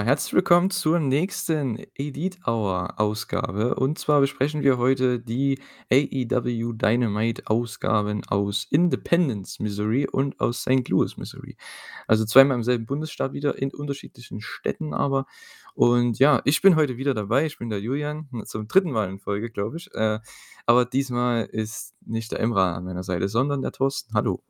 Ja, herzlich willkommen zur nächsten Elite Hour Ausgabe. Und zwar besprechen wir heute die AEW Dynamite Ausgaben aus Independence, Missouri und aus St. Louis, Missouri. Also zweimal im selben Bundesstaat wieder, in unterschiedlichen Städten aber. Und ja, ich bin heute wieder dabei. Ich bin der Julian, zum dritten Mal in Folge, glaube ich. Äh, aber diesmal ist nicht der Emra an meiner Seite, sondern der Thorsten. Hallo.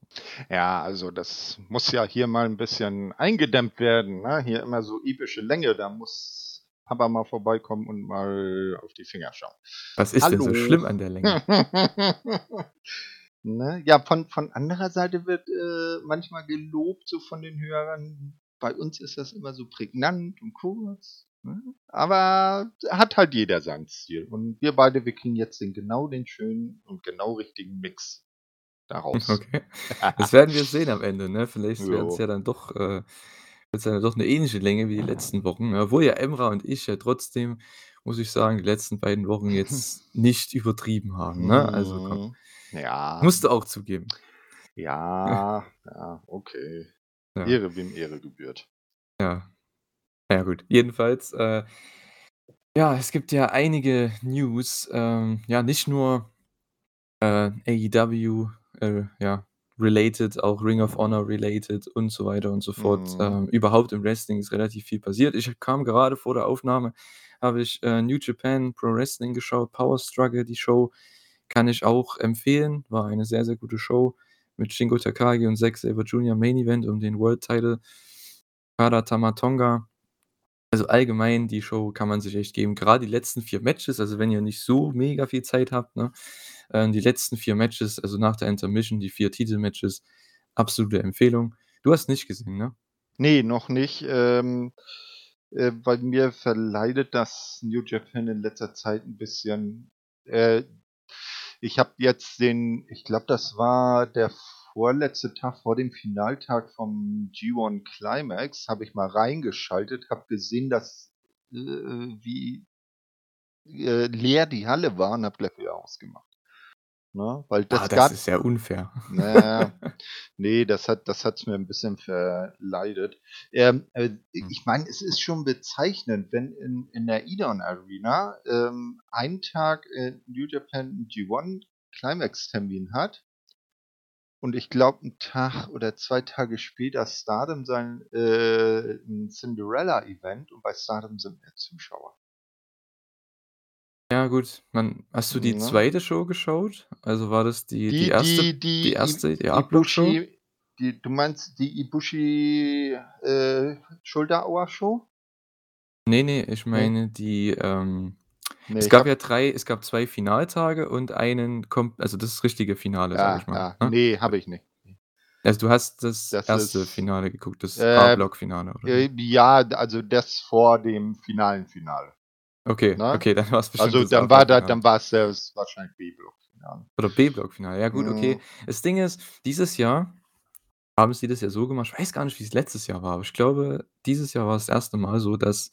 Ja, also das muss ja hier mal ein bisschen eingedämmt werden. Ne? Hier immer so epische Länge, da muss Papa mal vorbeikommen und mal auf die Finger schauen. Was ist denn so schlimm an der Länge? ne? Ja, von, von anderer Seite wird äh, manchmal gelobt, so von den Hörern. Bei uns ist das immer so prägnant und kurz. Ne? Aber hat halt jeder seinen Stil. Und wir beide, wir kriegen jetzt den genau den schönen und genau richtigen Mix daraus. Okay. Das werden wir sehen am Ende, ne? Vielleicht werden es ja dann doch, äh, wird's ja doch eine ähnliche Länge wie die letzten Wochen. Obwohl ja Emra und ich ja trotzdem, muss ich sagen, die letzten beiden Wochen jetzt nicht übertrieben haben, ne? Also komm. Mhm. Ja. Musst du auch zugeben. Ja, ja, okay. Ja. Ehre, wem Ehre gebührt. Ja. Ja gut. Jedenfalls, äh, ja, es gibt ja einige News, ähm, ja, nicht nur äh, AEW äh, ja, related, auch Ring of Honor related und so weiter und so fort. Mhm. Ähm, überhaupt im Wrestling ist relativ viel passiert. Ich kam gerade vor der Aufnahme, habe ich äh, New Japan Pro Wrestling geschaut, Power Struggle, die Show kann ich auch empfehlen. War eine sehr, sehr gute Show mit Shingo Takagi und Zack Saber Jr. Main Event um den World Title. Kada Tamatonga. Also allgemein, die Show kann man sich echt geben. Gerade die letzten vier Matches, also wenn ihr nicht so mega viel Zeit habt, ne, äh, die letzten vier Matches, also nach der Intermission, die vier Titelmatches, absolute Empfehlung. Du hast nicht gesehen, ne? Nee, noch nicht. Ähm, äh, bei mir verleidet das New Japan in letzter Zeit ein bisschen. Äh, ich habe jetzt den, ich glaube, das war der vorletzte Tag vor dem Finaltag vom G1 Climax, habe ich mal reingeschaltet, habe gesehen, dass äh, wie äh, leer die Halle war und habe gleich wieder ausgemacht. Ne? Weil das, ah, das ist ja unfair. Naja, nee, das hat das hat's mir ein bisschen verleidet. Ähm, äh, hm. ich meine, es ist schon bezeichnend, wenn in, in der Idon Arena ähm, ein Tag äh, New Japan G1 Climax-Termin hat und ich glaube, einen Tag oder zwei Tage später Stardom sein äh, ein Cinderella-Event und bei Stardom sind mehr Zuschauer. Ja, gut. Man, hast du die Ne? zweite Show geschaut? Also war das die, die Die erste, die die die erste, die Upload-Show? Du meinst die Ibushi, äh, Schulter-Hour-Show? Nee, nee, ich Ne? meine die, ähm, Ne, es gab ja drei, es gab zwei Finaltage und einen kommt, also das richtige Finale, sag ich mal, ja. Ne? Ne, habe ich nicht. Also du hast das Das erste ist Finale geguckt, das äh, A-Block-Finale, oder äh, ja, also das vor dem finalen Finale. Okay, Ne? okay, dann war's bestimmt Also dann war das dann war's das wahrscheinlich B-Block-Finale. Oder B-Block-Finale, ja gut, okay. Mhm. Das Ding ist, dieses Jahr haben sie das ja so gemacht ich weiß gar nicht, wie es letztes Jahr war, aber ich glaube, dieses Jahr war es das erste Mal so, dass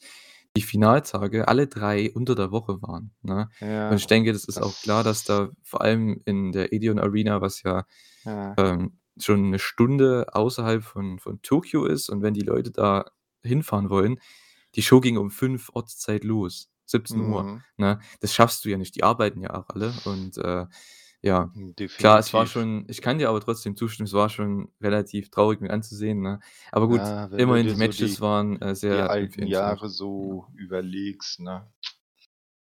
die Finaltage alle drei unter der Woche waren, ne? Und ich denke, das ist auch klar, dass da vor allem in der Edion Arena, was ja Ja. ähm, schon eine Stunde außerhalb von von Tokio ist und wenn die Leute da hinfahren wollen die Show ging um 5 Ortszeit los, 17:00, Mhm. ne? Das schaffst du ja nicht, die arbeiten ja auch alle und, äh, ja, klar, es war schon ich kann dir aber trotzdem zustimmen, es war schon relativ traurig mit anzusehen, ne? Aber gut, Ja, immerhin die Matches die waren, äh, die alten Jahre so überlegst, ne?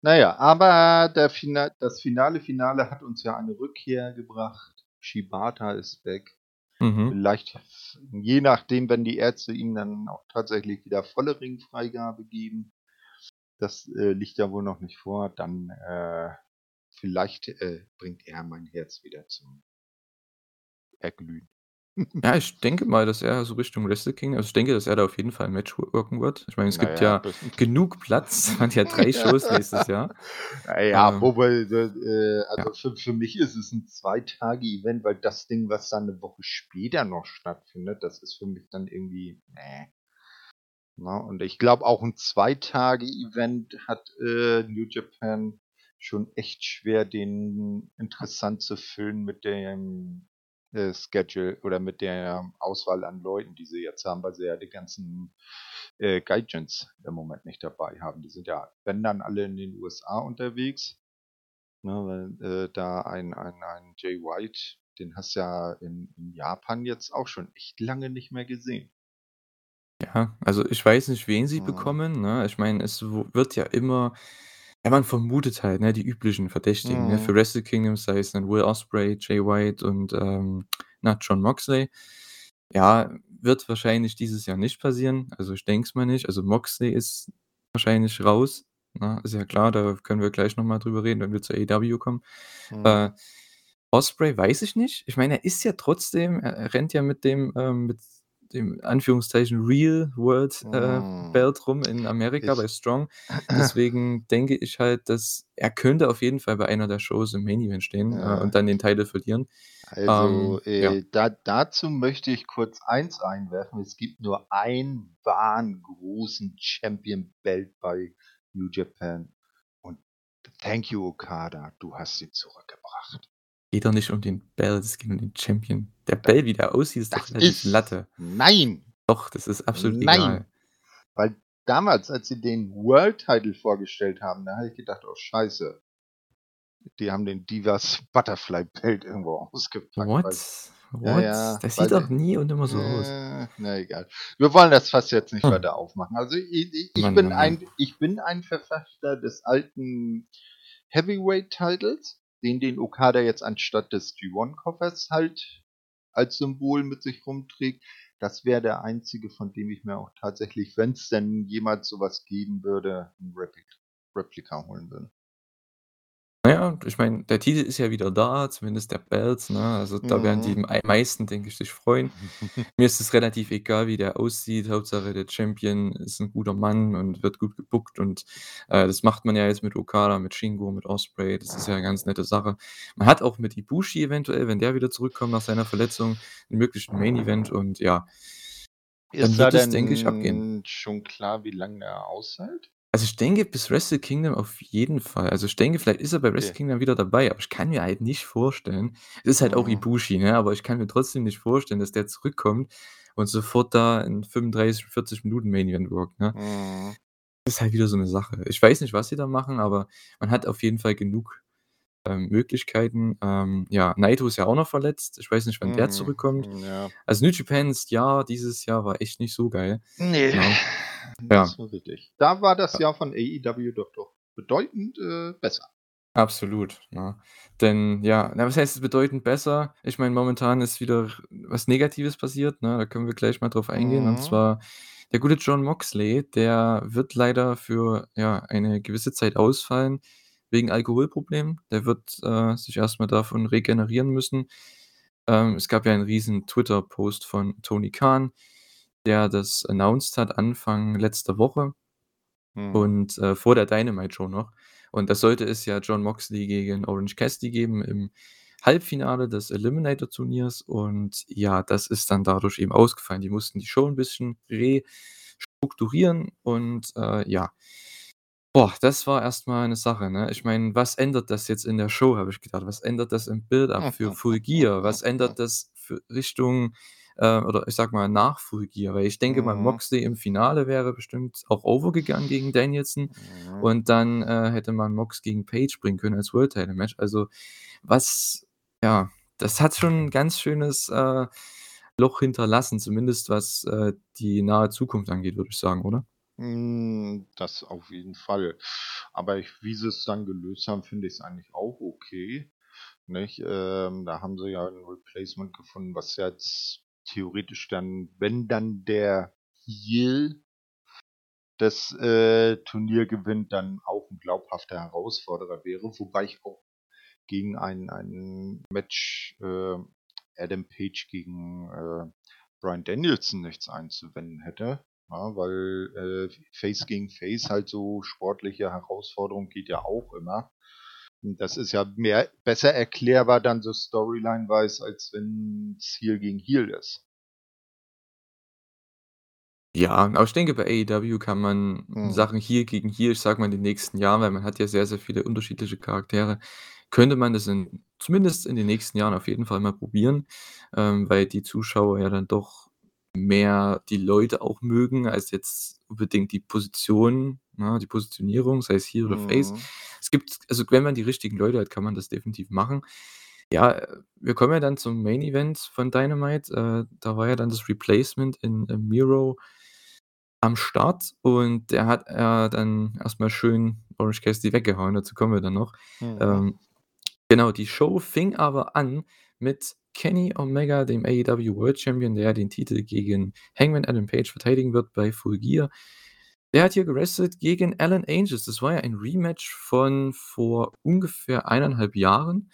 Na ja, aber der Fina das finale Finale hat uns ja eine Rückkehr gebracht. Shibata ist weg. Mhm. Vielleicht, je nachdem, wenn die Ärzte ihm dann auch tatsächlich wieder volle Ringfreigabe geben, das äh, liegt ja wohl noch nicht vor, dann äh, vielleicht äh, bringt er mein Herz wieder zum Erglühen. Ja, ich denke mal, dass er so Richtung Wrestle King also, ich denke, dass er da auf jeden Fall ein Match worken wird. Ich meine, es gibt ja, ja genug Platz. Man hat ja drei Shows nächstes Jahr. Naja, ähm, wobei, äh, also ja. für, für mich ist es ein Zwei-Tage-Event, weil das Ding, was dann eine Woche später noch stattfindet, das ist für mich dann irgendwie, nee. Na, und ich glaube, auch ein Zwei-Tage-Event hat äh, New Japan schon echt schwer, den interessant zu füllen mit dem äh, Schedule oder mit der Auswahl an Leuten, die sie jetzt haben, weil sie ja die ganzen äh, Gaijins im Moment nicht dabei haben. Die sind ja, wenn dann alle in den USA unterwegs. Ne, weil äh, da ein, ein, ein Jay White, den hast ja in, in Japan jetzt auch schon echt lange nicht mehr gesehen. Ja, also ich weiß nicht, wen sie Mhm. bekommen, ne? Ich meine, es wird ja immer ja, man vermutet halt, ne, die üblichen Verdächtigen, ne? Für Mhm. Wrestle Kingdom, sei es dann Will Ospreay, Jay White und, ähm, na, Jon Moxley. Ja, wird wahrscheinlich dieses Jahr nicht passieren. Also, ich denke es mal nicht. Also, Moxley ist wahrscheinlich raus, ne? Ist ja klar, da können wir gleich noch mal drüber reden, wenn wir zur AEW kommen. Äh, Mhm. Ospreay weiß ich nicht. Ich meine, er ist ja trotzdem er er rennt ja mit dem, ähm mit dem Anführungszeichen Real World, äh, Mhm. Belt rum in Amerika bei Ist Strong. Deswegen denke ich halt, dass er könnte auf jeden Fall bei einer der Shows im Main Event stehen, äh, Ja. und dann den Title verlieren. Also, Ähm, ja. äh, da dazu möchte ich kurz eins einwerfen: Es gibt nur einen wahren großen Champion-Belt bei New Japan und thank you, Okada, du hast ihn zurückgebracht. Geht doch nicht um den Belt, es geht um den Champion. Der Da Belt, wie der aussieht, ist doch das relativ ist Latte. nein! Doch, das ist absolut Nein! egal. Weil damals, als sie den World Title vorgestellt haben, da habe ich gedacht: „Oh scheiße.“ Die haben den Divas Butterfly Belt irgendwo ausgepackt, weil What? ja, What? ja, weil sieht doch nie und immer so aus. äh, na egal. Wir wollen das Fass jetzt nicht Hm. weiter aufmachen. Also, i i ich Mann, bin Mann, ein Mann. ich bin ein Verfechter des alten Heavyweight Titles, den den Okada jetzt anstatt des G1-Koffers halt als Symbol mit sich rumträgt. Das wäre der einzige, von dem ich mir auch tatsächlich, wenn's denn jemals so was geben würde, 'n Replik Replika holen würde. Na ja, ich meine, der Titel ist ja wieder da, zumindest der Belt, ne? Also, da werden die Mhm. meisten, denke ich, sich freuen. Mir ist es relativ egal, wie der aussieht. Hauptsache, der Champion ist 'n guter Mann und wird gut gebookt und, äh, das macht man ja jetzt mit Okada, mit Shingo, mit Ospreay. Das ist ja 'ne ganz nette Sache. Man hat auch mit Ibushi eventuell, wenn der wieder zurückkommt nach seiner Verletzung, 'n möglichen Main Event und ja dann Ist da wird es, denke ich, abgehen. denn schon klar, wie lange er aushält? Also, ich denke, bis Wrestle Kingdom auf jeden Fall. Also, ich denke, vielleicht ist er bei Wrestle Okay. Kingdom wieder dabei, aber ich kann mir halt nicht vorstellen es ist halt auch Mhm. Ibushi, ne, aber ich kann mir trotzdem nicht vorstellen, dass der zurückkommt und sofort da 'n 35, 40 Minuten Main Event workt, ne? Mhm. Ist halt wieder so 'ne Sache. Ich weiß nicht, was sie da machen, aber man hat auf jeden Fall genug, ähm, Möglichkeiten. Ähm, ja, Naito ist ja auch noch verletzt. Ich weiß nicht, wann der Mhm. zurückkommt. Ja. Also, New Japans Jahr dieses Jahr war echt nicht so geil, Ne, ne? Ja. so wirklich. Da war das Ja. Jahr von AEW doch doch bedeutend, äh, besser. Absolut, ne? Denn ja na, was heißt bedeutend besser? Ich meine, momentan ist wieder was Negatives passiert, ne? Da können wir gleich mal drauf eingehen. Und Mhm. zwar der gute Jon Moxley, der wird leider für, ja, eine gewisse Zeit ausfallen wegen Alkoholproblemen. Der wird, äh, sich erst mal davon regenerieren müssen. Ähm, es gab ja einen riesen Twitter-Post von Tony Khan, der das announced hat Anfang letzter Woche Mhm. und, äh, vor der Dynamite Show noch. Und da sollte es ja Jon Moxley gegen Orange Cassidy geben im Halbfinale des Eliminator-Turniers und ja, das ist dann dadurch eben ausgefallen. Die mussten die Show 'n bisschen restrukturieren und, äh, ja. Boah, das war erst mal 'ne Sache, ne? Ich meine, was ändert das jetzt in der Show, habe ich gedacht. Was ändert das im Build-up für Full Gear? Was ändert das für Richtung, äh oder ich sage mal, nach Full Gear? Weil ich denke mal, Mhm. Moxley im Finale wäre bestimmt auch over gegangen gegen Danielson Mhm. und dann, äh, hätte man Mox gegen Page bringen können als World Title Match. Also, was ja, das hat schon 'n ganz schönes, äh, Loch hinterlassen, zumindest was, äh, die nahe Zukunft angeht, würde ich sagen, oder? Hm, das auf jeden Fall. Aber ich wie sie's dann gelöst haben, finde ich's eigentlich auch okay, nicht? Ähm, da haben sie ja 'n Replacement gefunden, was jetzt theoretisch dann wenn dann der Heel das, äh, Turnier gewinnt, dann auch 'n glaubhafter Herausforderer wäre, wobei ich auch gegen ein ein Match, äh, Adam Page gegen, äh, Bryan Danielson nichts einzuwenden hätte, ja, weil, äh, Face gegen Face halt so sportliche Herausforderung geht ja auch immer. Das ist ja mehr besser erklärbar dann so Storyline-wise, als wenn's Heel gegen Heel ist. Ja, aber ich denke, bei AEW kann man Mhm. Sachen Heel gegen Heel, ich sage mal, in den nächsten Jahren weil man hat ja sehr, sehr viele unterschiedliche Charaktere könnte man das in zumindest in den nächsten Jahren auf jeden Fall mal probieren, ähm, weil die Zuschauer ja dann doch mehr die Leute auch mögen als jetzt unbedingt die Position, ne, die Positionierung, sei es Heel oder Face. Mhm. Es gibt also, wenn man die richtigen Leute hat, kann man das definitiv machen. Ja, wir kommen ja dann zum Main Event von Dynamite. Äh, da war ja dann das Replacement in, äh, Miro am Start und der hat, äh, dann erst mal schön Orange Cassidy weggehauen, dazu kommen wir dann noch. Mhm. Ähm, genau, die Show fing aber an mit Kenny Omega, dem AEW World Champion, der den Titel gegen Hangman Adam Page verteidigen wird bei Full Gear. Der hat hier gewrestelt gegen Alan Angels. Das war ja ein Rematch von vor ungefähr 1,5 Jahren.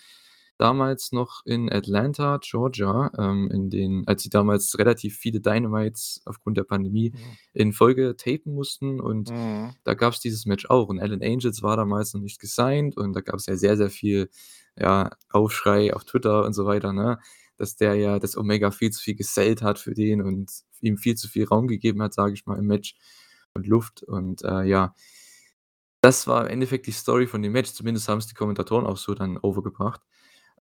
Damals noch in Atlanta, Georgia, ähm, in den als sie damals relativ viele Dynamites aufgrund der Pandemie Mhm. in Folge tapen mussten und Mhm. da gab's dieses Match auch und Alan Angels war damals noch nicht gesigned und da gab's ja sehr, sehr viel, ja, Aufschrei auf Twitter und so weiter, ne, dass der ja dass Omega viel zu viel gesellt hat für den und ihm viel zu viel Raum gegeben hat, sage ich mal, im Match und Luft und, äh, ja. Das war im Endeffekt die Story von dem Match, zumindest haben's die Kommentatoren auch so dann overgebracht.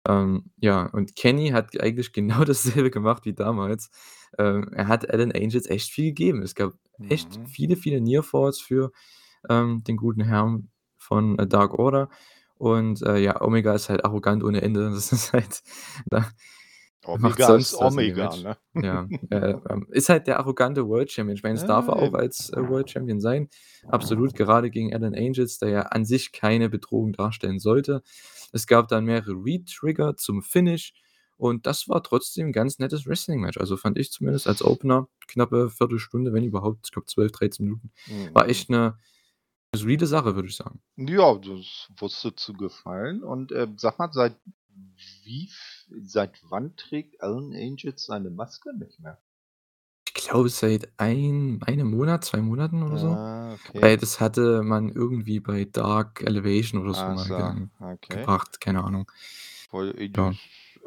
Ähm, ja, und Kenny hat eigentlich genau dasselbe gemacht wie damals. Ähm, er hat Alan Angels echt viel gegeben. Es gab echt Mhm. viele, viele Near Falls für, ähm, den guten Herrn von, äh, Dark Order und, äh, ja, Omega ist halt arrogant ohne Ende. Das ist halt ne? Macht Omega ist Omega, ne? Ja, äh, ähm, ist halt der arrogante World Champion. Ich meine, das darf er auch als, äh, World Champion sein. Absolut, gerade gegen Alan Angels, der ja an sich keine Bedrohung darstellen sollte. Es gab dann mehrere Retrigger zum Finish und das war trotzdem 'n ganz nettes Wrestling-Match. Also, fand ich zumindest als Opener, knappe Viertelstunde, wenn überhaupt, ich glaube 12, 13 Minuten. War Mhm. echt 'ne solide Sache, würde ich sagen. Ja, das wusste zu gefallen und, ähm, sag mal, seit wie seit wann trägt Alan Angels seine Maske nicht mehr? Ich glaube, seit ein einem Monat, 2 Monaten oder so. Ah, Weil okay. das hatte man irgendwie bei Dark Elevation oder so Ach mal so, ge okay. gebracht, keine Ahnung. Weil, äh, Ja.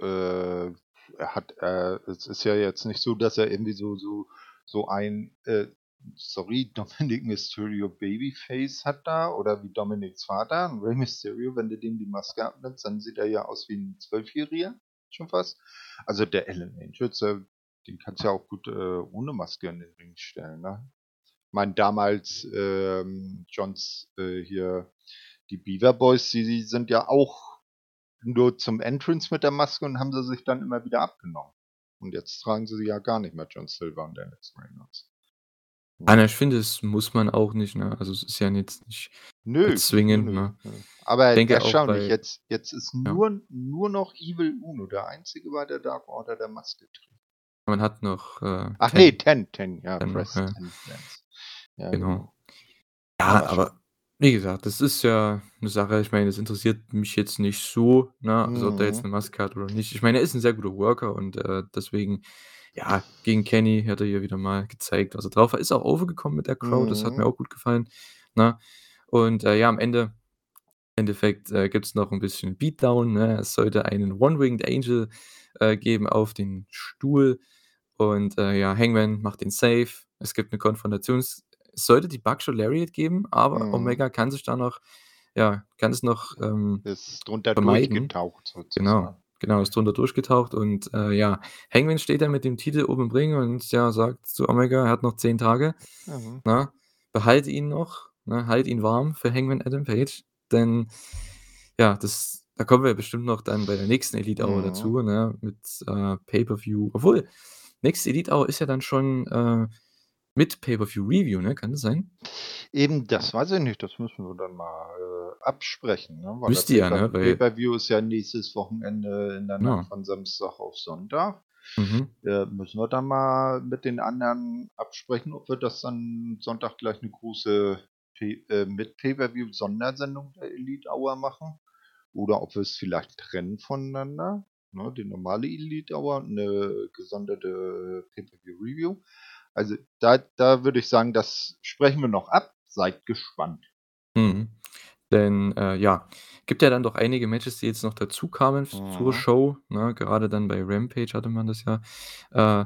äh, er hat äh, es ist ja jetzt nicht so, dass er irgendwie so so so ein, äh, sorry, Dominic Mysterio Babyface hat da oder wie Dominics Vater, Rey Mysterio, wenn du dem die Maske abnimmst, dann sieht er ja aus wie 'n Zwölfjähriger, schon fast. Also, der Alan Angels, äh, den kannst du ja auch gut, äh, ohne Maske in den Ring stellen, ne? Ich meine, damals, ähm, Johns äh, hier die Beaver Boys, die die sind ja auch nur zum Entrance mit der Maske und haben sie sich dann immer wieder abgenommen. Und jetzt tragen sie sie ja gar nicht mehr, John Silver und Alex Reynolds. Ah, Ja. ne, ich finde, das muss man auch nicht, ne? Also, es ist ja jetzt nicht Nö, zwingend, nö, ne? nö. Aber Ich denke auch erstaunlich, bei jetzt jetzt ist ja. nur nur noch Evil Uno der Einzige bei der Dark Order, der Maske trägt. Man hat noch, äh, Ach Ten. Ten, Ten, ja, Ten noch, Press ja. Ten. Ja, Genau. genau. Ja, Aber wie gesagt, das ist ja 'ne Sache, ich meine, das interessiert mich jetzt nicht so, ne, also, ob der jetzt Mhm. 'ne Maske hat oder nicht. Ich meine, er ist 'n sehr guter Worker und, äh, deswegen ja, gegen Kenny hat er hier wieder mal gezeigt, was er drauf hat. Ist auch overgekommen mit der Crowd, das hat mir Mhm. auch gut gefallen, ne? Und, äh, ja, am Ende Endeffekt, äh, gibt's noch 'n bisschen Beatdown, ne? Es sollte einen One-Winged Angel, äh, geben auf den Stuhl und, äh, ja, Hangman macht den Save. Es gibt 'ne Konfrontations es sollte die Buckshot Lariat geben, aber Mhm. Omega kann sich da noch ja, kann es noch, ähm, Ist drunter vermeiden. durchgetaucht sozusagen. genau, ist drunter durchgetaucht und, äh, ja, Hangman steht da mit dem Titel oben im Ring und, ja, sagt zu Omega, er hat noch 10 Tage, Mhm. ne? Behalte ihn noch, ne? Halt ihn warm für Hangman Adam Page, denn ja, das da kommen wir bestimmt noch dann bei der nächsten Elite Hour Mhm. dazu, ne, mit, äh, Pay-per-View obwohl, nächste Elite Hour ist ja dann schon, äh, mit Pay-per-View Review, ne? Kann das sein? Eben, das weiß ich nicht, das müssen wir dann mal, äh, absprechen, ne? Weil der Müsste ja, ne, Pay-per-View ist ja nächstes Wochenende in der Nacht Genau. von Samstag auf Sonntag. Mhm. Äh, müssen wir dann mal mit den anderen absprechen, ob wir das dann Sonntag gleich 'ne große Pay äh, mit Pay-per-View-Sondersendung der Elite Hour machen oder ob wir's vielleicht trennen voneinander, ne? Die normale Elite Hour und 'ne gesonderte Pay-per-View Review. Also, da da würde ich sagen, das sprechen wir noch ab. Seid gespannt. Mhm. Denn, äh, ja, gibt ja dann doch einige Matches, die jetzt noch dazukamen f zur Mhm. Show, ne? Gerade dann bei Rampage hatte man das ja. Äh,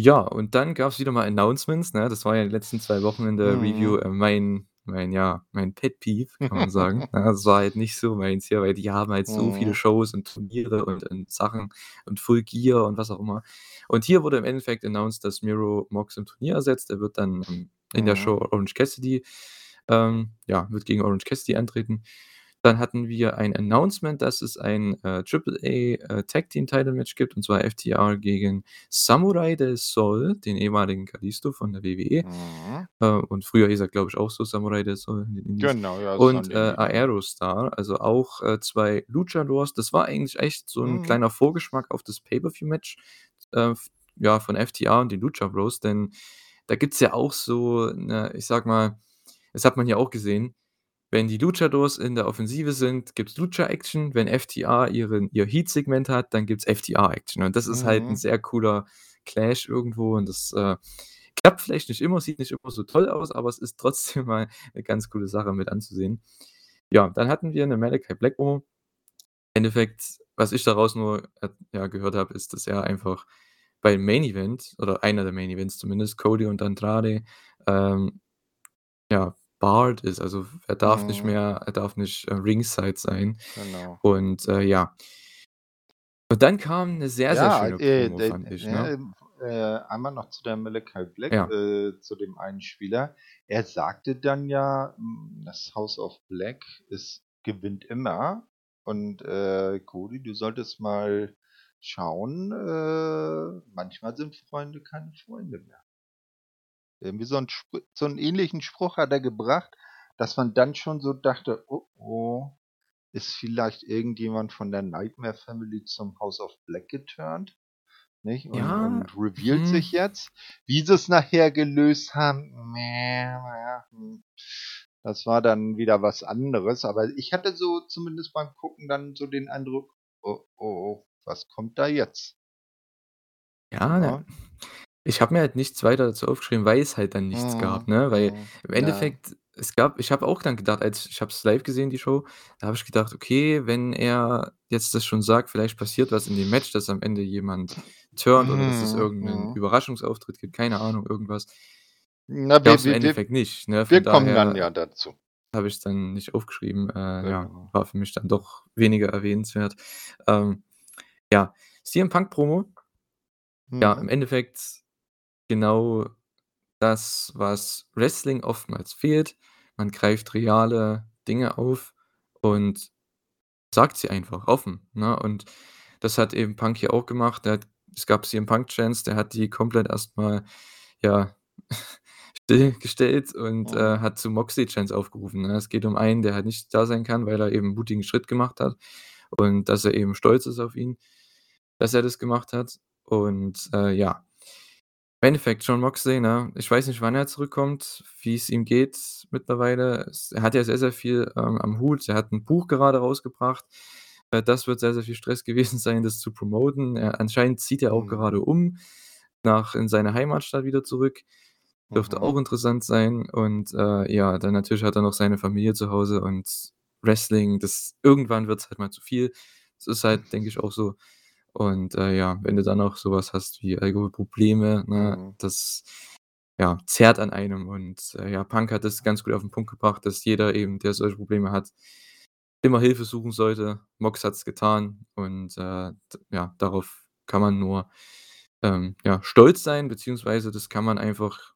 ja, und dann gab's wieder mal Announcements, ne? Das war ja in den letzten 2 Wochen in der Review, Mhm. äh, mein mein ja, mein Pet Peeve, kann man sagen. Ja, das war halt nicht so meins hier, weil die haben halt so viele Mhm. Shows und Turniere und und Sachen und Full Gear und was auch immer. Und hier wurde im Endeffekt announced, dass Miro Mox im Turnier ersetzt. Er wird dann, ähm, in der Mhm. Show Orange Cassidy ähm, ja, wird gegen Orange Cassidy antreten. Dann hatten wir ein Announcement, dass es ein, äh, Triple-A, äh, Tag Team Title Match gibt, und zwar FTR gegen Samurai del Sol, den ehemaligen Kalisto von der WWE. Mhm. Äh, und früher hieß er, glaube ich, auch so Samurai del Sol. Genau, ja, ist Und, äh. Aerostar, also auch, äh, 2 Luchadors. Das war eigentlich echt so 'n Mhm. kleiner Vorgeschmack auf das Pay-per-View-Match, äh, ja, von FTR und den Lucha Bros, denn da gibt's ja auch so 'ne ich sage mal, das hat man ja auch gesehen, wenn die Luchadors in der Offensive sind, gibt's Lucha-Action, wenn FTR ihren ihr Heat-Segment hat, dann gibt's FTR-Action. Und das ist halt 'n Mhm. sehr cooler Clash irgendwo und das, äh, klappt vielleicht nicht immer, sieht nicht immer so toll aus, aber es ist trotzdem mal 'ne ganz coole Sache mit anzusehen. Ja, dann hatten wir 'ne Malachi Black Promo. Endeffekt, was ich daraus nur, äh, ja, gehört habe, ist, dass er einfach beim Main Event oder einer der Main Events zumindest, Cody und Andrade, ähm, ja, barred ist. Also, er darf nicht Mhm. mehr er darf nicht, äh, Ringside sein. Genau. Und, äh, ja. Und dann kam 'ne sehr, sehr Ja, schöne äh, Promo, d fand ich, ne? ähm, äh, einmal noch zu der Malachi Black, Ja. äh, zu dem einen Spieler. Er sagte dann ja, hm, das House of Black ist gewinnt immer und, äh, Cody, du solltest mal schauen, äh, manchmal sind Freunde keine Freunde mehr. Irgendwie so 'n Spr so 'n ähnlichen Spruch hat er gebracht, dass man dann schon so dachte: „Oh, oh, ist vielleicht irgendjemand von der Nightmare Family zum House of Black geturnt?“ Nicht? Und Ja, und revealt hm. sich jetzt. Wie sie's nachher gelöst haben, ja, hm, das war dann wieder was anderes. Aber ich hatte so zumindest beim Gucken dann so den Eindruck: „Oh, oh, oh, was kommt da jetzt?“ Ja, ne Ne? Ich habe mir halt nichts weiter dazu aufgeschrieben, weil es halt dann nichts gab, Mhm, ne? Weil mhm, im ja. Endeffekt es gab ich habe auch dann gedacht, als ich habe es live gesehen, die Show, da habe ich gedacht: „Okay, wenn er jetzt das schon sagt, vielleicht passiert was in dem Match, dass am Ende jemand turnt oder dass es Mhm, irgend 'nen mhm. Überraschungsauftritt gibt“, keine Ahnung, irgendwas. Na, wir Gab's im wir wir Endeffekt nicht, ne? wir Von kommen dann daher ja dazu. habe ich's dann nicht aufgeschrieben. Äh, ja, Genau. war für mich dann doch weniger erwähnenswert. Ähm, ja, CM Punk Promo. Ja, im Mhm. Endeffekt genau das, was Wrestling oftmals fehlt. Man greift reale Dinge auf und sagt sie einfach offen, ne? Und das hat eben Punk hier auch gemacht. Hat es gab CM Punk Chants, der hat die komplett erst mal, ja, stillgestellt und, äh, Mhm. hat zu Moxley Chants aufgerufen, ne? Es geht um einen, der halt nicht da sein kann, weil er eben 'n mutigen Schritt gemacht hat und dass er eben stolz ist auf ihn, dass er das gemacht hat. Und, äh, ja. Im Endeffekt Jon Moxley, ne? Ich weiß nicht, wann er zurückkommt, wie's ihm geht mittlerweile. Es er hat ja sehr, sehr viel, ähm, am Hut. Er hat 'n Buch gerade rausgebracht. Äh, das wird sehr, sehr viel Stress gewesen sein, das zu promoten. Er anscheinend zieht er auch Mhm. gerade um nach in seine Heimatstadt wieder zurück. Dürfte auch Mhm. interessant sein. Und, äh, ja, dann natürlich hat er noch seine Familie zu Hause und Wrestling, das irgendwann wird's halt mal zu viel. Das ist halt, denke ich, auch so. Und, äh, ja, wenn du dann noch so was hast wie Alkoholprobleme, ne, Mhm. das, ja, zerrt an einem. Und, äh, ja, Punk hat das ganz gut auf 'n Punkt gebracht, dass jeder eben, der solche Probleme hat, immer Hilfe suchen sollte. Mox hat's getan und, äh, ja, darauf kann man nur, ähm, ja, stolz sein, beziehungsweise das kann man einfach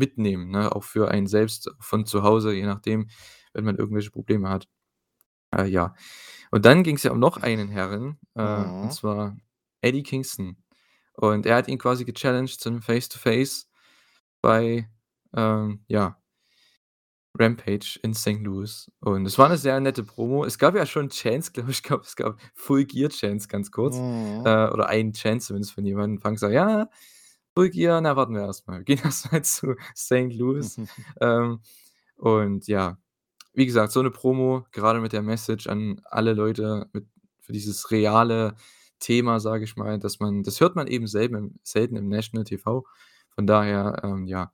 mitnehmen, ne, auch für einen selbst von zu Hause, je nachdem, wenn man irgendwelche Probleme hat. Äh, ja. Und dann ging's ja um noch einen Herren, äh, und Mhm. zwar Eddie Kingston. Und er hat ihn quasi gechallenged zu 'nem Face to Face bei, ähm, ja Rampage in St. Louis. Und es war 'ne sehr nette Promo. Es gab ja schon Chants, glaube ich glaube, es gab Full Gear Chants ganz kurz, Mhm. äh, oder einen Chant zumindest von jemandem. Punk sagt: „Ja, Full Gear, na, warten wir erst mal. Wir gehen erst mal zu St. Louis.“ Ähm, und ja, wie gesagt, so 'ne Promo, gerade mit der Message an alle Leute mit für dieses reale Thema, sage ich mal, dass man das hört man eben selben im selten im National TV. Von daher, ähm, ja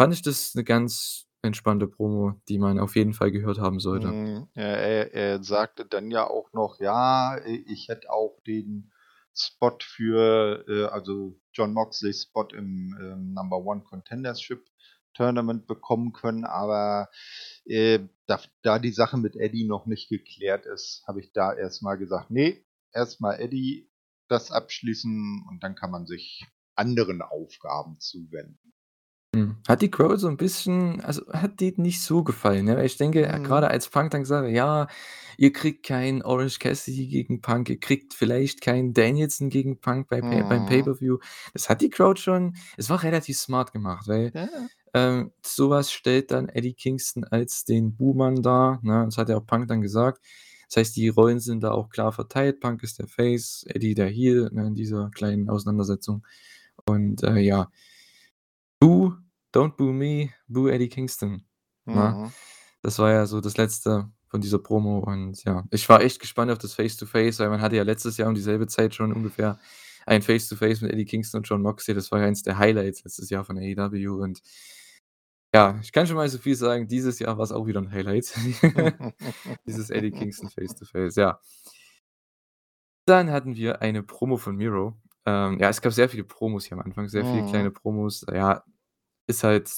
fand ich das 'ne ganz entspannte Promo, die man auf jeden Fall gehört haben sollte. Mhm. Er er sagte dann ja auch noch: „Ja, ich hätte auch den Spot für, äh also Jon Moxleys Spot im, ähm, Number One Contendership Tournament bekommen können, aber äh, da, da, die Sache mit Eddie noch nicht geklärt ist, habe ich da erstmal gesagt, nee, erstmal Eddie das abschließen und dann kann man sich anderen Aufgaben zuwenden. Hm. Hat die Crow so ein bisschen also, hat die nicht so gefallen, ne? Weil ich denke, Mhm. als Punk dann gesagt „Ja, ihr kriegt keinen Orange Cassidy gegen Punk, ihr kriegt vielleicht keinen Danielson gegen Punk bei Pay beim Mhm. Pay-per-View.“ Das hat die Crowd schon es war relativ smart gemacht, weil, Ja. Ähm, so stellt dann Eddie Kingston als den Buhmann dar, ne? Das hat ja auch Punk dann gesagt. Das heißt, die Rollen sind da auch klar verteilt. Punk ist der Face, Eddie der Heel, ne, in dieser kleinen Auseinandersetzung. Und, äh, ja. Boo Don't Boo Me, Boo Eddie Kingston, ne? Mhm. Das war ja so das Letzte von dieser Promo und ja, ich war echt gespannt auf das Face to Face, weil man hatte ja letztes Jahr um dieselbe Zeit schon ungefähr ein Face to Face mit Eddie Kingston und Jon Moxley. Das war ja eins der Highlights letztes Jahr von AEW und ja, ich kann schon mal so viel sagen, dieses Jahr war's auch wieder 'n Highlight. Dieses Eddie Kingston Face to Face, ja. Dann hatten wir eine Promo von Miro. Ähm, ja, es gab sehr viele Promos hier am Anfang, sehr viele kleine Mhm. Promos. Ja, ist halt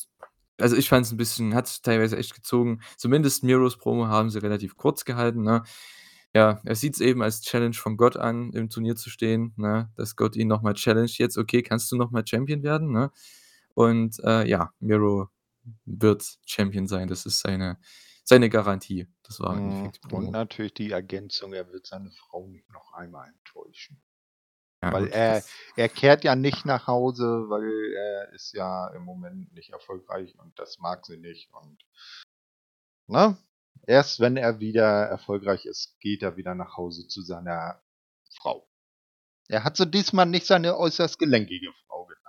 also, ich fand's 'n bisschen hat's teilweise echt gezogen. Zumindest Miros Promo haben sie relativ kurz gehalten, ne? Ja, er sieht's eben als Challenge von Gott an, im Turnier zu stehen, ne, dass Gott ihn noch mal challenged jetzt: „Okay, kannst du noch mal Champion werden“, ne? Und, äh, ja, Miro wird Champion sein. Das ist seine seine Garantie. Das war im Mhm. Endeffekt die Und natürlich die Ergänzung, er wird seine Frau nicht noch einmal enttäuschen. Ja Weil er er kehrt ja nicht nach Hause, weil er ist ja im Moment nicht erfolgreich und das mag sie nicht und ne? Erst wenn er wieder erfolgreich ist, geht er wieder nach Hause zu seiner Frau. Er hat sie diesmal nicht seine äußerst gelenkige Frau genannt.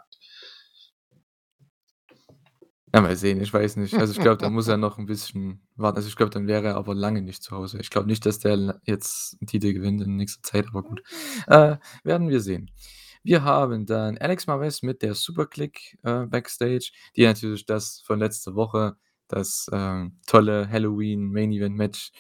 Ja, mal sehen, ich weiß nicht. Also, ich glaube, da muss er noch 'n bisschen warten. Also, ich glaube, dann wäre er aber lange nicht zu Hause. Ich glaube nicht, dass der jetzt 'n Titel gewinnt in nächster Zeit, aber gut. Äh, werden wir sehen. Wir haben dann Alex Marvez mit der Super Kliq, äh, Backstage, die natürlich das von letzter Woche, das, ähm, tolle Halloween Main Event Match,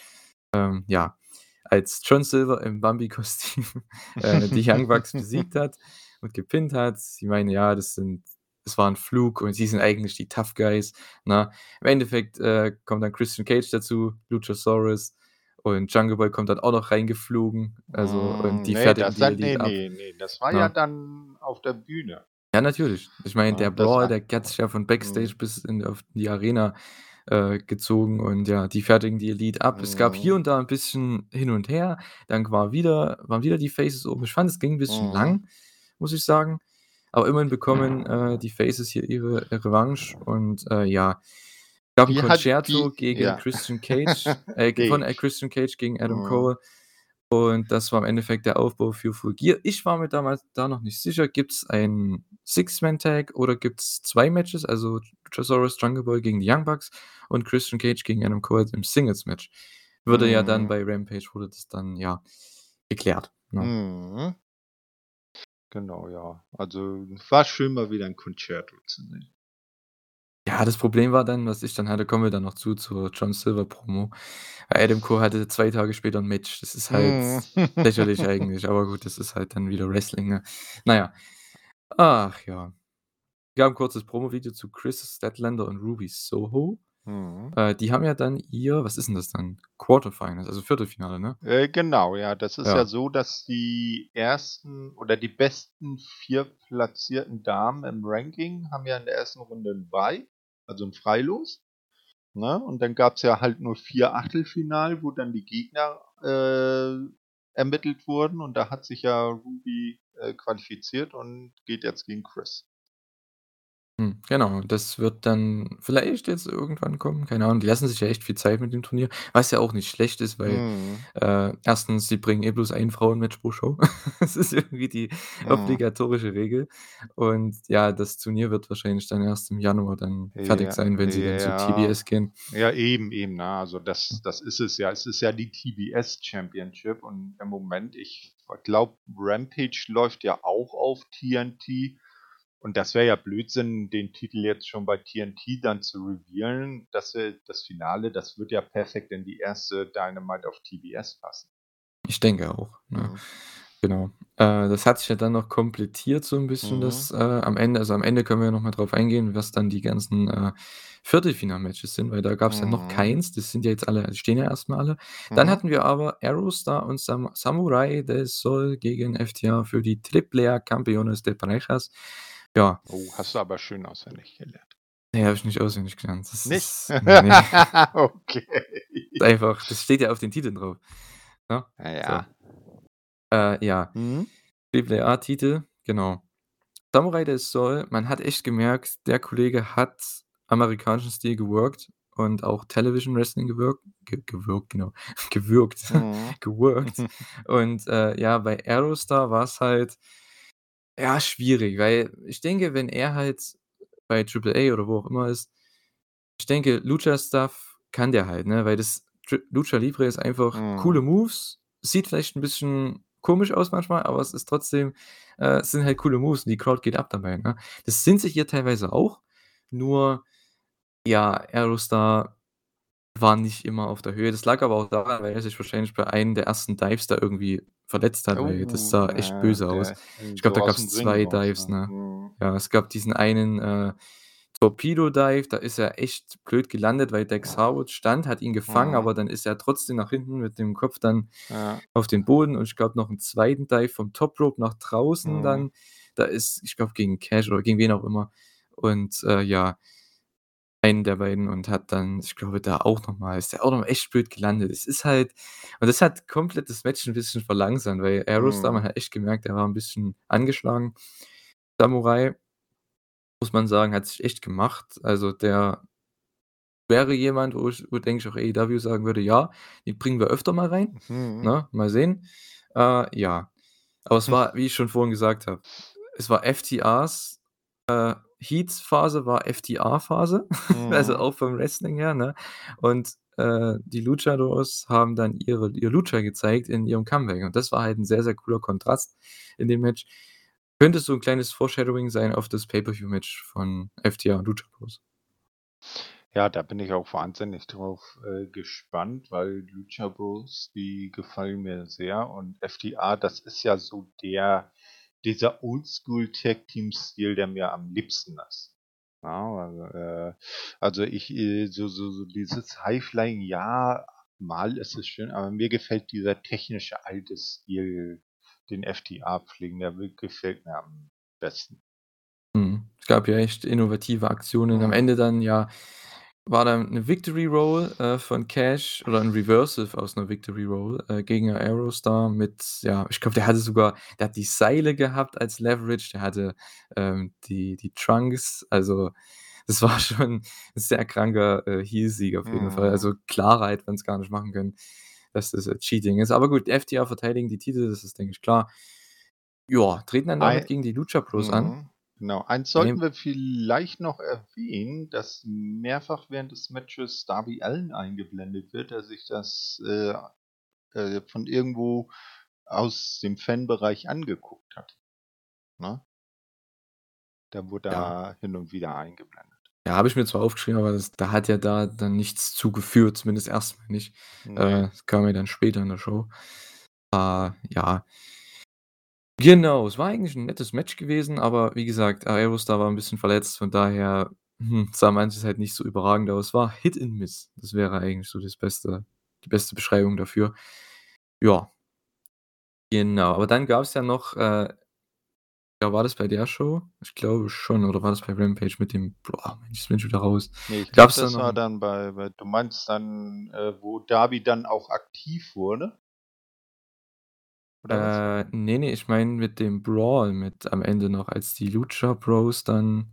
ähm, ja, als John Silver im Bambi-Kostüm, äh, die Young Bucks besiegt hat und gepinnt hat. Sie meinen, ja, das sind das war 'n Flug und sie sind eigentlich die Tough Guys, ne? Im Endeffekt, äh, kommt dann Christian Cage dazu, Luchasaurus und Jungle Boy kommt dann auch noch reingeflogen, also und Hm, die ne, fertigen das die hat ne, Elite ab, ne, ne, das war ja ne? dann auf der Bühne. Ja, natürlich. Ich meine, der Ne, das Brawl, der hat sich ja von Backstage mhm. bis in auf die Arena, äh, gezogen und ja, die fertigen die Elite ab. Es gab hier Mhm. und da 'n bisschen hin und her, dann war wieder waren wieder die Faces oben. Ich fand, es ging 'n bisschen Mhm. lang, muss ich sagen, aber immerhin bekommen, äh, die Faces hier ihre Revanche und, äh, ja, gab 'n Wie hat Concerto gegen ja. Christian Cage äh, von, Ne. äh, Christian Cage gegen Adam Mhm. Cole und das war im Endeffekt der Aufbau für Full Gear. Ich war mir damals da noch nicht sicher, gibt's ein Six-Man-Tag oder gibt's 2 Matches, also Luchasaurus, Jungle Boy gegen die Young Bucks und Christian Cage gegen Adam Cole im Singles-Match. Würde ja dann Mhm. bei Rampage wurde das dann, ja, geklärt, ne? Mhm. Genau, ja. Also, war schön, mal wieder 'n Concerto zu sehen. Ja, das Problem war dann, was ich dann hatte kommen wir dann noch zu zur John Silver Promo. Adam Cole hatte 2 Tage später 'n Match. Das ist halt Mhm. lächerlich eigentlich, aber gut, das ist halt dann wieder Wrestling, ne? Na ja. Ach ja. Gab 'n kurzes Promovideo zu Kris Statlander und Ruby Soho. Mhm. Äh, die haben ja dann ihr was ist 'n das dann? Quarterfinals, also Viertelfinale, ne? Äh, genau, ja. Das ist ja Ja. so, dass die 1. oder die besten 4 platzierten Damen im Ranking haben ja in der 1. Runde 'n Bye, also 'n Freilos, ne? Und dann gab's ja halt nur 4 Achtelfinal, wo dann die Gegner, äh, ermittelt wurden und da hat sich ja Ruby, äh, qualifiziert und geht jetzt gegen Kris. Hm, genau, das wird dann vielleicht jetzt irgendwann kommen, keine Ahnung. Die lassen sich ja echt viel Zeit mit dem Turnier, was ja auch nicht schlecht ist, weil, Mhm. äh, 1. sie bringen eh bloß ein Frauenmatch pro Show. Das ist irgendwie die Mhm. obligatorische Regel. Und ja, das Turnier wird wahrscheinlich dann erst im Januar dann fertig Ja, sein, wenn sie dann zu ja. TBS gehen. Ja, eben, eben, ne? Also, das das ist es ja. Es ist ja die TBS Championship und im Moment, ich glaube, Rampage läuft ja auch auf TNT und das wäre ja Blödsinn, den Titel jetzt schon bei TNT dann zu revealen. Das das Finale, das wird ja perfekt in die erste Dynamite auf TBS passen. Ich denke auch, ne? Mhm. Genau. Äh, das hat sich ja dann noch komplettiert so 'n bisschen Mhm. das, äh, am Ende also, am Ende können wir ja noch mal drauf eingehen, was dann die ganzen, äh, Viertelfinal-Matches sind, weil da gab's ja noch Mhm. keins. Das sind ja jetzt alle die stehen ja erst mal alle. Dann Mhm. hatten wir aber Aerostar und Sam Samurai del Sol gegen FTR für die Triplea Campeones de Parejas. Ja. Oh, hast du aber schön auswendig gelernt. Ne, habe ich nicht auswendig gelernt. Das Nicht? ist ne. Okay. Einfach das steht ja auf den Titeln drauf, ne? Na So. ja. Äh, ja. Mhm. Triple A-Titel, genau. Samurai del Sol, man hat echt gemerkt, der Kollege hat amerikanischen Stil geworkt und auch Television Wrestling gewirkt ge gewirkt, genau, gewürgt, Mhm. geworkt. Und, äh, ja, bei Aerostar war's halt, ja, schwierig, weil ich denke, wenn er halt bei Triple A oder wo auch immer ist ich denke, Lucha Stuff kann der halt, ne, weil das Lucha Libre ist einfach coole Mhm. Moves, sieht vielleicht 'n bisschen komisch aus manchmal, aber es ist trotzdem äh, es sind halt coole Moves und die Crowd geht ab dabei, ne? Das sind sie hier teilweise auch, nur, ja, Aerostar war nicht immer auf der Höhe. Das lag aber auch daran, weil er sich wahrscheinlich bei einem der ersten Dives da irgendwie verletzt hat, weil das Oh, sah echt ja, böse aus. der Ich glaube, so da aus'm gab's Ring 2 raus, Dives, ne? ne? Mhm. Ja, es gab diesen einen, äh, Torpedo Dive, da ist er echt blöd gelandet, weil Dax Harwood stand, hat ihn gefangen, Mhm. aber dann ist er trotzdem nach hinten mit dem Kopf dann Ja. auf den Boden und ich glaube noch 'n zweiten Dive vom Top Rope nach draußen Mhm. dann. Da ist ich glaube, gegen Cash oder gegen wen auch immer. Und, äh, ja einen der beiden und hat dann ich glaube, da auch noch mal ist der auch noch echt blöd gelandet. Es ist halt und das hat komplett das Match 'n bisschen verlangsamt, weil man Mhm. hat echt gemerkt, der war 'n bisschen angeschlagen. Samurai muss man sagen, hat sich echt gemacht. Also, der wäre jemand, wo ich wo, denke ich, auch AEW sagen würde: „Ja, den bringen wir öfter mal rein, Mhm. ne? Mal sehen.“ Äh, ja. Aber es war, wie ich schon vorhin gesagt habe, es war FTRs, äh, Heat-Phase war FTR-Phase, also, Mhm. auch vom Wrestling her, ne? Und, äh, die Luchadors haben dann ihre ihr Lucha gezeigt in ihrem Comeback und das war halt 'n sehr, sehr cooler Kontrast in dem Match. Könnte so 'n kleines Foreshadowing sein auf das Pay-Per-View-Match von FTR und Lucha Bros. Ja, da bin ich auch wahnsinnig drauf, äh, gespannt, weil Lucha Bros, die gefallen mir sehr und FTR, das ist ja so der dieser Oldschool-Tag-Team-Stil, der mir am liebsten ist. Ja, also, äh also, ich, äh so so so dieses High-Flying, ja, mal ist es schön, aber mir gefällt dieser technische alte Stil, den FTR pflegen, der gefällt mir am besten. Mhm. Es gab ja echt innovative Aktionen. Am. Ende dann, ja, war da 'ne Victory Roll, äh, von Cash oder 'n Reversal aus 'ner Victory Roll, äh, gegen Aerostar mit ja, ich glaube, der hatte sogar der hat die Seile gehabt als Leverage, der hatte, ähm, die die Trunks. Also, das war schon 'n sehr kranker, äh, Heel-Sieg auf jeden Fall. Mhm. Also, klarer hätte man's gar nicht machen können, dass das, äh, Cheating ist. Aber gut, FTR verteidigen die Titel, das ist, denke ich, klar. Ja, treten dann damit Ei gegen die Lucha Bros an. Genau. Eins sollten wir vielleicht noch erwähnen, dass mehrfach während des Matches Darby Allin eingeblendet wird, der sich das, äh, äh, von irgendwo aus dem Fanbereich angeguckt hat, ne? Der wurde Ja. da hin und wieder eingeblendet. Ja, habe ich mir zwar aufgeschrieben, aber das da hat ja da dann nichts zu geführt, zumindest erst mal nicht. Ne. Äh, das kam ja dann später in der Show. Äh, ja. Genau, es war eigentlich 'n nettes Match gewesen, aber wie gesagt, Aerostar war 'n bisschen verletzt, von daher, hm, sah manches halt nicht so überragend aus. War Hit and Miss. Das wäre eigentlich so das beste die beste Beschreibung dafür. Ja. Genau, aber dann gab's ja noch, äh ja, war das bei der Show? Ich glaube schon, oder war das bei Rampage mit dem boah, Mensch, jetzt bin ich wieder raus. Ne, ich glaube, Gab's da das noch war 'n dann bei bei du meinst dann, äh, wo Darby dann auch aktiv wurde? Oder was? Äh, ne, ne, ich meine mit dem Brawl mit am Ende noch, als die Lucha Bros dann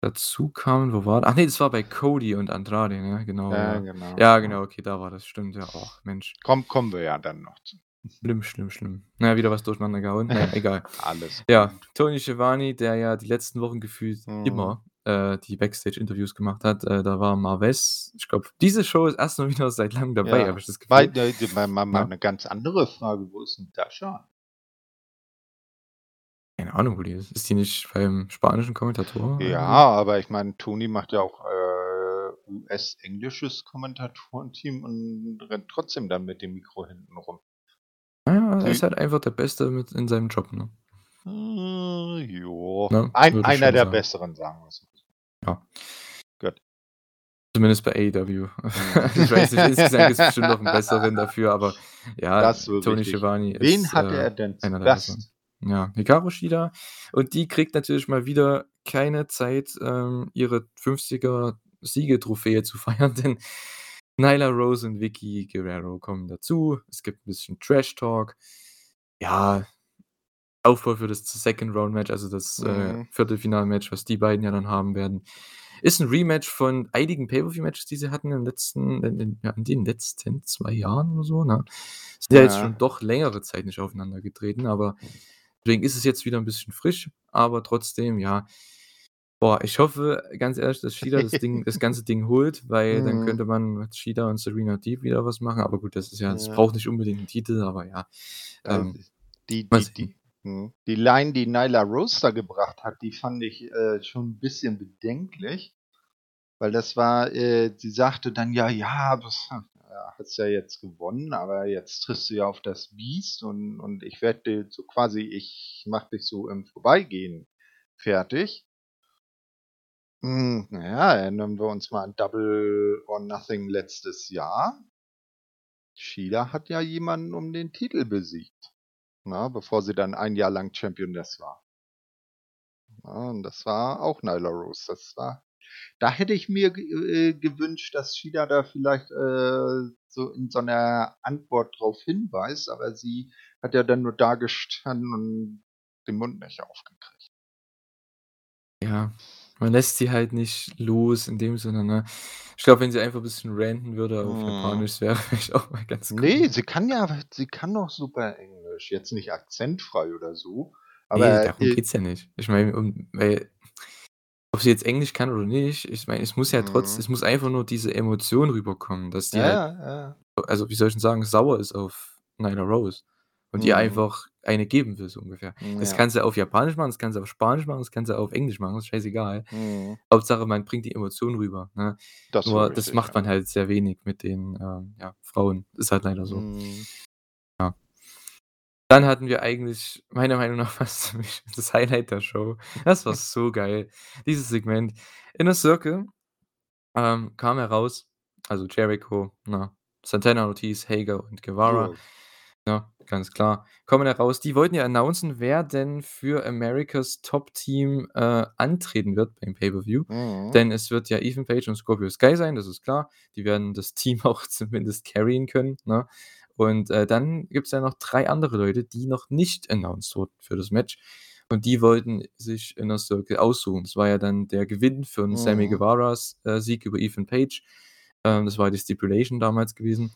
dazu kamen. Wo war ach ne, das war bei Cody und Andrade, ne? Genau, Ja, ja. genau, Ja, ja. genau, okay, da war das, stimmt, ja. Och, Mensch. Komm kommen wir ja dann noch zu. Schlimm, schlimm, schlimm. Na ja, wieder was durcheinander gehauen. Na ja, egal. Alles Ja. Tony Schiavone, der ja die letzten Wochen gefühlt Mhm. immer, äh, die Backstage-Interviews gemacht hat, äh, da war Marvez ich glaube, diese Show ist erst mal wieder seit Langem dabei, habe Ja, ich das Gefühl. de de mal mal mal Ne? 'ne ganz andere Frage, wo ist 'n Dasha? Keine Ahnung, wo die ist. Ist die nicht beim spanischen Kommentator Ja, aber ich meine, Tony macht ja auch, äh, US-englisches Kommentatorenteam und rennt trotzdem dann mit dem Mikro hinten rum. Ah, Ja, er ist halt einfach der Beste mit in seinem Job, ne? Äh, jo. Ne? Ein, einer der sagen. besseren, sagen wir es. Ja. Gut. Zumindest bei AEW. ich weiß nicht, insgesamt es bestimmt noch einen besseren dafür, aber ja, Tony Schiavone ist. Wen hat äh, er denn der besseren? Ja, Hikaru Shida. Und die kriegt natürlich mal wieder keine Zeit, ähm, ihre 50er Siegetrophäe zu feiern, denn Nyla Rose und Vicky Guerrero kommen dazu. Es gibt ein bisschen Trash Talk. Ja, Aufbau für das Second Round Match, also das äh, mhm. äh, Viertelfinal-Match, was die beiden ja dann haben werden. Ist ein Rematch von einigen Pay-Per-View-Matches, die sie hatten in, den letzten, in, in, den letzten zwei Jahren oder so. Ne? Sind ja. ja jetzt schon doch längere Zeit nicht aufeinander getreten, aber deswegen ist es jetzt wieder ein bisschen frisch, aber trotzdem, ja. Boah, ich hoffe, ganz ehrlich, dass Shida das Ding, das ganze Ding holt, weil dann mhm. könnte man mit Shida und Serena Deep wieder was machen. Aber gut, das ist ja, das ja. braucht nicht unbedingt einen Titel, aber ja. Ähm, die, die, die, hm. Die Line, die Nyla Roaster gebracht hat, die fand ich äh, schon ein bisschen bedenklich. Weil das war, äh, sie sagte dann, ja, ja, das ja, hast ja jetzt gewonnen, aber jetzt triffst du ja auf das Biest und, und ich werde so quasi, ich mach dich so im Vorbeigehen fertig. Hm, naja, erinnern wir uns mal an Double or Nothing letztes Jahr. Shida hat ja jemanden um den Titel besiegt na, bevor sie dann ein Jahr lang Championess war. Ja, und das war auch Nyla Rose. Das war, da hätte ich mir äh, gewünscht, dass Shida da vielleicht äh, so in so einer Antwort drauf hinweist, aber sie hat ja dann nur da gestanden und den Mund nicht aufgekriegt. Ja, man lässt sie halt nicht los in dem Sinne, ne? Ich glaube, wenn sie einfach ein bisschen ranten würde auf hm. Japanisch, wäre vielleicht auch mal ganz cool. Nee, sie kann ja, sie kann doch super Englisch. Jetzt nicht akzentfrei oder so. Aber nee, darum äh, geht's ja nicht. Ich meine, um, weil, ob sie jetzt Englisch kann oder nicht, ich meine, es muss ja trotz, mhm. es muss einfach nur diese Emotion rüberkommen, dass die ja, halt, ja. also wie soll ich denn sagen, sauer ist auf Nyla Rose und ihr mhm. einfach eine geben will, so ungefähr. Das kannst du auf Japanisch machen, das kannst du auf Spanisch machen, das kannst du auf Englisch machen, das ist scheißegal. Mhm. Hauptsache, man bringt die Emotionen rüber, ne? Das Nur das macht man halt sehr wenig mit den, ähm, ja, Frauen. Ist halt leider so. Mhm. Ja. Dann hatten wir eigentlich meiner Meinung nach fast das Highlight der Show. Das war so geil, dieses Segment. Inner Circle, ähm, kam heraus, also Jericho, na, Santana Ortiz, Hager und Guevara. Ja. Ja, ganz klar. Kommen heraus, die wollten ja announcen, wer denn für Americas Top-Team äh, antreten wird beim Pay-Per-View. Mhm. Denn es wird ja Ethan Page und Scorpio Sky sein, das ist klar. Die werden das Team auch zumindest carryen können. Ne? Und äh, dann gibt es ja noch drei andere Leute, die noch nicht announced wurden für das Match. Und die wollten sich Inner Circle aussuchen. Das war ja dann der Gewinn für mhm. Sammy Guevaras äh, Sieg über Ethan Page. Ähm, das war die Stipulation damals gewesen.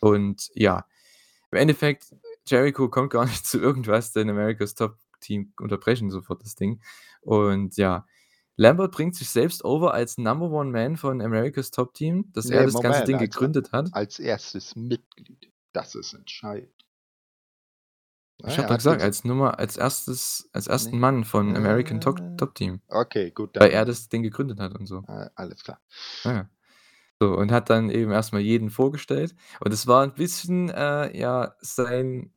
Und ja, im Endeffekt, Jericho kommt gar nicht zu irgendwas, denn America's Top Team unterbrechen sofort das Ding. Und ja, Lambert bringt sich selbst over als Number One Man von America's Top Team, dass nee, er das Moment, ganze Ding als, gegründet hat. Als erstes Mitglied. Das ist entscheidend. Ich habe doch gesagt, als Nummer, als erstes, als ersten nee. Mann von American Top, Top Team. Okay, gut. Dann. Weil er das Ding gegründet hat und so. Alles klar. Ja. So, und hat dann eben erstmal jeden vorgestellt. Und es war ein bisschen, äh, ja, sein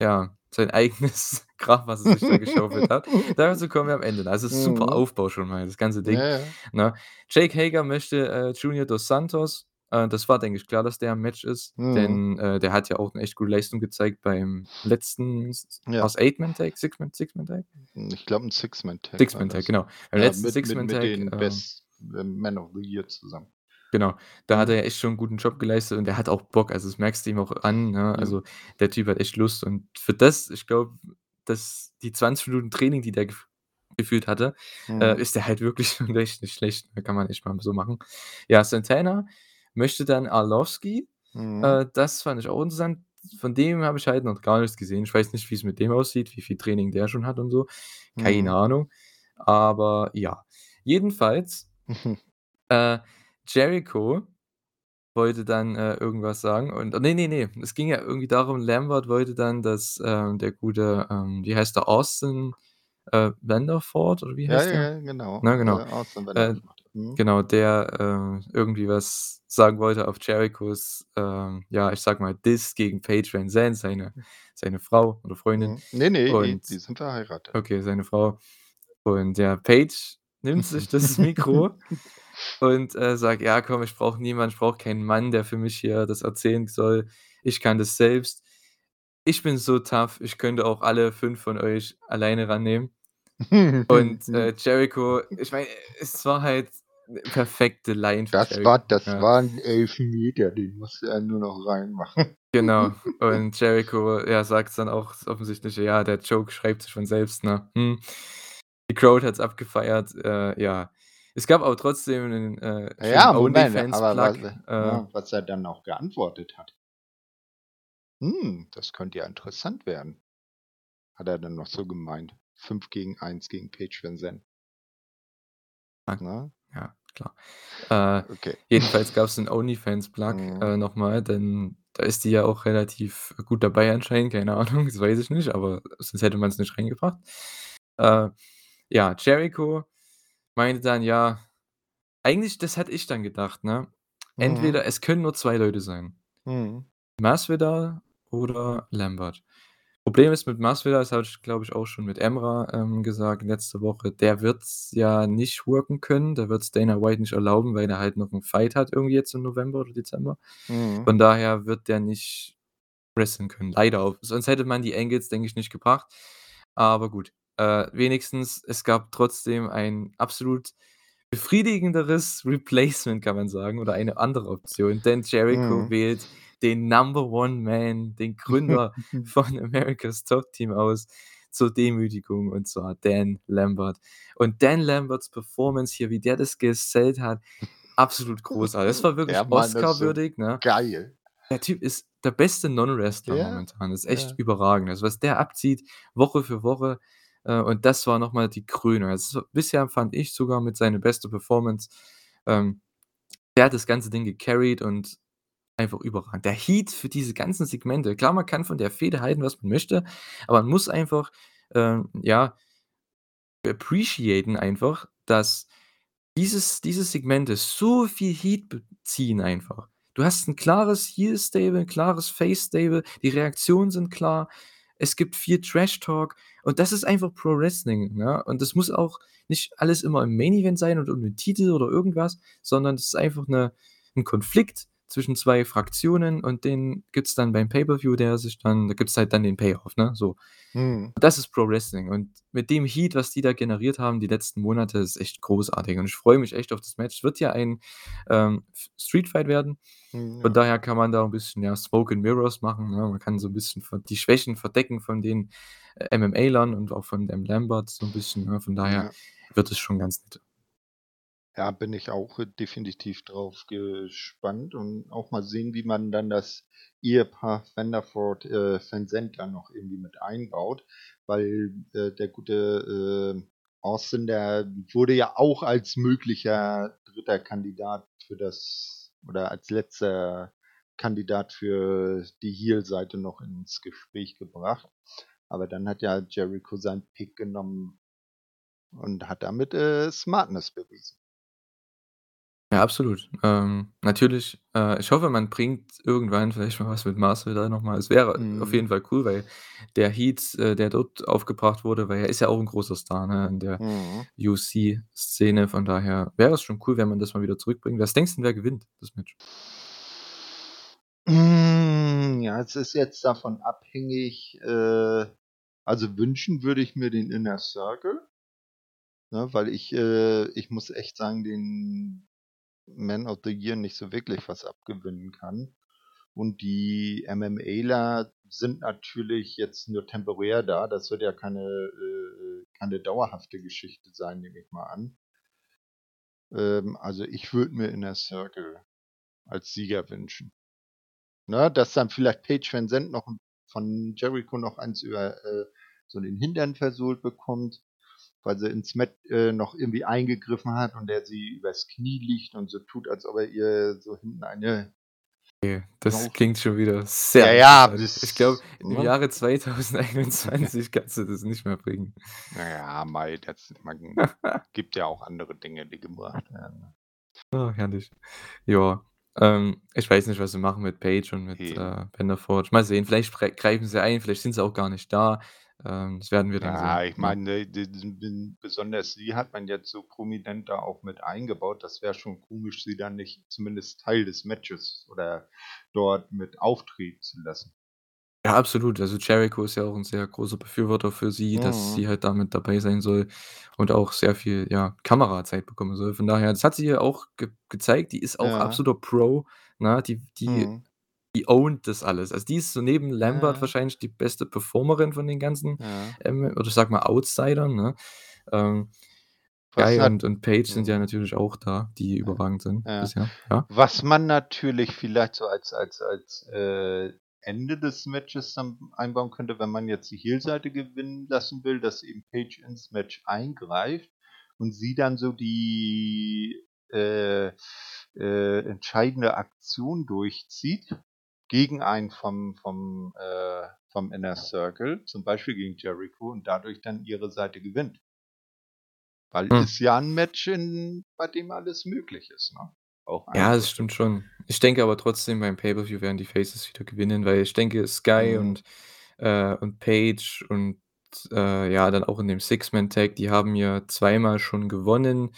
ja, sein eigenes Grab, was er sich da geschaufelt hat. Dazu kommen wir am Ende. Also, super mhm. Aufbau schon mal, das ganze Ding, Ja, ja. ne? Jake Hager möchte, äh, Junior dos Santos. Äh, das war, denke ich, klar, dass der im Match ist, Mhm. denn, äh, der hat ja auch eine echt gute Leistung gezeigt beim letzten Ja. war's Eight-Man-Tag, Six-Man Six-Man-Tag? Ich glaube, 'n Six-Man-Tag Six-Man-Tag, genau. Beim letzten mit mit mit Six-Man-Tag, den ähm Best äh, Man of the Year zusammen. Genau, da hat mhm. er echt schon 'n guten Job geleistet und er hat auch Bock. Also, das merkst du ihm auch an, ne? Also, der Typ hat echt Lust und für das ich glaube, dass die 20 Minuten Training, die der gef gefühlt hatte, äh, mhm. ist der halt wirklich schon echt nicht schlecht. Da kann man echt mal so machen. Ja, Santana möchte dann Arlovski. Mhm. Äh, das fand ich auch interessant. Von dem habe ich halt noch gar nichts gesehen. Ich weiß nicht, wie es mit dem aussieht, wie viel Training der schon hat und so. Keine Mhm. Ahnung. Aber ja, jedenfalls, äh Jericho wollte dann, äh, irgendwas sagen und ne, ne, ne, es ging ja irgendwie darum, Lambert wollte dann, dass, ähm, der gute, ähm, wie heißt der, Austin, äh, Vanderford oder wie Ja, heißt der? ja, genau. Na, genau. Äh, Austin Vanderford. Mhm. Genau, der äh, irgendwie was sagen wollte auf Jerichos, ähm, ja, ich sag mal, Diss gegen Paige Van Zandt, seine seine Frau oder Freundin. Mhm. Ne, ne, und die sind verheiratet. Okay, seine Frau. Und ja, Paige nimmt sich das Mikro und, äh, sagt: „Ja, komm, ich brauche niemanden, ich brauche keinen Mann, der für mich hier das erzählen soll. Ich kann das selbst. Ich bin so tough, ich könnte auch alle 5 von euch alleine rannehmen.“ Und, äh, Jericho ich meine, es war halt 'ne perfekte Line für Das Jericho, war das ja. war 'n Elfmeter, den musste er nur noch reinmachen. Genau. Und Jericho, ja, sagt's dann auch das Offensichtliche: „Ja, der Joke schreibt sich von selbst“, ne? Hm. Die Crowd hat's abgefeiert, äh, ja. Es gab aber trotzdem 'nen, äh, Ja, Onlyfans-Plug, ja, äh was er dann auch geantwortet hat. Hm, das könnte ja interessant werden. Hat er dann noch so gemeint. 5 gegen 1 gegen Zandt. Ah, Ne? ja, klar. Äh, Okay. jedenfalls gab's 'n Onlyfans-Plug, Mhm. äh, noch mal, denn da ist die ja auch relativ gut dabei anscheinend, keine Ahnung, das weiß ich nicht, aber sonst hätte man's nicht reingebracht. Äh, ja, Jericho meinte dann, ja eigentlich das hatte ich dann gedacht, ne? Mhm. Entweder es können nur 2 Leute sein. Mhm. Masvidal oder Lambert. Problem ist mit Masvidal, das habe ich, glaube ich, auch schon mit Emra, ähm, gesagt letzte Woche, der wird's ja nicht worken können. Der wird's Dana White nicht erlauben, weil er halt noch 'n Fight hat irgendwie jetzt im November oder Dezember. Mhm. Von daher wird der nicht wrestlen können, leider auch. Sonst hätte man die Angles, denke ich, nicht gebracht. Aber gut, äh, wenigstens es gab trotzdem ein absolut befriedigenderes Replacement, kann man sagen, oder eine andere Option, denn Jericho Mhm. wählt den Number One Man, den Gründer von America's Top Team aus zur Demütigung, und zwar Dan Lambert. Und Dan Lamberts Performance hier, wie der das gesellt hat, absolut großartig. Das war wirklich so Oscar-würdig, ne? geil. Der Typ ist der beste Non-Wrestler Ja, momentan. Das ist echt ja. überragend. Also, was der abzieht Woche für Woche, äh, und das war noch mal die Krönung. Also, bisher fand ich sogar mit seine beste Performance. Ähm, der hat das ganze Ding gecarried und einfach überragend. Der Heat für diese ganzen Segmente klar, man kann von der Fehde halten, was man möchte, aber man muss einfach, ähm, ja appreciaten einfach, dass dieses diese Segmente so viel Heat beziehen einfach. Du hast 'n klares Heel-Stable, 'n klares Face-Stable, die Reaktionen sind klar. Es gibt viel Trash-Talk und das ist einfach Pro Wrestling, ne? Und das muss auch nicht alles immer im Main Event sein oder um den Titel oder irgendwas, sondern das ist einfach 'ne 'n Konflikt zwischen 2 Fraktionen und den gibt's dann beim Pay-per-View, der sich dann da gibt's halt dann den Payoff, ne, so. Mhm. Das ist Pro Wrestling und mit dem Heat, was die da generiert haben die letzten Monate, ist echt großartig und ich freue mich echt auf das Match. Es wird ja ein, ähm, F Street-Fight werden. Hm, Von ja. daher kann man da 'n bisschen, ja, Smoke and Mirrors machen, ne? Man kann so 'n bisschen die Schwächen verdecken von den, äh, MMA-Lern und auch von dem Lambert so 'n bisschen, ne? Von daher Ja. wird es schon ganz nett. Ja, bin ich auch, äh, definitiv drauf gespannt und auch mal sehen, wie man dann das Ehepaar Vanderford, äh, Van Zandt dann noch irgendwie mit einbaut, weil, äh, der gute, äh, Austin, der wurde ja auch als möglicher 3. Kandidat für das oder als letzter Kandidat für die Heel-Seite noch ins Gespräch gebracht. Aber dann hat ja Jericho seinen Pick genommen und hat damit, äh, Smartness bewiesen. Ja, absolut. Ähm, natürlich, äh, ich hoffe, man bringt irgendwann vielleicht mal was mit Masvidal noch mal. Es wäre auf Mhm. jeden Fall cool, weil der Heat, äh, der dort aufgebracht wurde weil er ist ja auch 'n großer Star, ne, in der Mhm. UFC-Szene. Von daher wäre es schon cool, wenn man das mal wieder zurückbringt. Was denkst 'n, wer gewinnt das Match? Hm, ja, es ist jetzt davon abhängig, äh also wünschen würde ich mir den Inner Circle. Ne, weil ich, äh ich muss echt sagen, den Man of the Year nicht so wirklich was abgewinnen kann. Und die MMAler sind natürlich jetzt nur temporär da. Das wird ja keine, äh keine dauerhafte Geschichte sein, nehme ich mal an. Ähm, also ich würde mir Inner Circle als Sieger wünschen. Ne, dass dann vielleicht Paige Van Zandt noch von Jericho noch eins über, äh so in den Hintern versohlt bekommt, weil sie ins Mat äh, noch irgendwie eingegriffen hat und der sie übers Knie liegt und so tut, als ob er ihr so hinten eine Okay, das Drauf. klingt schon wieder sehr Ja, ja. Ich glaube, im ne? Jahre 2021 kannst du das nicht mehr bringen. Na ja, mei, das man gibt ja auch andere Dinge, die gebracht werden. Oh, herrlich. Ja, ähm, ich weiß nicht, was sie machen mit Page und mit, Eben. äh, Vanderforge. Mal sehen, vielleicht greifen sie ein, vielleicht sind sie auch gar nicht da. Ähm, das werden wir dann Ja, sehen, ich ne? meine, besonders sie hat man jetzt so prominent da auch mit eingebaut. Das wäre schon komisch, sie dann nicht zumindest Teil des Matches oder dort mit auftreten zu lassen. Ja, absolut. Also, Jericho ist ja auch 'n sehr großer Befürworter für sie, dass Mhm. sie halt da mit dabei sein soll und auch sehr viel, ja, Kamerazeit bekommen soll. Von daher, das hat sie ja auch ge gezeigt, die ist auch Ja. absoluter Pro, ne? Die die Mhm. Die ownt das alles. Also, die ist so neben Lambert Ja. wahrscheinlich die beste Performerin von den ganzen, Ja. ähm, oder sage mal Outsidern, ne? Ähm, Guy und und Page sind ja natürlich auch da, die überragend sind bisher? Was man natürlich vielleicht so als als als, äh, Ende des Matches dann einbauen könnte, wenn man jetzt die Heel-Seite gewinnen lassen will, dass eben Page ins Match eingreift und sie dann so die, äh, äh, entscheidende Aktion durchzieht gegen einen vom vom, äh vom Inner Circle, zum Beispiel gegen Jericho und dadurch dann ihre Seite gewinnt. Weil Hm. ist ja 'n Match, in bei dem alles möglich ist, ne? Auch Ja, das stimmt schon. Ich denke aber trotzdem, beim Pay-per-View werden die Faces wieder gewinnen, weil ich denke, Sky Mhm. und äh, und Page und, äh, ja, dann auch in dem Six-Man-Tag, die haben ja zweimal schon gewonnen.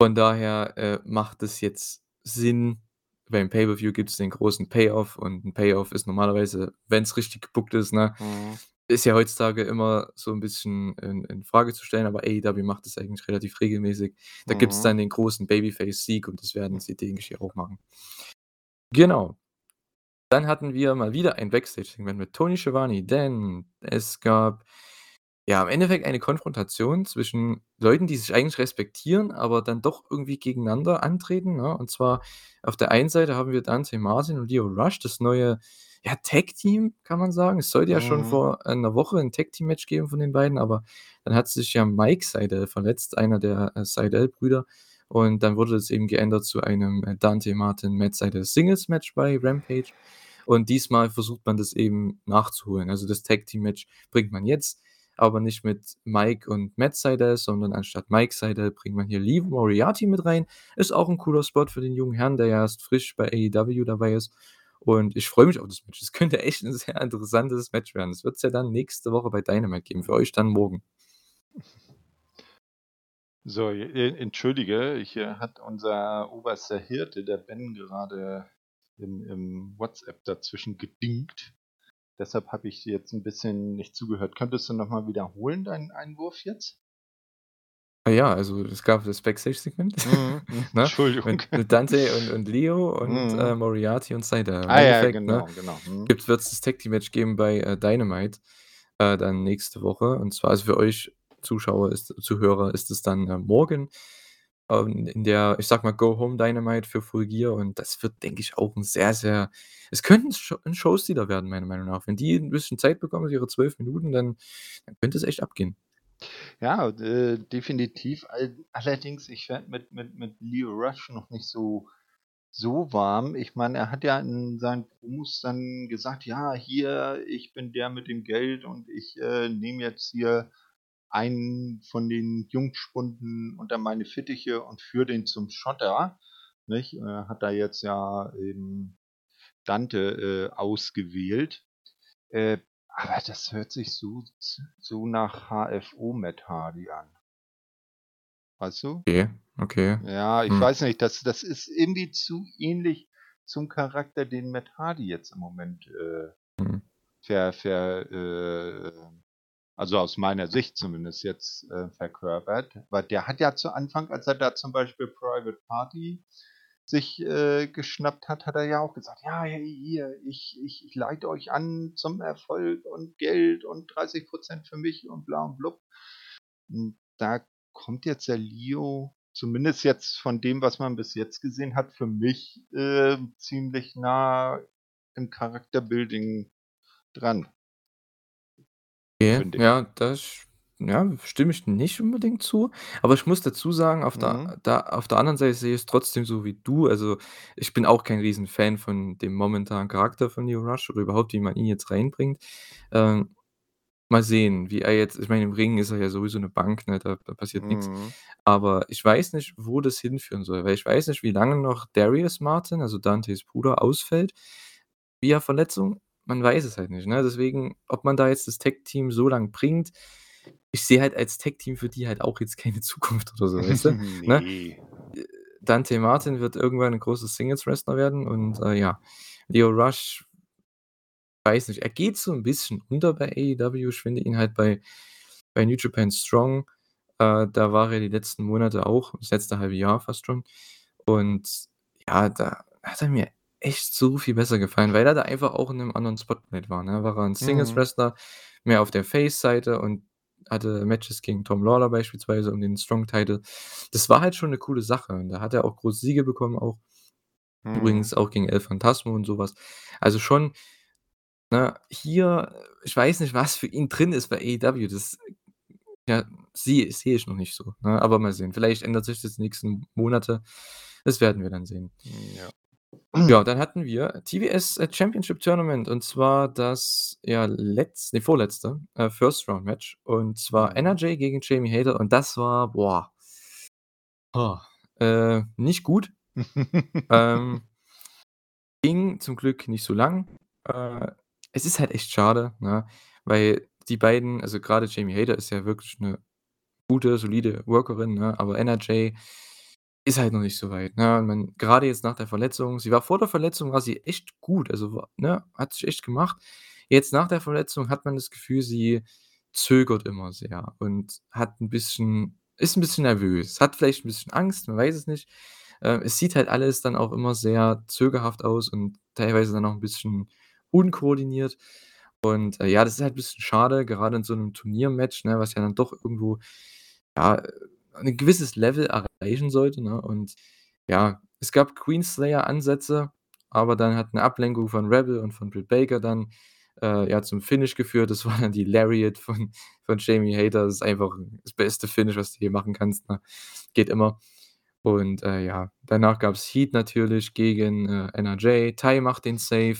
Von daher, äh, macht es jetzt Sinn. Beim Pay-per-View gibt's den großen Payoff und 'n Payoff ist normalerweise, wenn's richtig gebookt ist, ne Mhm. ist ja heutzutage immer so 'n bisschen in in Frage zu stellen, aber AEW macht das eigentlich relativ regelmäßig. Da Mhm. dann den großen Babyface-Sieg und das werden sie, denke ich, hier auch machen. Genau. Dann hatten wir mal wieder ein Backstage-Segment mit Tony Schiavone, denn es gab, ja, im Endeffekt eine Konfrontation zwischen Leuten, die sich eigentlich respektieren, aber dann doch irgendwie gegeneinander antreten, ne? Und zwar auf der einen Seite haben wir Dante Martin und Lio Rush, das neue, ja, Tag-Team, kann man sagen. Es sollte ja schon Mhm. vor einer Woche 'n Tag-Team-Match geben von den beiden, aber dann hat sich ja Mike Sydal verletzt, einer der, äh, Sydal-Brüder. Und dann wurde das eben geändert zu einem, äh, Dante Martin Matt Sydal Singles-Match bei Rampage. Und diesmal versucht man das eben nachzuholen. Also, das Tag-Team-Match bringt man jetzt, aber nicht mit Mike und Matt Sydal, sondern anstatt Mike Sydal bringt man hier Lee Moriarty mit rein. Ist auch 'n cooler Spot für den jungen Herrn, der ja erst frisch bei AEW dabei ist. Und ich freue mich auf das Match. Es könnte echt 'n sehr interessantes Match werden. Das wird's ja dann nächste Woche bei Dynamite geben, für euch dann morgen. So, entschuldige, hier hat unser oberster Hirte, der Ben, gerade im im WhatsApp dazwischen gedingt. Deshalb habe ich jetzt 'n bisschen nicht zugehört. Könntest du noch mal wiederholen, deinen Einwurf jetzt? Ah ja, also es gab das Backstage-Segment, Mhm, ne, Entschuldigung. mit Dante und und Lio und, äh, Mhm. Moriarty und. Im Ah ja, Endeffekt, ne, genau, genau. Mhm. wird's das Tag-Team-Match geben bei, äh, Dynamite, äh, dann nächste Woche. Und zwar also für euch Zuschauer ist Zuhörer ist es dann, äh, morgen, ähm, in der, ich sage mal, Go-Home-Dynamite für Full Gear und das wird, denke ich, auch 'n sehr, sehr es könnte 'n Sh 'n Showstealer werden, meiner Meinung nach. Wenn die 'n bisschen Zeit bekommen, ihre 12 Minuten, dann dann könnte es echt abgehen. Ja, äh, definitiv. All allerdings, ich werde mit mit mit Lio Rush noch nicht so so warm. Ich meine, er hat ja in seinen Promos dann gesagt: „Ja, hier, ich bin der mit dem Geld und ich, äh, nehme jetzt hier einen von den Jungspunden unter meine Fittiche und führe den zum Schotter“, nicht? Äh, hat da jetzt ja eben Dante, äh, ausgewählt. Äh, aber das hört sich so so nach HFO Matt Hardy an. Weißt du? Okay, okay. Ja, ich Hm. weiß nicht, das das ist irgendwie zu ähnlich zum Charakter, den Matt Hardy jetzt im Moment, äh, Mhm. ver ver äh, also aus meiner Sicht zumindest jetzt, äh, verkörpert. Weil der hat ja zu Anfang, als er da zum Beispiel Private Party sich, äh, geschnappt hat, hat er ja auch gesagt: „Ja, hier, ich ich ich leite euch an zum Erfolg und Geld und 30 % für mich und bla und blub.“ Hm, da kommt jetzt der Lio, zumindest jetzt von dem, was man bis jetzt gesehen hat, für mich, äh, ziemlich nah im Charakter-Building dran. Okay, Finde ich. ja, das ja, stimme ich nicht unbedingt zu, aber ich muss dazu sagen, auf Mhm. der da auf der anderen Seite sehe ich's trotzdem so wie du. Also, ich bin auch kein Riesenfan von dem momentanen Charakter von Lio Rush oder überhaupt, wie man ihn jetzt reinbringt. Ähm, mal sehen, wie er jetzt ich meine, im Ring ist er ja sowieso 'ne Bank, ne, da da passiert nix. Mhm. Aber ich weiß nicht, wo das hinführen soll, weil ich weiß nicht, wie lange noch Darius Martin, also Dantes Bruder, ausfällt via Verletzung. Man weiß es halt nicht, ne? Deswegen, ob man da jetzt das Tag-Team so lang bringt ich sehe halt als Tag-Team für die halt auch jetzt keine Zukunft oder so, weißt du, ne? Ne. Dante Martin wird irgendwann 'n großer Singles-Wrestler werden und, äh, ja, Lio Rush weiß nicht, er geht so 'n bisschen unter bei AEW. Ich finde ihn halt bei bei New Japan Strong äh, da war er die letzten Monate auch, das letzte 1/2 Jahr fast schon. Und ja, da hat er mir echt so viel besser gefallen, weil er da einfach auch in 'nem anderen Spotlight war, ne? War er 'n Mhm. Singles-Wrestler, mehr auf der Face-Seite und hatte Matches gegen Tom Lawlor beispielsweise um den Strong Title. Das war halt schon 'ne coole Sache und da hat er auch große Siege bekommen auch. Mhm. Übrigens auch gegen El Phantasmo und so was. Also schon, ne, hier ich weiß nicht, was für ihn drin ist bei AEW. Das, ja, sehe ich noch nicht so, ne? Aber mal sehen. Vielleicht ändert sich das die nächsten Monate. Das werden wir dann sehen. Ja. Ja, dann hatten wir TBS, äh, Championship Tournament und zwar das, ja, letz ne, vorletzte, äh, First-Round-Match und zwar Mhm. NRJ gegen Jamie Hater und das war, boah äh, nicht gut. Ähm ging zum Glück nicht so lang. Äh, es ist halt echt schade, ne, weil die beiden also, grade Jamie Hater ist ja wirklich 'ne gute, solide Workerin, ne, aber NRJ ist halt noch nicht so weit, ne? Man grade jetzt nach der Verletzung sie war vor der Verletzung war sie echt gut, also, ne, hat sich echt gemacht. Jetzt nach der Verletzung hat man das Gefühl, sie zögert immer sehr und hat 'n bisschen ist 'n bisschen nervös, hat vielleicht 'n bisschen Angst, man weiß es nicht. Äh, es sieht halt alles dann auch immer sehr zögerhaft aus und teilweise dann auch 'n bisschen unkoordiniert. Und, äh, ja, das ist halt bisschen schade, gerade in so 'nem Turniermatch, ne, was ja dann doch irgendwo, ja, 'n gewisses Level erreichen sollte, ne? Und ja, es gab Queenslayer-Ansätze, aber dann hat 'ne Ablenkung von Rebel und von Britt Baker dann, äh, ja, zum Finish geführt. Das war dann die Lariat von von Jamie Hater. Das ist einfach das beste Finish, was du hier machen kannst, ne? Geht immer. Und, äh, ja, danach gab's Heat natürlich gegen, äh, NRJ. Tay macht den Save.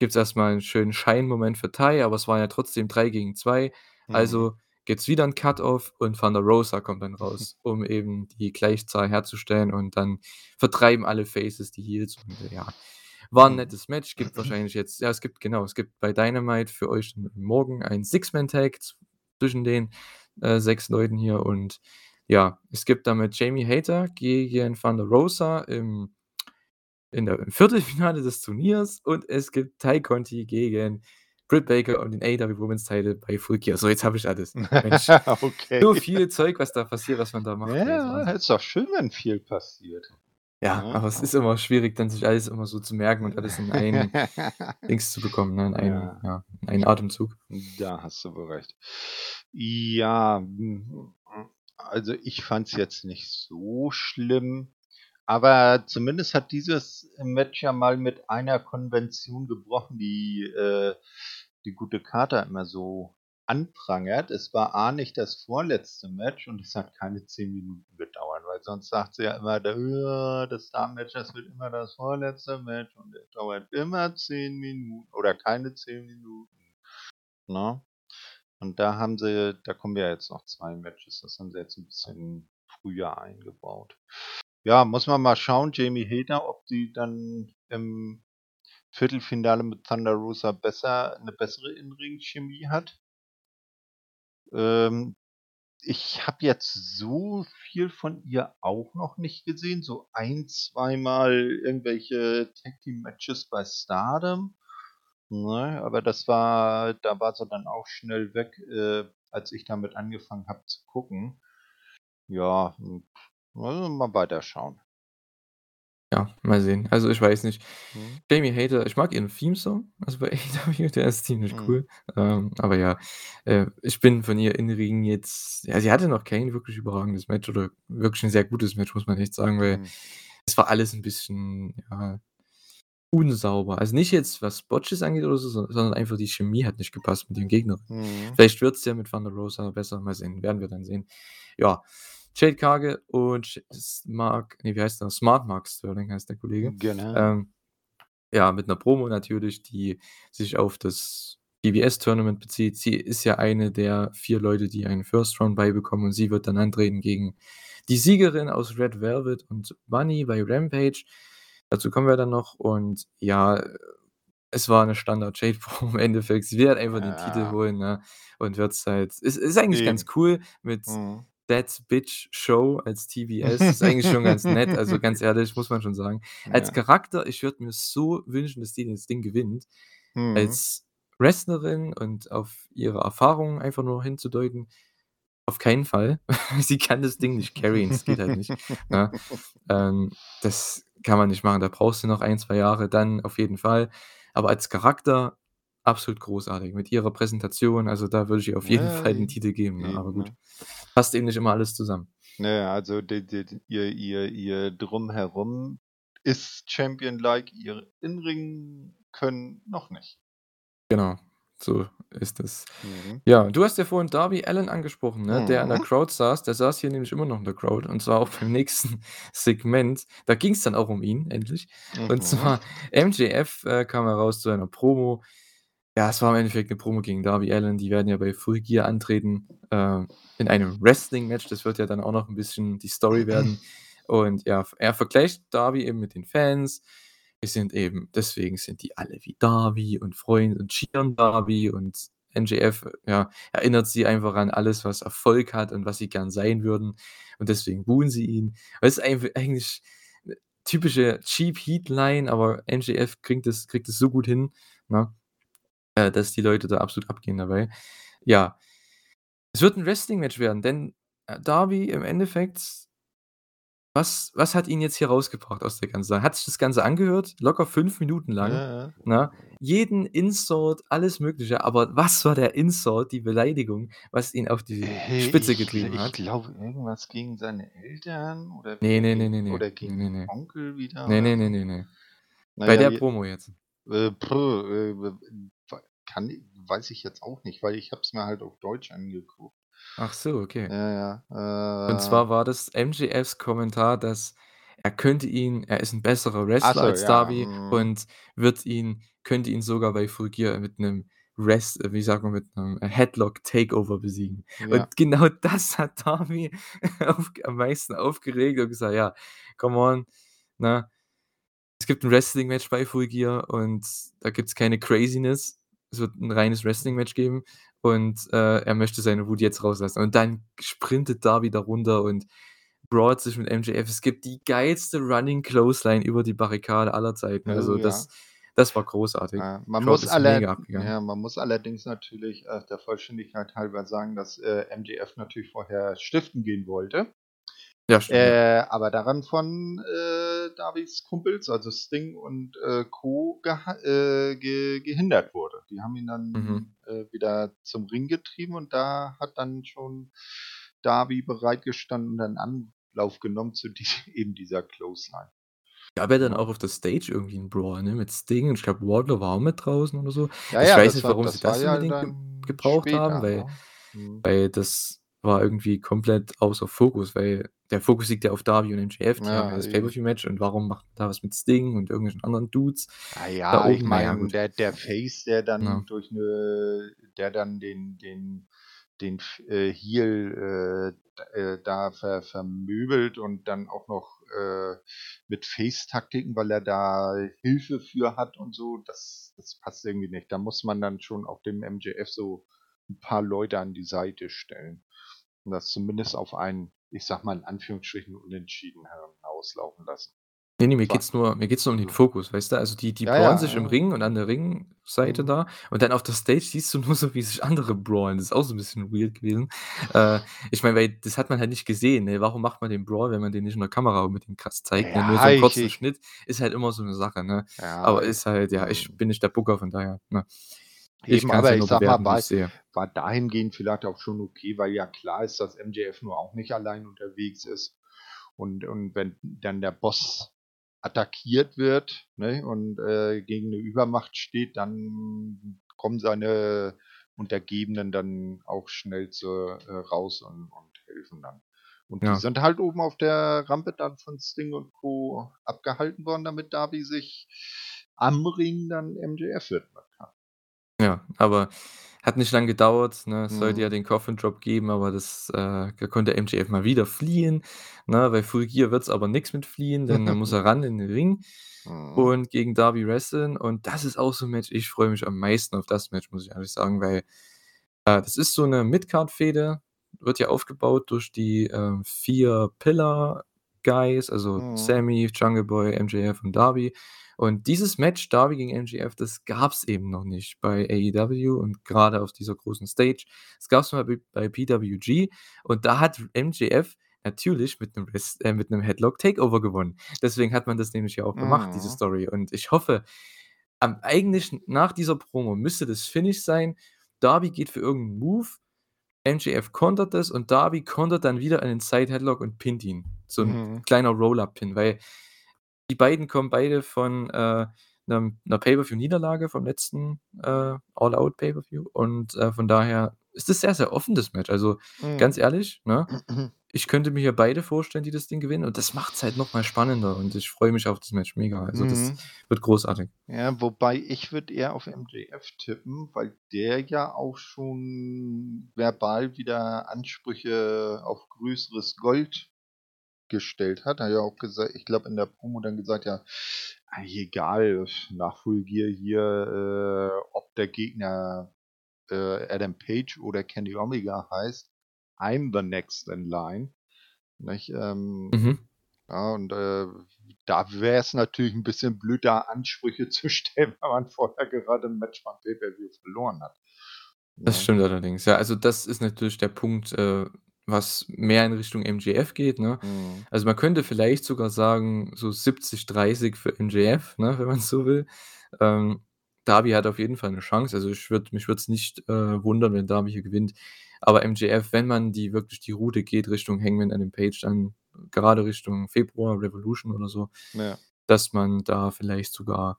Gibt's erst mal 'n schönen Scheinmoment für Tay, aber es war ja trotzdem 3 gegen 2. Mhm. Also gibt's wieder 'n Cut-Off und Thunder Rosa kommt dann raus, um eben die Gleichzahl herzustellen und dann vertreiben alle Faces die Heels und, äh, ja, war 'n Mhm. nettes Match. Gibt wahrscheinlich jetzt ja, es gibt genau, es gibt bei Dynamite für euch morgen ein Six-Man-Tag zwischen den, äh, 6 Leuten hier und ja, es gibt damit Jamie Hater gegen Thunder Rosa im in der im Viertelfinale des Turniers und es gibt Tay Conti gegen Britt Baker um den AEW Women's Title bei Full Gear. So, jetzt habe ich alles. Mensch, Okay. so viel Zeug, was da passiert, was man da macht, Ja, Wahnsinn. ist doch schön, wenn viel passiert, Ja, ne? aber es ist immer schwierig, dann sich alles immer so zu merken und alles in einen Dings zu bekommen, ne, in einen Ja. ja, in einen Atemzug. Da hast du wohl recht. Ja, also, ich fand's jetzt nicht so schlimm, aber zumindest hat dieses Match ja mal mit einer Konvention gebrochen, die, äh, die gute Carter immer so anprangert. Es war A nicht das vorletzte Match und es hat keine 10 Minuten gedauert, weil sonst sagt sie ja immer: „Ja, das Damen-Match, das wird immer das vorletzte Match und es dauert immer 10 Minuten oder keine 10 Minuten“, ne? Und da haben sie da kommen ja jetzt noch 2 Matches, das haben sie jetzt 'n bisschen früher eingebaut. Ja, muss man mal schauen, Jamie Hater, ob die dann im Viertelfinale mit Thunder Rosa besser 'ne bessere In-Ring-Chemie hat. Ähm, ich habe jetzt so viel von ihr auch noch nicht gesehen, so ein zweimal irgendwelche Tag-Team-Matches bei Stardom, ne? Aber das war da war sie dann auch schnell weg, äh, als ich damit angefangen habe zu gucken. Ja, hm, wir mal weiterschauen. Ja, mal sehen. Also, ich weiß nicht. Mhm. Jamie Hater ich mag ihren Theme-Song, also, bei AEW, der ist ziemlich Mhm. cool. Ähm, aber ja, äh, ich bin von ihr in Ring jetzt ja, sie hatte noch kein wirklich überragendes Match oder wirklich 'n sehr gutes Match, muss man echt sagen, weil Mhm. es war alles 'n bisschen, ja unsauber. Also, nicht jetzt, was Botches angeht oder so, sondern einfach die Chemie hat nicht gepasst mit den Gegnern. Mhm. Vielleicht wird's ja mit Thunder Rosa besser, mal sehen, werden wir dann sehen. Ja, Jade Cargill und Mark ne, wie heißt der? Smart Mark Sterling heißt der Kollege. Genau. Ähm, ja, mit 'ner Promo natürlich, die sich auf das PBS-Tournament bezieht. Sie ist ja eine der 4 Leute, die einen First Round Bye bekommen und sie wird dann antreten gegen die Siegerin aus Red Velvet und Bunny bei Rampage. Dazu kommen wir dann noch und ja, es war 'ne Standard-Jade-Promo im Endeffekt. Sie halt einfach den Titel Ja. holen, ne, und wird's halt ist ist eigentlich ganz Eben. cool mit Mhm. That Bitch Show als TBS. Ist eigentlich schon ganz nett, also, ganz ehrlich, muss man schon sagen. Als Ja. Charakter, ich würde mir so wünschen, dass die das Ding gewinnt. Mhm. Als Wrestlerin und auf ihre Erfahrungen einfach nur hinzudeuten, auf keinen Fall. Sie kann das Ding nicht carryen, das geht halt nicht, ne? Ähm, das kann man nicht machen. Da brauchst du noch 1, 2 Jahre, dann auf jeden Fall. Aber als Charakter absolut großartig mit ihrer Präsentation. Also, da würde ich ihr auf jeden Ja, Fall den. Titel geben, ne? Aber Eben, gut, ne? passt eben nicht immer alles zusammen. Ne, also, d d d ihr ihr ihr Drumherum ist Champion-like, ihr In-Ring-Können noch nicht. Genau, so ist es. Mhm. Ja, du hast ja vorhin Darby Allin angesprochen, ne, der in der Mhm. Crowd saß. Der saß hier nämlich immer noch in der Crowd und zwar auch beim nächsten Segment. Da ging's dann auch um ihn endlich. Und Mhm. zwar MJF, äh, kam heraus zu einer Promo. Ja, es war im Endeffekt 'ne Promo gegen Darby Allin. Die werden ja bei Full Gear antreten, äh, in einem Wrestling-Match. Das wird ja dann auch noch 'n bisschen die Story werden. Und ja, er vergleicht Darby eben mit den Fans. Wir sind eben deswegen sind die alle wie Darby und freuen und cheeren Darby und MJF, ja, erinnert sie einfach an alles, was Erfolg hat und was sie gern sein würden und deswegen buhen sie ihn. Das ist eigentlich 'ne typische Cheap-Heat-Line, aber MJF kriegt es kriegt so gut hin, ne, äh, dass die Leute da absolut abgehen dabei. Ja. Es wird 'n Wrestling-Match werden, denn, äh, Darby im Endeffekt was was hat ihn jetzt hier rausgebracht aus der ganzen Sache? Hat sich das Ganze angehört, locker 5 Minuten Ja, lang, ja. ne? Jeden Insult, alles Mögliche, aber was war der Insult, die Beleidigung, was ihn auf die Äh, Spitze ich getrieben ich hat? glaube, irgendwas gegen seine Eltern oder Ne, wieder ne, ne, gegen ne, ne. oder gegen ne, den ne. Onkel wieder Ne, oder ne, ne, so? ne, ne. Na Bei ja, der Promo jetzt. äh, puh, äh, kann weiß ich jetzt auch nicht, weil ich habe es mir halt auf Deutsch angeguckt. Ach so, okay. Ja, ja, Und äh zwar war das MJFs Kommentar, dass er könnte ihn er ist 'n besserer Wrestler so, als ja, Darby mhm. und wird ihn könnte ihn sogar bei Full Gear mit 'nem Rest äh, wie sagt man, mit 'nem Headlock Takeover besiegen. Ja. Und genau das hat Darby aufg am meisten aufgeregt und gesagt: „Ja, come on, ne? Es gibt 'n Wrestling-Match bei Full Gear und da gibt's keine Craziness. Es wird 'n reines Wrestling-Match geben und, äh, er möchte seine Wut jetzt rauslassen.“ Und dann sprintet Darby da runter und brawlt sich mit MJF. Es gibt die geilste Running Clothesline über die Barrikade aller Zeiten. Oh Also, ja. das das war großartig. Ja, man muss abgegangen. ja, man muss allerdings natürlich, äh, der Vollständigkeit halber sagen, dass, äh, MJF natürlich vorher stiften gehen wollte. Ja, stimmt. Äh, aber daran von, äh, Darbys Kumpels, also Sting und, äh, Co. geha äh, ge gehindert wurde. Die haben ihn dann, Mhm. äh, wieder zum Ring getrieben und da hat dann schon Darby bereitgestanden und einen Anlauf genommen zu die eben dieser Clothesline. Gab ja dann auch auf der Stage irgendwie 'n Brawl, ne, mit Sting und ich glaube, Wardlow war auch mit draußen oder so. Ja, Ich ja, weiß nicht, war warum sie das war das ja ge dann gebraucht haben, später, weil ne? Mhm. weil das war irgendwie komplett außer Fokus, weil der Fokus liegt ja auf Darby und MJF. Die haben ja Ja, das eben. Pay-per-view-Match und warum macht man da was mit Sting und irgendwelchen anderen Dudes Ah da ja, ich oben? Ja, meine, der der Face, der Ja. dann durch 'ne der dann den den den äh, Heel, äh, äh, da ver vermöbelt und dann auch noch, äh, mit Face-Taktiken, weil er da Hilfe für hat und so, das das passt irgendwie nicht. Da muss man dann schon auch dem MJF so 'n paar Leute an die Seite stellen und das zumindest auf ein, ich sage mal in Anführungsstrichen, Unentschieden hinauslaufen lassen. Ne, ne, mir geht's nur mir geht's nur um den also Fokus, weißt du? Also, die die Ja, brawlen ja, sich im ja. Ring und an der Ringseite Mhm. da und dann auf der Stage siehst du nur so, wie sich andere brawlen. Das ist auch so 'n bisschen weird gewesen. Äh, ich meine, weil das hat man halt nicht gesehen, ne? Warum macht man den Brawl, wenn man den nicht in der Kamera unbedingt krass zeigt, ne? Nur so Ja, 'n ich kurzen ich Schnitt ist halt immer so 'ne Sache, ne? Aber ist halt ja, ich mhm. bin nicht der Booker, von daher, ne? Ich Eben, aber ich sage mal, war war dahingehend vielleicht auch schon okay, weil ja klar ist, dass MJF nur auch nicht allein unterwegs ist und und wenn dann der Boss attackiert wird ne, und äh, gegen eine Übermacht steht, dann kommen seine Untergebenen dann auch schnell zu, äh, raus und, und helfen dann. Und ja. die sind halt oben auf der Rampe dann von Sting und Co. abgehalten worden, damit Darby sich am Ring dann MJF widmen kann. Ja, aber hat nicht lang gedauert, ne? Es sollte ja mhm. den Coffin Drop geben, aber das, äh, da konnte MJF mal wieder fliehen, ne? Bei Full Gear wird's aber nichts mit fliehen, denn da muss er ran in den Ring Mhm. und gegen Darby wresteln und das ist auch so 'n Match ich freue mich am meisten auf das Match, muss ich ehrlich sagen, weil, äh, das ist so 'ne Mid-Card-Fehde, wird ja aufgebaut durch die, ähm, 4 Pillar Guys, also Mhm. Sammy, Jungle Boy, MJF und Darby. Und dieses Match Darby gegen MJF, das gab's eben noch nicht bei AEW und gerade auf dieser großen Stage. Das gab's mal bei bei PWG und da hat MJF natürlich mit 'nem Wrest äh, mit 'nem Headlock Takeover gewonnen. Deswegen hat man das nämlich ja auch gemacht, diese mhm. Story. Und ich hoffe, am eigentlich nach dieser Promo müsste das Finish sein. Darby geht für irgend 'n Move, MJF kontert das und Darby kontert dann wieder einen Side Headlock und pinnt ihn. So 'n Mhm. kleiner Roll-Up-Pin, weil die beiden kommen beide von, äh, 'nem 'ner Pay-per-View-Niederlage vom letzten, äh, All-Out Pay-per-View und, äh, von daher ist es sehr, sehr offen, das Match. Also, ganz Mhm. ehrlich, ne, ich könnte mir hier beide vorstellen, die das Ding gewinnen und das macht's halt noch mal spannender und ich freue mich auf das Match mega. Also, das Mhm. wird großartig. Ja, wobei ich würde eher auf MJF tippen, weil der ja auch schon verbal wieder Ansprüche auf größeres Gold gestellt hat. Er hat ja auch gesagt, ich glaube in der Promo dann gesagt, ja, egal, nach Full Gear hier, äh, ob der Gegner äh, Adam Page oder Kenny Omega heißt, I'm the next in line. Nicht? Ähm, mhm. Ja, und äh, da wäre es natürlich ein bisschen blöd, da Ansprüche zu stellen, weil man vorher gerade ein Match beim Pay-Per-View verloren hat. Das ja. stimmt allerdings. Ja, also das ist natürlich der Punkt, äh, was mehr in Richtung MJF geht, ne? Mhm. Also, man könnte vielleicht sogar sagen, so 70-30 für MJF, ne, wenn man so will. Ähm, Darby hat auf jeden Fall eine Chance. Also, ich würde mich würde es nicht, äh, wundern, wenn Darby hier gewinnt. Aber MJF, wenn man die wirklich die Route geht Richtung Hangman Adam Page, dann gerade Richtung Februar, Revolution oder so, Ja. dass man da vielleicht sogar,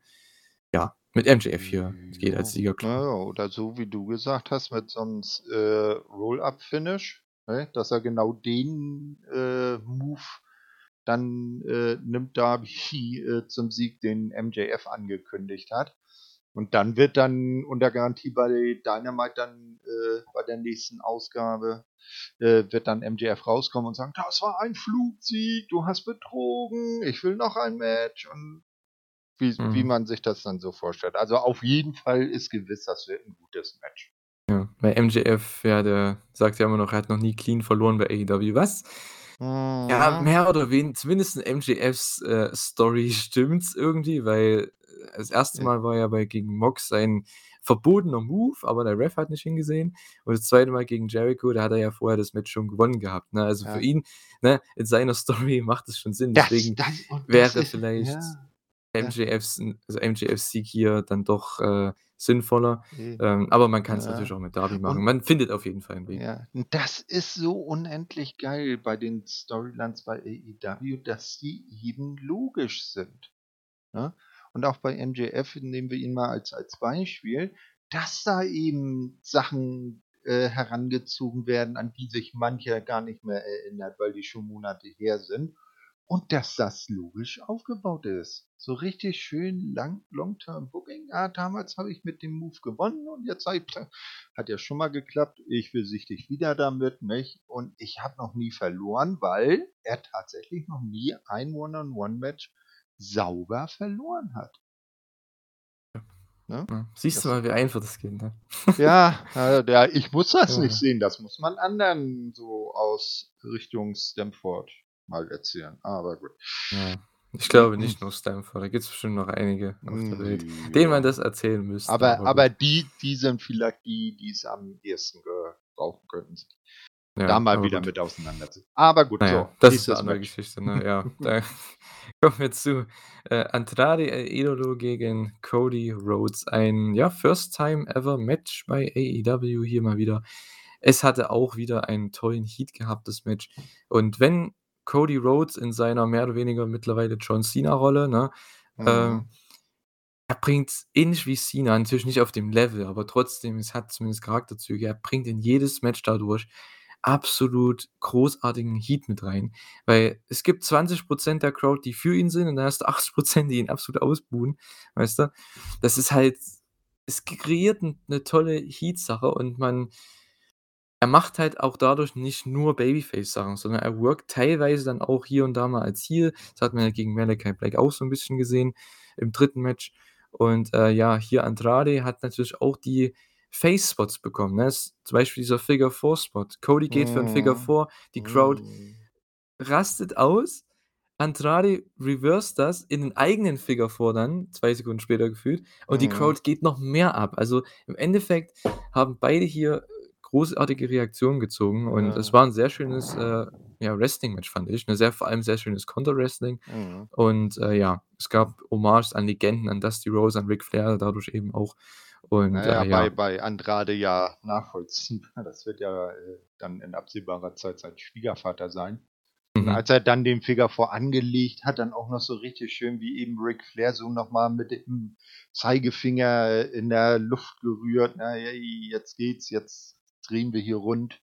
ja, mit MJF hier geht als Sieger klar. Ja, oder so wie du gesagt hast, mit so 'nem äh, Roll-Up-Finish ne, dass er genau den äh, Move dann äh, nimmt Darby äh, zum Sieg, den MJF angekündigt hat. Und dann wird dann unter Garantie bei Dynamite dann äh, bei der nächsten Ausgabe äh, wird dann MJF rauskommen und sagen, das war ein Flugsieg, du hast betrogen, ich will noch ein Match und wie, mhm. wie man sich das dann so vorstellt. Also auf jeden Fall ist gewiss, das wird ein gutes Match. Ja, weil MJF, ja, der sagt ja immer noch, er hat noch nie clean verloren bei AEW. Was? Ja, Mhm. mehr oder weniger, zumindest in MJFs, äh, Story stimmt's irgendwie, weil, das erste Mal war ja bei gegen Mox ein verbotener Move, aber der Ref hat nicht hingesehen. Und das zweite Mal gegen Jericho, da hat er ja vorher das Match schon gewonnen gehabt, ne? Also, für ihn, ne, in seiner Story macht es schon Sinn. Deswegen das das wäre ist vielleicht ja. MJFs also MJFs Sieg hier dann doch, äh, sinnvoller. Mhm. Ähm, aber man kann es ja. natürlich auch mit Darby machen. Und, man findet auf jeden Fall einen Weg. Ja, das ist so unendlich geil bei den Storylines bei AEW, dass die eben logisch sind. Ja? Und auch bei MJF nehmen wir ihn mal als, als Beispiel, dass da eben Sachen äh, herangezogen werden, an die sich mancher gar nicht mehr erinnert, weil die schon Monate her sind und dass das logisch aufgebaut ist. So richtig schön lang, Long-Term Booking. Ah, damals habe ich mit dem Move gewonnen und jetzt ich, hat ja schon mal geklappt. Ich besichtige wieder damit, nicht? Und ich habe noch nie verloren, weil er tatsächlich noch nie ein One-on-One-Match sauber verloren hat. Ne? Ja, siehst das du mal, wie einfach das geht, ne? Ja, äh, ja, ich muss das ja. nicht sehen. Das muss man anderen so aus Richtung Stamford mal erzählen. Aber gut. Ich glaube nicht nur Stanford, da gibt es bestimmt noch einige auf der Welt, ja. denen man das erzählen müsste. Aber, aber, aber die, die sind vielleicht die, die es am ehesten gebrauchen könnten. Ja, da mal wieder gut. mit auseinandersetzen. Aber gut, naja, so. Das ist eine andere Match. Geschichte, ne? Ja, da kommen wir zu äh, Andrade Idolo gegen Cody Rhodes. Ein ja, First Time Ever Match bei AEW hier mal wieder. Es hatte auch wieder einen tollen Heat gehabt, das Match. Und wenn Cody Rhodes in seiner mehr oder weniger mittlerweile John Cena-Rolle, ne? Ähm, Mhm. er bringt ähnlich wie Cena, natürlich nicht auf dem Level, aber trotzdem, es hat zumindest Charakterzüge. Er bringt in jedes Match dadurch absolut großartigen Heat mit rein, weil es gibt 20% der Crowd, die für ihn sind und dann hast du 80% die ihn absolut ausbuhen, weißt du? Das ist halt es kreiert 'n 'ne tolle Heat-Sache und man er macht halt auch dadurch nicht nur Babyface-Sachen, sondern er workt teilweise dann auch hier und da mal als Heel. Das hat man ja gegen Malachi Black auch so 'n bisschen gesehen im dritten Match. Und, äh, ja, hier Andrade hat natürlich auch die Face-Spots bekommen, ne? Zum Beispiel dieser Figure-4-Spot. Cody geht für 'n Mhm. Figure-4, die Crowd Mhm. rastet aus. Andrade reversed das in 'nen eigenen Figure-4 dann, 2 Sekunden später gefühlt, und die Mhm. Crowd geht noch mehr ab. Also, im Endeffekt haben beide hier, großartige Reaktionen gezogen und es Ja. war 'n sehr schönes, äh, ja, Wrestling-Match, fand ich, ne? Sehr vor allem sehr schönes Konter-Wrestling Mhm. und, äh, ja, es gab Hommages an Legenden, an Dusty Rhodes, an Ric Flair dadurch eben auch und, Na ja, äh, bei ja. bei Andrade ja nachvollziehbar. Das wird ja, äh, dann in absehbarer Zeit sein Schwiegervater sein. Mhm. als er dann den Figure-4 angelegt hat, dann auch noch so richtig schön wie eben Ric Flair so noch mal mit dem Zeigefinger in der Luft gerührt, ne: „Ey, jetzt geht's, jetzt drehen wir hier rund.“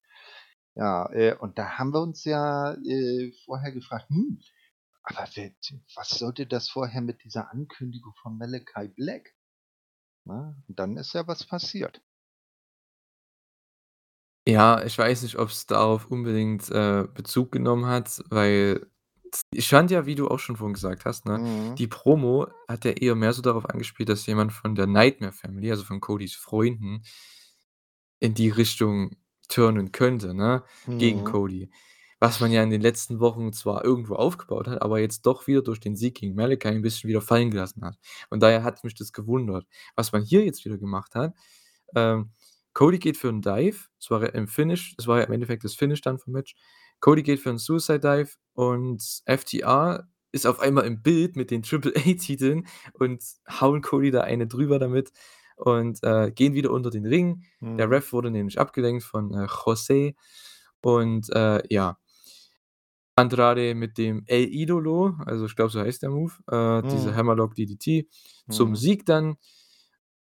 Ja, äh, und da haben wir uns ja, äh, vorher gefragt: „Hm, aber was sollte das vorher mit dieser Ankündigung von Malachi Black?“ Ne? Und dann ist ja was passiert. Ja, ich weiß nicht, ob's darauf unbedingt, äh, Bezug genommen hat, weil ich fand ja, wie du auch schon vorhin gesagt hast, ne, Mhm. die Promo hat ja eher mehr so darauf angespielt, dass jemand von der Nightmare Family, also von Codys Freunden in die Richtung turnen könnte, ne, gegen Mhm. Cody. Was man ja in den letzten Wochen zwar irgendwo aufgebaut hat, aber jetzt doch wieder durch den Sieg gegen Malachi 'n bisschen wieder fallen gelassen hat. Von daher hat mich das gewundert. Was man hier jetzt wieder gemacht hat, ähm, Cody geht für 'n Dive. Das war im Finish das war ja im Endeffekt das Finish dann vom Match. Cody geht für 'n Suicide Dive und FTR ist auf einmal im Bild mit den Triple-A-Titeln und hauen Cody da eine drüber damit und, äh, gehen wieder unter den Ring. Der Mhm. Ref wurde nämlich abgelenkt von, äh, José und, äh, ja. Andrade mit dem El Idolo, also ich glaube, so heißt der Move, äh, diese Mhm. Hammerlock DDT zum Mhm. Sieg dann,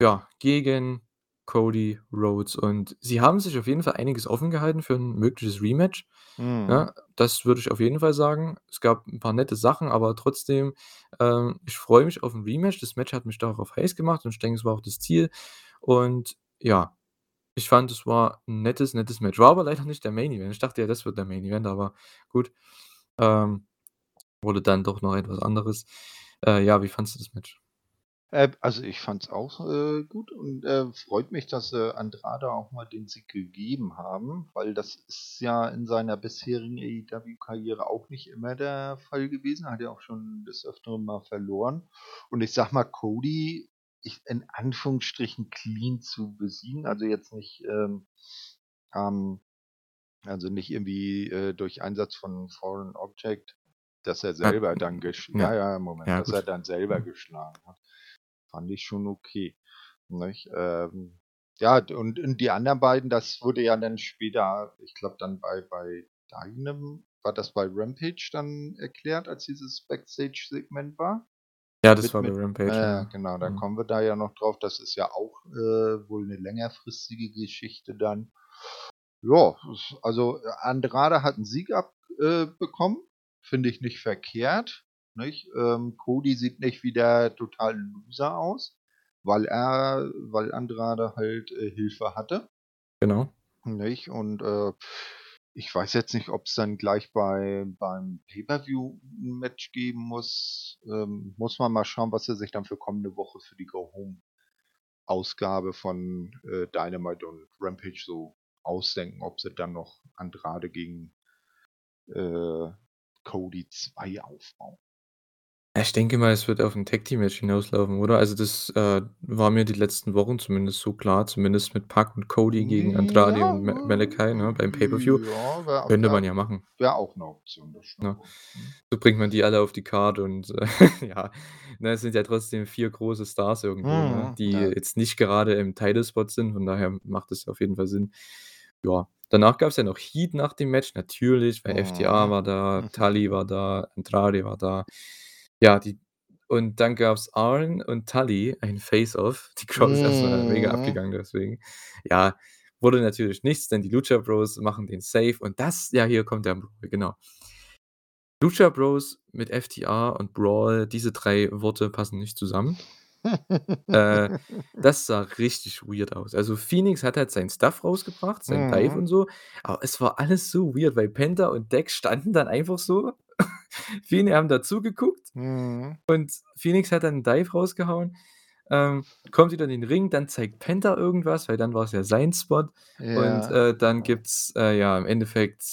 ja, gegen Cody Rhodes. Und sie haben sich auf jeden Fall einiges offen gehalten für 'n mögliches Rematch, Mhm. ne? Das würde ich auf jeden Fall sagen. Es gab 'n paar nette Sachen, aber trotzdem, ähm, ich freue mich auf 'n Rematch. Das Match hat mich darauf heiß gemacht und ich denke, es war auch das Ziel. Und ja, ich fand, es war 'n nettes, nettes Match. War aber leider nicht der Main Event. Ich dachte ja, das wird der Main Event, aber gut. Ähm, wurde dann doch noch etwas anderes. Äh, ja, wie fandest du das Match? Äh, also ich fand's auch, äh, gut und, äh, freut mich, dass sie Andrade auch mal den Sieg gegeben haben, weil das ist ja in seiner bisherigen AEW-Karriere auch nicht immer der Fall gewesen. Hat ja auch schon des Öfteren mal verloren. Und ich sage mal, Cody ich in Anführungsstrichen clean zu besiegen, also jetzt nicht, ähm, ähm also nicht irgendwie, äh, durch Einsatz von Foreign Object, dass er selber dann gesch ja. ja, ja, Moment, Ja, dass er dann selber Mhm. geschlagen hat. Fand ich schon okay, nicht? Ähm, ja, und und die anderen beiden, das wurde ja dann später, ich glaube dann bei bei Dynam war das bei Rampage dann erklärt, als dieses Backstage-Segment war? Ja, das Mit war bei mit Rampage, ja, ja, ja. genau, da Mhm. kommen wir da ja noch drauf. Das ist ja auch, äh, wohl 'ne längerfristige Geschichte dann. Ja, also Andrade hat 'n Sieg ab äh, finde ich nicht verkehrt, nicht? Ähm, Cody sieht nicht wie der totale Loser aus, weil er weil Andrade halt, äh, Hilfe hatte. Genau. Nicht? Und, äh, ich weiß jetzt nicht, ob's dann gleich bei beim Pay-per-View 'n Match geben muss. Ähm, muss man mal schauen, was sie sich dann für kommende Woche für die Go-Home-Ausgabe von, äh, Dynamite und Rampage so ausdenken, ob sie dann noch Andrade gegen, äh, Cody 2 aufbauen. Ja, ich denke mal, es wird auf 'n Tag-Team-Match hinauslaufen, oder? Also das, äh, war mir die letzten Wochen zumindest so klar, zumindest mit Pac und Cody gegen Hm, Andrade ja, und Ma Malachi, ne, beim Pay-per-View. ja, wäre Könnte man wäre ja machen. wäre auch 'ne Option, das stimmt Ne? wohl. Mhm. So bringt man die alle auf die Card und, äh, ja, ne, es sind ja trotzdem 4 große Stars irgendwo, ne, Mhm, die ja. jetzt nicht gerade im Title-Spot sind, von daher macht es auf jeden Fall Sinn. Ja, danach gab's ja noch Heat nach dem Match, natürlich, weil FTR Mhm. war da, Mhm. Tully war da, Andrade war da. Ja, die und dann gab's Arn und Tully, ein Face-Off. Die Crowd ist erst mal mega Mhm. abgegangen deswegen. Ja, wurde natürlich nichts, denn die Lucha Bros machen den Save und das ja, hier kommt der Brawl, genau. Lucha Bros mit FTR und Brawl, diese 3 Worte passen nicht zusammen. Äh, das sah richtig weird aus. Also, Phoenix hat halt seinen Stuff rausgebracht, sein Dive Mhm. und so, aber es war alles so weird, weil Penta und Dex standen dann einfach so. Viele haben da zugeguckt Mhm. und Phoenix hat dann 'n Dive rausgehauen, ähm, kommt wieder in den Ring, dann zeigt Penta irgendwas, weil dann war's ja sein Spot und, Ja. äh, dann gibt's, äh, ja, im Endeffekt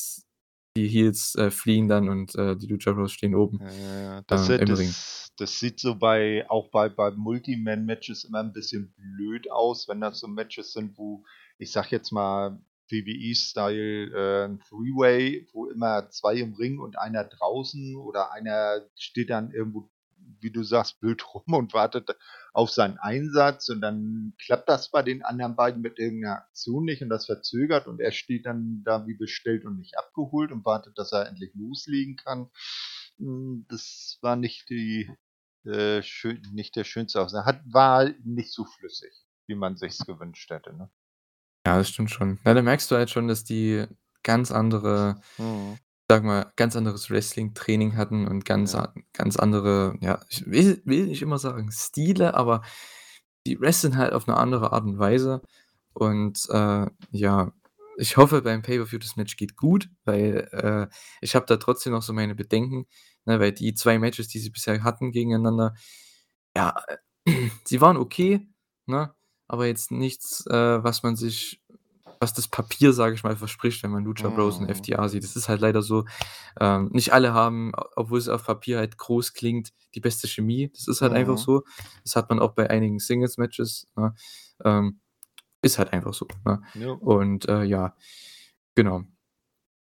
die Heels, äh, fliehen dann und, äh, die Lucha Bros stehen oben, Ja. Das, äh im Ring. das das sieht so bei auch bei bei Multi-Man-Matches immer 'n bisschen blöd aus, wenn das so Matches sind, wo ich sage jetzt mal WWE-Style, äh, Three-Way, wo immer 2 im Ring und einer draußen oder einer steht dann irgendwo, wie du sagst, blöd rum und wartet auf seinen Einsatz und dann klappt das bei den anderen beiden mit irgend 'ner Aktion nicht und das verzögert und er steht dann da wie bestellt und nicht abgeholt und wartet, dass er endlich loslegen kann. Hm, das war nicht die, äh, schön nicht der schönste Aufsa hat war nicht so flüssig, wie man sich's gewünscht hätte, ne? Ja, das stimmt schon. Ja, da merkst du halt schon, dass die ganz andere Mhm. Sage mal, ganz anderes Wrestling-Training hatten und ganz Ja. a ganz andere, ja, ich will will nicht immer sagen Stile, aber die wresteln halt auf 'ne andere Art und Weise und, äh, ja, ich hoffe beim Pay-per-View, das Match geht gut, weil, äh, ich habe da trotzdem noch so meine Bedenken, ne, weil die 2 Matches, die sie bisher hatten gegeneinander, ja, äh, sie waren okay, ne, aber jetzt nichts, äh, was man sich was das Papier, sage ich mal, verspricht, wenn man Lucha Bros und Mhm. FTR sieht. Das ist halt leider so. Ähm, nicht alle haben, obwohl es auf Papier halt groß klingt, die beste Chemie. Das ist halt einfach Mhm. so. Das hat man auch bei einigen Singles-Matches, ne? Ähm, ist halt einfach so, ne? Ja. Und, äh, ja, genau.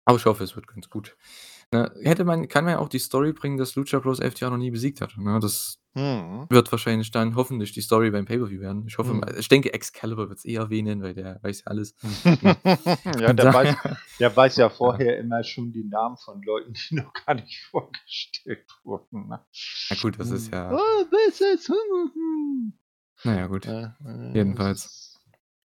Aber ich hoffe, es wird ganz gut. Ne, hätte man kann man ja auch die Story bringen, dass Lucha Bros FTR noch nie besiegt hat, ne? Das Mhm. wird wahrscheinlich dann hoffentlich die Story beim Pay-per-View werden. Ich hoffe mal Mhm. ich denke, Excalibur wird's eh erwähnen, weil der weiß ja alles? Ja, der weiß daher der weiß ja ja. vorher immer schon die Namen von Leuten, die noch gar nicht vorgestellt wurden, ne? Ja gut, das ist Hm. ja „Oh, this is“ Na ja, gut. Ja, äh, Jedenfalls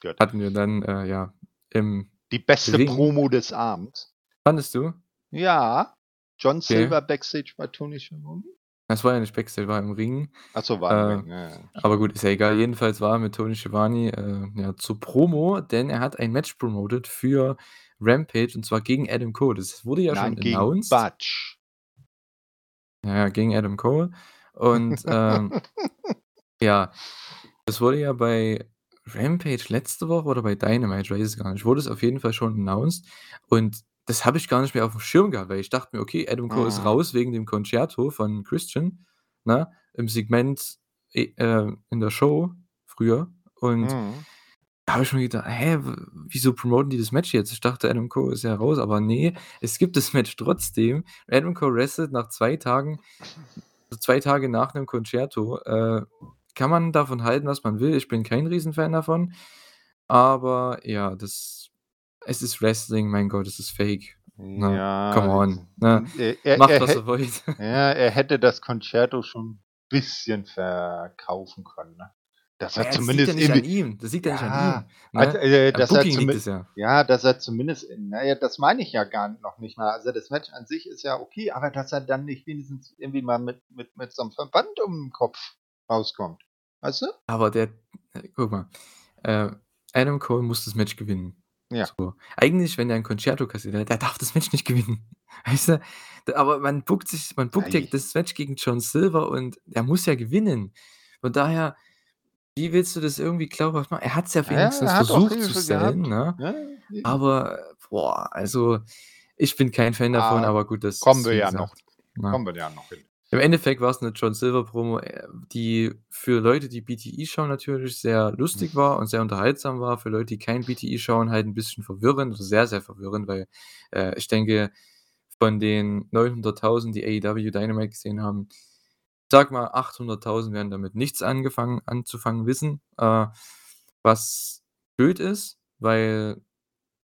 es hatten wir dann, äh, ja, im Die beste Ring Promo des Abends. Fandest du? Ja, John Okay. Silver Backstage bei Tony Schiavone. Das war ja nicht Backstage, war im Ring. Ach so, war im Äh, Ring, ja, ja. aber gut, ist ja egal. Jedenfalls war er mit Tony Schiavone, äh, ja, zur Promo, denn er hat ein Match promoted für Rampage und zwar gegen Adam Cole. Das wurde ja Nein, schon gegen announced. Butch. Ja, ja, gegen Adam Cole und, ähm ja, das wurde ja bei Rampage letzte Woche oder bei Dynamite, ich weiß es gar nicht, wurde es auf jeden Fall schon announced und das habe ich gar nicht mehr aufm Schirm gehabt, weil ich dachte mir: „Okay, Adam Cole ist Mhm. raus wegen dem Concerto von Christian, ne, im Segment, e äh, in der Show früher.“ Und Mhm. da habe ich mir gedacht: „Hä, wieso promoten die das Match jetzt?“ Ich dachte, Adam Cole ist ja raus, aber ne, es gibt das Match trotzdem. Adam Cole wrestelt nach 2 Tagen 2 Tage nach 'nem Concerto. Äh, kann man davon halten, was man will. Ich bin kein Riesenfan davon, aber ja, das es ist Wrestling, mein Gott, es ist Fake, ne? Ja, Come on, ne? er Macht, er was ihr wollt. ja, er hätte das Concerto schon bisschen verkaufen können, ne? Dass Ja, er das liegt ja zumindest nicht an ihm. Das liegt ja nicht an ihm, also, ne? äh, Am dass er Booking liegt zumi es ja. ja, dass er zumindest na ja, das meine ich ja gar noch nicht mal. Also, das Match an sich ist ja okay, aber dass er dann nicht wenigstens irgendwie mal mit mit mit so 'nem Verband um 'n Kopf rauskommt, weißt du? Aber der äh, guck mal, äh, Adam Cole muss das Match gewinnen. Ja. So. Eigentlich, wenn der 'n Concerto kassiert, der darf das Match nicht gewinnen. Weißt du? Aber man bookt sich man bookt ja das Match gegen John Silver und er muss ja gewinnen. Von daher, wie willst du das irgendwie glaubhaft machen? Er hat's ja Ja, ja, wenigstens er hat versucht zu gehabt. ne? Ja. Aber, boah, also, ich bin kein Fan davon, Ah, aber gut, das kommen wir ja noch gesagt, ne? kommen wir ja noch hin. Im Endeffekt war's 'ne John Silver Promo, äh, die für Leute, die BTE schauen, natürlich sehr lustig war und sehr unterhaltsam war. Für Leute, die kein BTE schauen, halt 'n bisschen verwirrend, also, sehr, sehr verwirrend, weil, äh, ich denke, von den 900.000, die AEW Dynamite gesehen haben, sage mal, 800.000 werden damit nichts angefangen anzufangen wissen, äh, was blöd ist, weil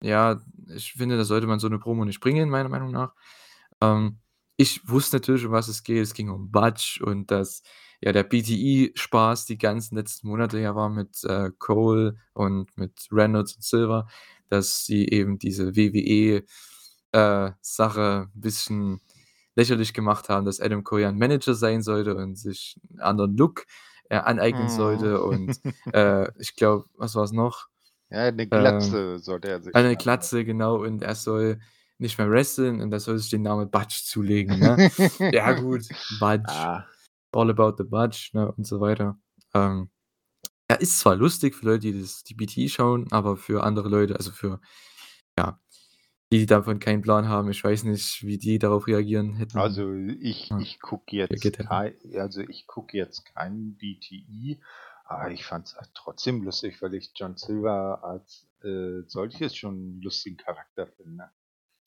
ja, ich finde, da sollte man so 'ne Promo nicht bringen, meiner Meinung nach. Ähm, ich wusste natürlich, um was es geht. Es ging um Butch und dass, ja, der BTE-Spaß die ganzen letzten Monate ja war mit, äh, Cole und mit Reynolds und Silver, dass sie eben diese WWE, äh, Sache 'n bisschen lächerlich gemacht haben, dass Adam Cole ja 'n Manager sein sollte und sich 'n anderen Look, äh, aneignen sollte Mhm. und, äh, ich glaube, was war's noch? Ja, 'ne Ähm, Glatze sollte er sich eine lassen. Glatze, genau, und er soll nicht mehr wresteln und er soll sich den Namen Butch zulegen, ne? Ja gut, Butch, Ah. all about the Butch, ne, und so weiter. Ähm, er ist zwar lustig für Leute, die das die BTE schauen, aber für andere Leute, also für ja, die, die davon keinen Plan haben, ich weiß nicht, wie die darauf reagieren hätten Also, ich ja, ich gucke jetzt reagiert hätten. kei also, ich gucke jetzt kein BTE, aber ich fand's halt trotzdem lustig, weil ich John Silver als, äh, solches schon 'n lustigen Charakter finde.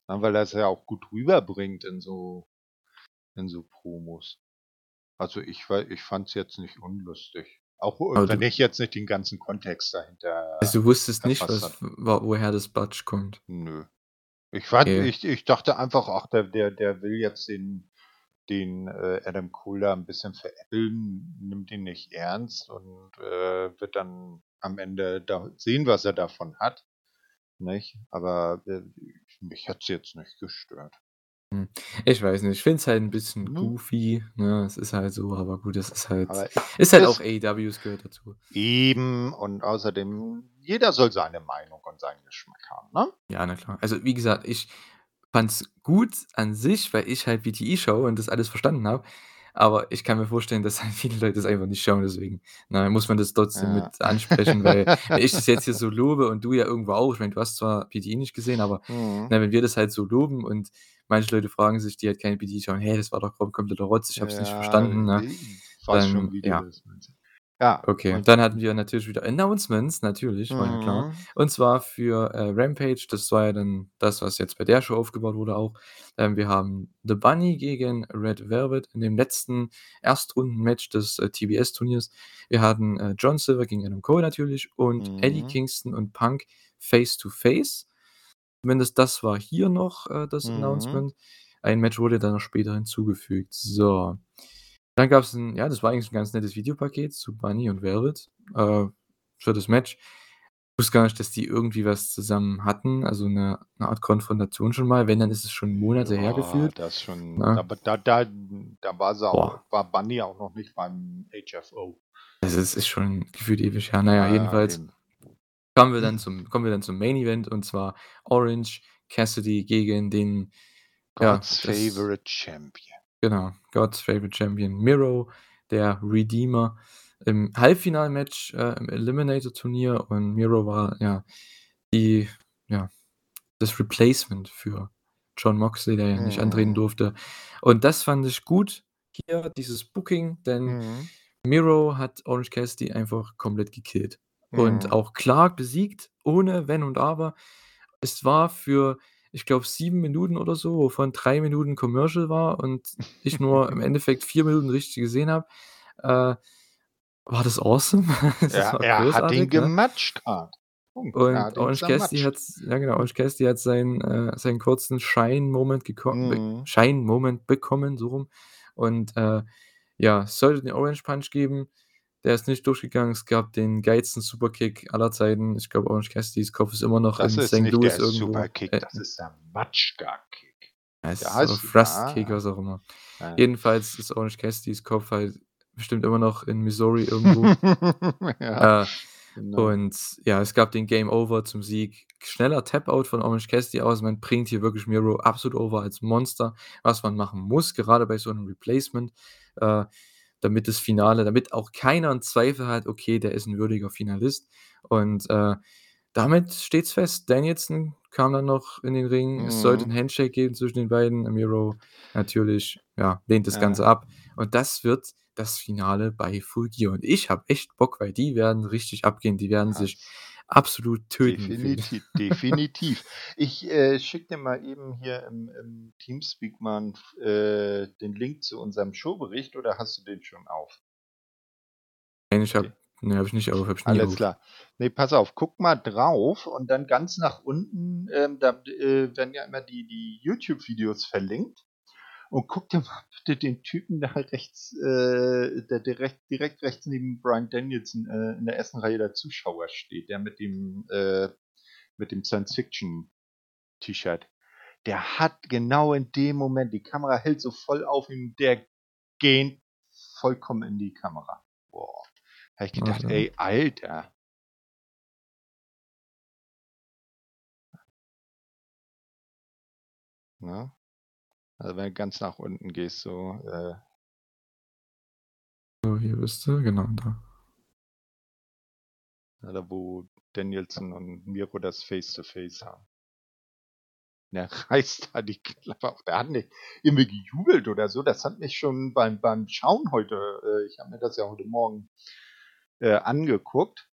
Ja, weil er's ja auch gut rüberbringt in so in so Promos. Also, ich ich fand's jetzt nicht unlustig. Auch, äh, wenn ich jetzt nicht den ganzen Kontext dahinter Also, du wusstest nicht, was woher das Butch kommt? Nö. Ich fand Okay. ich ich dachte einfach, ach, der der der will jetzt den den, äh, Adam Cole da 'n bisschen veräppeln, nimmt ihn nicht ernst und, äh, wird dann am Ende da sehen, was er davon hat, nicht? Aber, äh, mich hat's jetzt nicht gestört. Hm, ich weiß nicht, ich finde es halt 'n bisschen Ne? goofy, ne? Es ist halt so, aber gut, das ist halt Aber ist halt auch das AEW, es gehört dazu. Eben und außerdem, jeder soll seine Meinung und seinen Geschmack haben, ne? Ja, na klar. Also, wie gesagt, ich fand's gut an sich, weil ich halt BTE schaue und das alles verstanden habe, aber ich kann mir vorstellen, dass halt viele Leute das einfach nicht schauen, deswegen, ne, muss man das trotzdem Ja. mit ansprechen, weil wenn ich das jetzt hier so lobe und du ja irgendwo auch ich meine, du hast zwar BTE nicht gesehen, aber, Mhm. ne, wenn wir das halt so loben und manche Leute fragen sich, die halt keine BTE schauen: „Hey, das war doch kom kompletter Rotz, ich habe es nicht Ja, verstanden“, ne? weiß schon, Dann wie ja. das meinst. Ja, Okay, und dann hatten wir natürlich wieder Announcements, natürlich, war ja klar. Mhm. Und zwar für, äh, Rampage, das war ja dann das, was jetzt bei der Show aufgebaut wurde auch. Ähm, wir haben The Bunny gegen Red Velvet in dem letzten Erstrundenmatch des, äh, TBS-Turniers. Wir hatten, äh, John Silver gegen Adam Cole natürlich und Eddie Mhm. Kingston und Punk face to face. Zumindest das war hier noch, äh, das Mhm. Announcement. Ein Match wurde dann noch später hinzugefügt. So. Dann gab's 'n ja, das war eigentlich 'n ganz nettes Videopaket zu Bunny und Velvet, äh, für das Match. Ich wusste gar nicht, dass die irgendwie was zusammen hatten, also 'ne 'ne Art Konfrontation schon mal. Wenn, dann ist es schon Monate her Ja, gefühlt, das schon ne? aber da da da war sie auch war Bunny auch noch nicht beim HFO. Also, es ist schon gefühlt ewig her. Na ja, jedenfalls eben. kamen wir dann zum kommen wir dann zum Main Event und zwar Orange Cassidy gegen den ja, God's das favorite champion. Genau, God's favorite champion Miro, der Redeemer im Halbfinalmatch, äh, im Eliminator-Turnier und Miro war, ja, die ja, das Replacement für Jon Moxley, der ja nicht antreten Mhm. durfte. Und das fand ich gut hier, dieses Booking, denn Mhm. Miro hat Orange Cassidy einfach komplett gekillt und Mhm. auch klar besiegt, ohne Wenn und Aber. Es war für, ich glaube, 7 Minuten oder so, wovon 3 Minuten Commercial war und ich nur im Endeffekt 4 Minuten richtig gesehen habe, äh, war das awesome. Das Ja, er hat ihn großartig, ne? gematscht. Punkt. Er Und hat Orange Cassidy hat's ja genau, Orange Cassidy hat seinen äh, seinen kurzen Shine-Moment Mhm. Shine-Moment bekommen, so rum. Und, äh, ja, sollte den Orange Punch geben, der ist nicht durchgegangen. Es gab den geilsten Superkick aller Zeiten. Ich glaube, Orange Cassidys Kopf ist immer noch Das in St. nicht Louis der irgendwo. Superkick, Äh, das ist der Matschka-Kick. es Der ist Thrust-Kick, ja, was auch immer. ja. Jedenfalls ist Orange Cassidys Kopf halt bestimmt immer noch in Missouri irgendwo. Ja, Äh, genau. und ja, es gab den Game Over zum Sieg. Schneller Tap-Out von Orange Cassidy aus. Man bringt hier wirklich Miro absolut over als Monster, was man machen muss, gerade bei so 'nem Replacement, äh, damit das Finale damit auch keiner 'n Zweifel hat: „Okay, der ist 'n würdiger Finalist.“ Und, äh, damit steht's fest. Danielson kam dann noch in den Ring. Es sollte 'n Mhm. Handshake geben zwischen den beiden. Miro natürlich, ja, lehnt das Ganze Ja. ab. Und das wird das Finale bei Full Gear. Und ich habe echt Bock, weil die werden richtig abgehen. Die werden sich Das absolut töten definitiv, definitiv. Ich, äh, schicke dir mal eben hier im im Teamspeak mal äh, den Link zu unserem Showbericht oder hast du den schon auf? Nein, ich habe Okay. Ne, habe ich nicht auf, habe ich Alles auf. klar. Ne, pass auf, guck mal drauf und dann ganz nach unten, ähm, da äh, werden ja immer die, die YouTube-Videos verlinkt. Und guck dir mal bitte den Typen da rechts, äh, der direkt, direkt rechts neben Brian Danielson äh, in der ersten Reihe der Zuschauer steht, der mit dem, äh, mit dem Science-Fiction-T-Shirt. Der hat genau in dem Moment, die Kamera hält so voll auf ihm, der geht vollkommen in die Kamera. Boah. Habe ich gedacht, Okay. ey, Alter. Ne? Also wenn du ganz nach unten gehst, so, äh, So, hier bist du, genau da. da wo Danielson und Miro das Face-to-Face haben. Der reißt da die Klappe auf. Der hat nicht irgendwie gejubelt oder so. Das hat mich schon beim, beim Schauen heute, äh, ich habe mir das ja heute Morgen äh, angeguckt.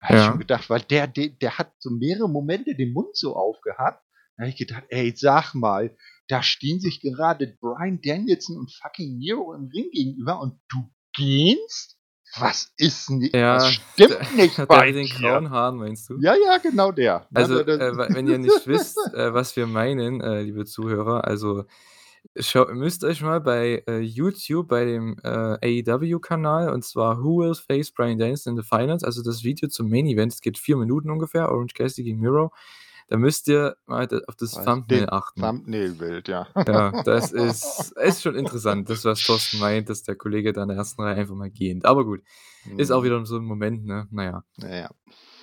Da hab ich Ja. schon gedacht, weil der, der, der hat so mehrere Momente den Mund so aufgehabt. Da habe ich gedacht, ey, sag mal, da stehen sich gerade Brian Danielson und fucking Miro im Ring gegenüber und du gehst? Was ist nicht, Ja, was stimmt nicht Der bei den grauen Haaren, meinst du? Ja, ja, genau der. Also, äh, wenn ihr nicht wisst, äh, was wir meinen, äh, liebe Zuhörer, also schau, müsst euch mal bei äh, YouTube bei dem äh, AEW-Kanal und zwar Who Will Face Brian Danielson in the Finals, also das Video zum Main Event, es geht vier Minuten ungefähr, Orange Cassidy gegen Miro. Da müsst ihr mal auf das Was? Thumbnail achten. Thumbnail-Bild, ja. Ja, das ist, ist schon interessant, das, was Thorsten meint, dass der Kollege da in der ersten Reihe einfach mal gehend. Aber gut, ist auch Mhm. wieder so ein Moment, ne? Naja, Naja,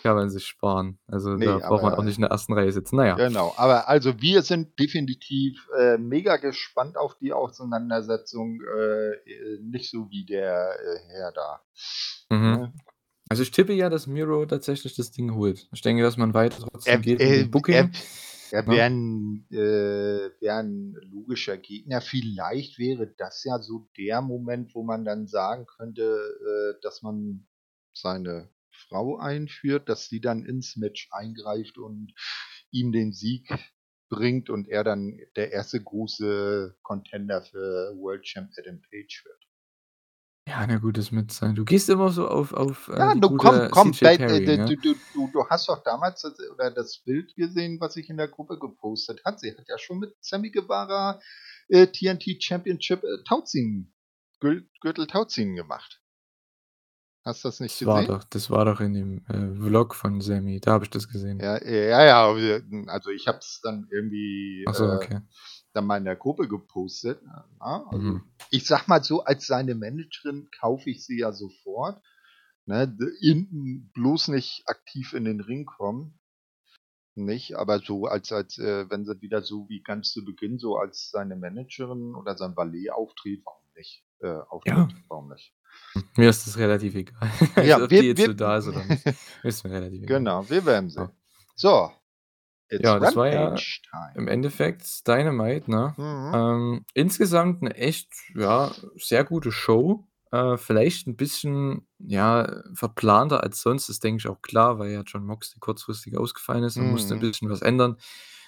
kann man sich sparen. Also Nee, da braucht man auch nicht in der ersten Reihe sitzen. Naja. genau. Aber also wir sind definitiv äh, mega gespannt auf die Auseinandersetzung. Äh, äh, nicht so wie der äh, Herr da. Mhm. Also ich tippe ja, dass Miro tatsächlich das Ding holt. Ich denke, dass man weiter trotzdem Er, geht äh, Booking. er, er ne? wäre ein, äh, wär ein logischer Gegner. Vielleicht wäre das ja so der Moment, wo man dann sagen könnte, äh, dass man seine Frau einführt, dass sie dann ins Match eingreift und ihm den Sieg bringt und er dann der erste große Contender für World Champ Adam Page wird. Ja, na gut, das mit sein. Du gehst immer so auf, auf äh, Ja, die du komm, komm, CJ Perry, äh, ne? du, du, du, hast doch damals das, oder das Bild gesehen, was ich in der Gruppe gepostet hat. Sie hat ja schon mit Sammy Guevara äh, TNT Championship äh, Tauziehen, Gürtel Tauziehen gemacht. Hast du das nicht Das war, gesehen? doch, das war doch in dem äh, Vlog von Sammy. Da habe ich das gesehen. Ja, äh, ja, ja, also ich habe es dann irgendwie Achso, äh, okay. Dann mal in der Gruppe gepostet. Ja, also Mhm. ich sag mal so, als seine Managerin kaufe ich sie ja sofort. Ne, in, bloß nicht aktiv in den Ring kommen. Nicht, aber so als, als äh, wenn sie wieder so wie ganz zu Beginn so als seine Managerin oder sein Valet auftritt, warum nicht? Äh, auftritt, Ja. warum nicht? Mir ist das relativ egal. Ja, also, ob wir- die jetzt wir- so da ist oder nicht, ist mir relativ egal. Genau, wir werden sehen. So. It's Ja, das war ja time. Im Endeffekt Dynamite, ne? Mhm. Ähm, insgesamt eine echt, ja, sehr gute Show. Äh, vielleicht ein bisschen, ja, verplanter als sonst, ist, denke ich, auch klar, weil ja John Moxley kurzfristig ausgefallen ist. Man musste ein Mhm. bisschen was ändern,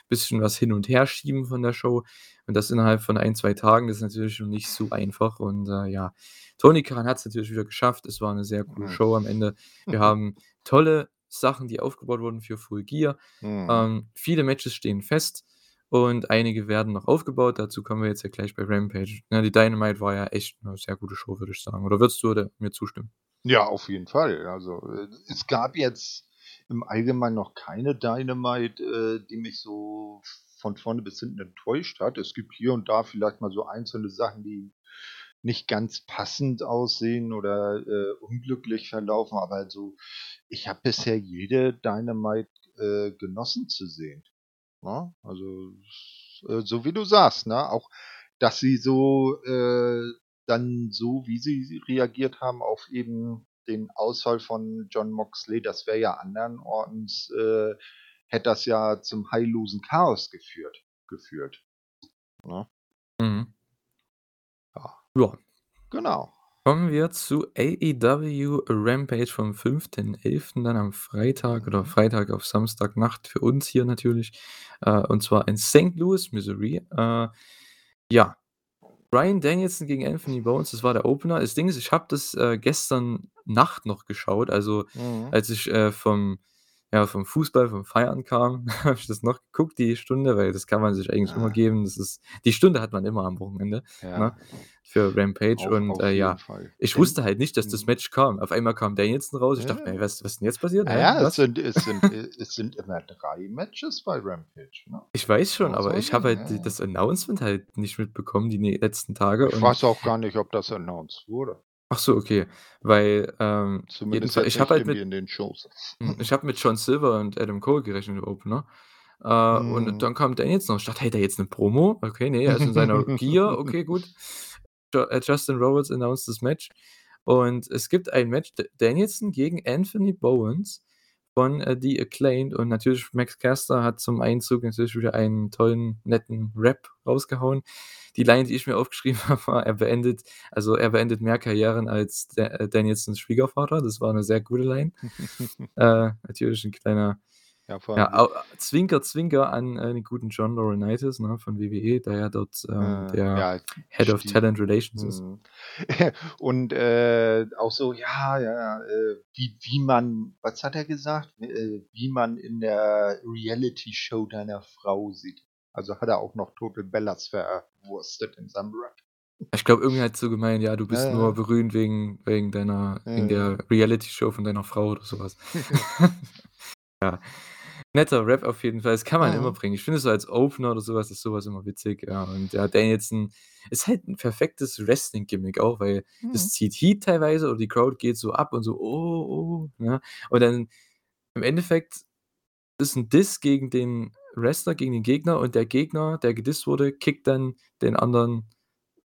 bisschen was hin und her schieben von der Show. Und das innerhalb von ein, zwei Tagen, das ist natürlich schon nicht so einfach. Und äh, ja, Tony Khan hat es natürlich wieder geschafft. Es war eine sehr coole Mhm. Show am Ende. Wir haben tolle Sachen, die aufgebaut wurden für Full Gear. Mhm. Ähm, viele Matches stehen fest und einige werden noch aufgebaut. Dazu kommen wir jetzt ja gleich bei Rampage. Ne, die Dynamite war ja echt eine sehr gute Show, würde ich sagen. Oder würdest du oder mir zustimmen? Ja, auf jeden Fall. Also äh, es gab jetzt im Allgemeinen noch keine Dynamite, äh, die mich so von vorne bis hinten enttäuscht hat. Es gibt hier und da vielleicht mal so einzelne Sachen, die nicht ganz passend aussehen oder äh, unglücklich verlaufen, aber so, ich habe bisher jede Dynamite äh, genossen zu sehen. Ja? Also äh, so wie du sagst, ne? Auch dass sie so äh, dann so, wie sie reagiert haben auf eben den Ausfall von John Moxley, das wäre ja andernorts, äh, hätte das ja zum heillosen Chaos geführt. geführt. Mhm. Ja. Genau. Kommen wir zu AEW Rampage vom 5.11. dann am Freitag oder Mhm. Freitag auf Samstagnacht für uns hier natürlich. Äh, und zwar in St. Louis, Missouri. Äh, ja. Bryan Danielson gegen Anthony Bowens, das war der Opener. Das Ding ist, ich habe das, äh, gestern Nacht noch geschaut, also, Mhm. als ich, äh, vom ja, vom Fußball, vom Feiern kam, habe ich das noch geguckt, die Stunde, weil das kann man sich eigentlich immer Ah. geben. Das ist die Stunde hat man immer am Wochenende, ne, Ja. für Rampage Auf und, auf äh, ja, Fall. ich Denn wusste halt nicht, dass das mhm. Match kam. Auf einmal kam Danielson raus. Ich dachte mir: Ja. „Was was ist 'n jetzt passiert, hä, ja, es was?“ sind es sind äh, es sind immer 3 Matches bei Rampage, ne? Ich weiß schon, aber ich habe halt ja, ja. das Announcement halt nicht mitbekommen die ne letzten Tage Ich weiß auch gar nicht, ob das announced wurde. Ach so, okay, weil, ähm, Zumindest jedenfalls ich habe halt mit in den Shows. hm, ich habe mit John Silver und Adam Cole gerechnet im Opener. Äh, und Mhm. dann kam Danielson noch. Ich dachte: „Hält er jetzt 'ne Promo?“ Okay, ne, er ist in seiner Gear. Okay, gut. Äh, Justin Roberts announced das Match. Und es gibt ein Match, D Danielson gegen Anthony Bowens von, äh, The Acclaimed und natürlich Max Caster hat zum Einzug natürlich wieder einen tollen, netten Rap rausgehauen. Die Line, die ich mir aufgeschrieben habe, war: „Er beendet also, er beendet mehr Karrieren als äh, Danielsons Schwiegervater.“ Das war 'ne sehr gute Line. Äh, natürlich 'n kleiner, Ja, vor allem ja, Zwinker, Zwinker an, äh, den guten John Laurinaitis, ne, von WWE, der ja dort, ähm, Äh, der ja, Head of stimmt. Talent Relations ist. Mhm. Und, äh, auch so, ja, ja, äh, wie wie man was hat er gesagt? Äh, wie man in der Reality-Show deiner Frau sieht. Also, hat er auch noch Total Bellas verwurstet in seinem Rap. Ich glaube, irgendwie hat so gemeint: „Ja, du Ja, bist nur ja. berühmt wegen wegen deiner Ja, wegen der Reality-Show von deiner Frau“ oder so was. Ja, netter Rap auf jeden Fall. Das kann man immer Mhm. bringen. Ich finde so als Opener oder so was ist so was immer witzig, ja. Und ja, Danielson ist halt 'n perfektes Wrestling-Gimmick auch, weil Mhm. das zieht Heat teilweise oder die Crowd geht so ab und so: „Oh, oh“, ne? Und dann im Endeffekt ist 'n Diss gegen den Wrestler, gegen den Gegner und der Gegner, der gedisst wurde, kickt dann den anderen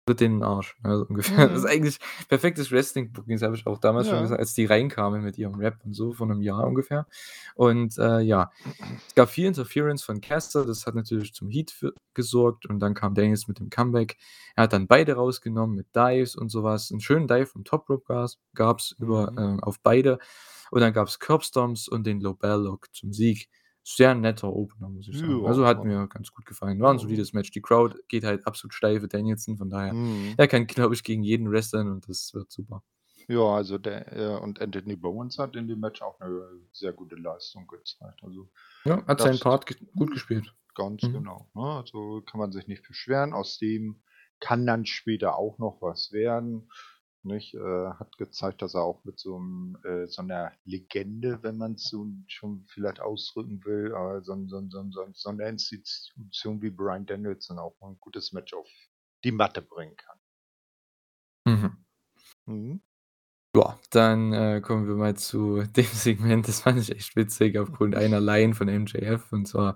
tritt den Arsch, ne, so ungefähr. Das ist Mhm. eigentlich perfektes Wrestling-Booking. Das habe ich auch damals schon Ja. gesagt, als die reinkamen mit ihrem Rap und so vor 'nem Jahr ungefähr. Und, äh, ja, es gab viel Interference von Caster, das hat natürlich zum Heat für gesorgt und dann kam Danielson mit dem Comeback. Er hat dann beide rausgenommen mit Dives und so was. 'N schönen Dive vom Top Rope gab's über Mhm. äh, auf beide. Und dann gab's Curbstomps und den Lobell Lock zum Sieg. Sehr netter Opener, muss ich sagen. Ja, Also, hat mir ganz gut gefallen. War 'n ja. solides Match. Die Crowd geht halt absolut steil für Danielson, von daher Mhm. er kann, glaube ich, gegen jeden wresteln und das wird super. Ja, also der äh, und Anthony Bowens hat in dem Match auch 'ne sehr gute Leistung gezeigt. Also, Ja, hat seinen Part ge gut gespielt. ganz Mhm. genau, ne? Also, kann man sich nicht beschweren. Aus dem kann dann später auch noch was werden, nicht? Äh, hat gezeigt, dass er auch mit so 'm äh, so 'ner Legende, wenn man's so schon vielleicht ausdrücken will, äh, so so so so 'n so 'ne Institution wie Bryan Danielson auch 'n gutes Match auf die Matte bringen kann. Mhm. Mhm. Ja, dann, äh, kommen wir mal zu dem Segment, das fand ich echt witzig aufgrund einer Line von MJF und zwar,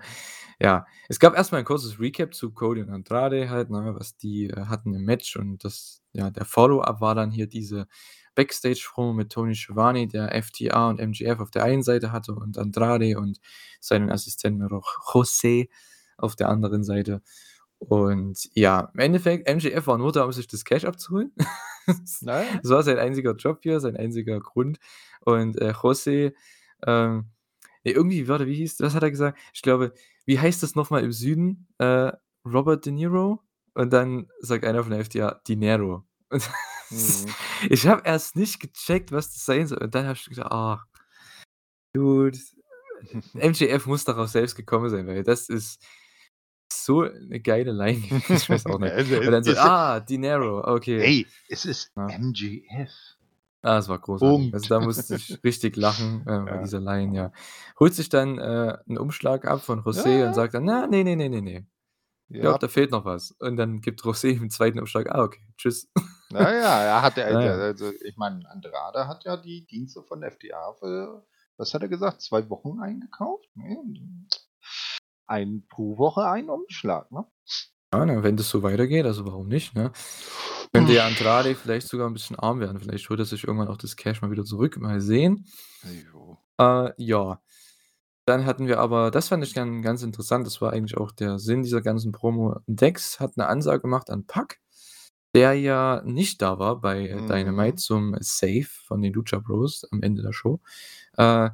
ja es gab erst mal 'n kurzes Recap zu Cody und Andrade halt, ne, was die, äh, hatten im Match. Und das ja, der Follow-up war dann hier diese Backstage-Promo mit Tony Schiavone, der FTR und MJF auf der einen Seite hatte und Andrade und seinen Assistenten noch José auf der anderen Seite. Und ja, im Endeffekt, MJF war nur da, um sich das Cash abzuholen. Ja. Das war sein einziger Job hier, sein einziger Grund. Und, äh, José, ähm, irgendwie warte, wie hieß was hat er gesagt? Ich glaube: „Wie heißt das noch mal im Süden?“ Äh, Robert De Niro? Und dann sagt einer von der FTR: „Dinero.“ Und Mhm. ich habe erst nicht gecheckt, was das sein soll. Und dann habe ich gedacht: „Ah“ „Dude, MJF muss darauf selbst gekommen sein, weil das ist so 'ne geile Line ich weiß auch nicht.“ Also, Und dann so: „Ah, Dinero, okay.“ Ey, es ist Ja. MJF. Ah, es war großartig. Also, Punkt. da musste ich richtig lachen, äh, bei Ja. dieser Line, ja. Holt sich dann, äh, 'n Umschlag ab von Ja, José und ja. sagt dann: „Na, ne, ne, ne, ne, ne. Ich glaube, Ja. da fehlt noch was.“ Und dann gibt José ihm 'n 2. Umschlag. Ah, okay, tschüss. Na ja, er hat ja Na ja. also, ich meine, Andrade hat ja die Dienste von FTR für was hat er gesagt, 2 Wochen eingekauft, ne? Ein pro Woche ein Umschlag, ne? Ja, ne, wenn das so weitergeht, also, warum nicht, ne? Könnte ja Andrade vielleicht sogar 'n bisschen arm werden. Vielleicht holt er sich irgendwann auch das Cash mal wieder zurück, mal sehen. Äh, ja. Dann hatten wir aber das fand ich dann ganz interessant, das war eigentlich auch der Sinn dieser ganzen Promo. Dex hat 'ne Ansage gemacht an Pac, der ja nicht da war bei, äh, Dynamite Mhm. zum Save von den Lucha Bros am Ende der Show. Äh,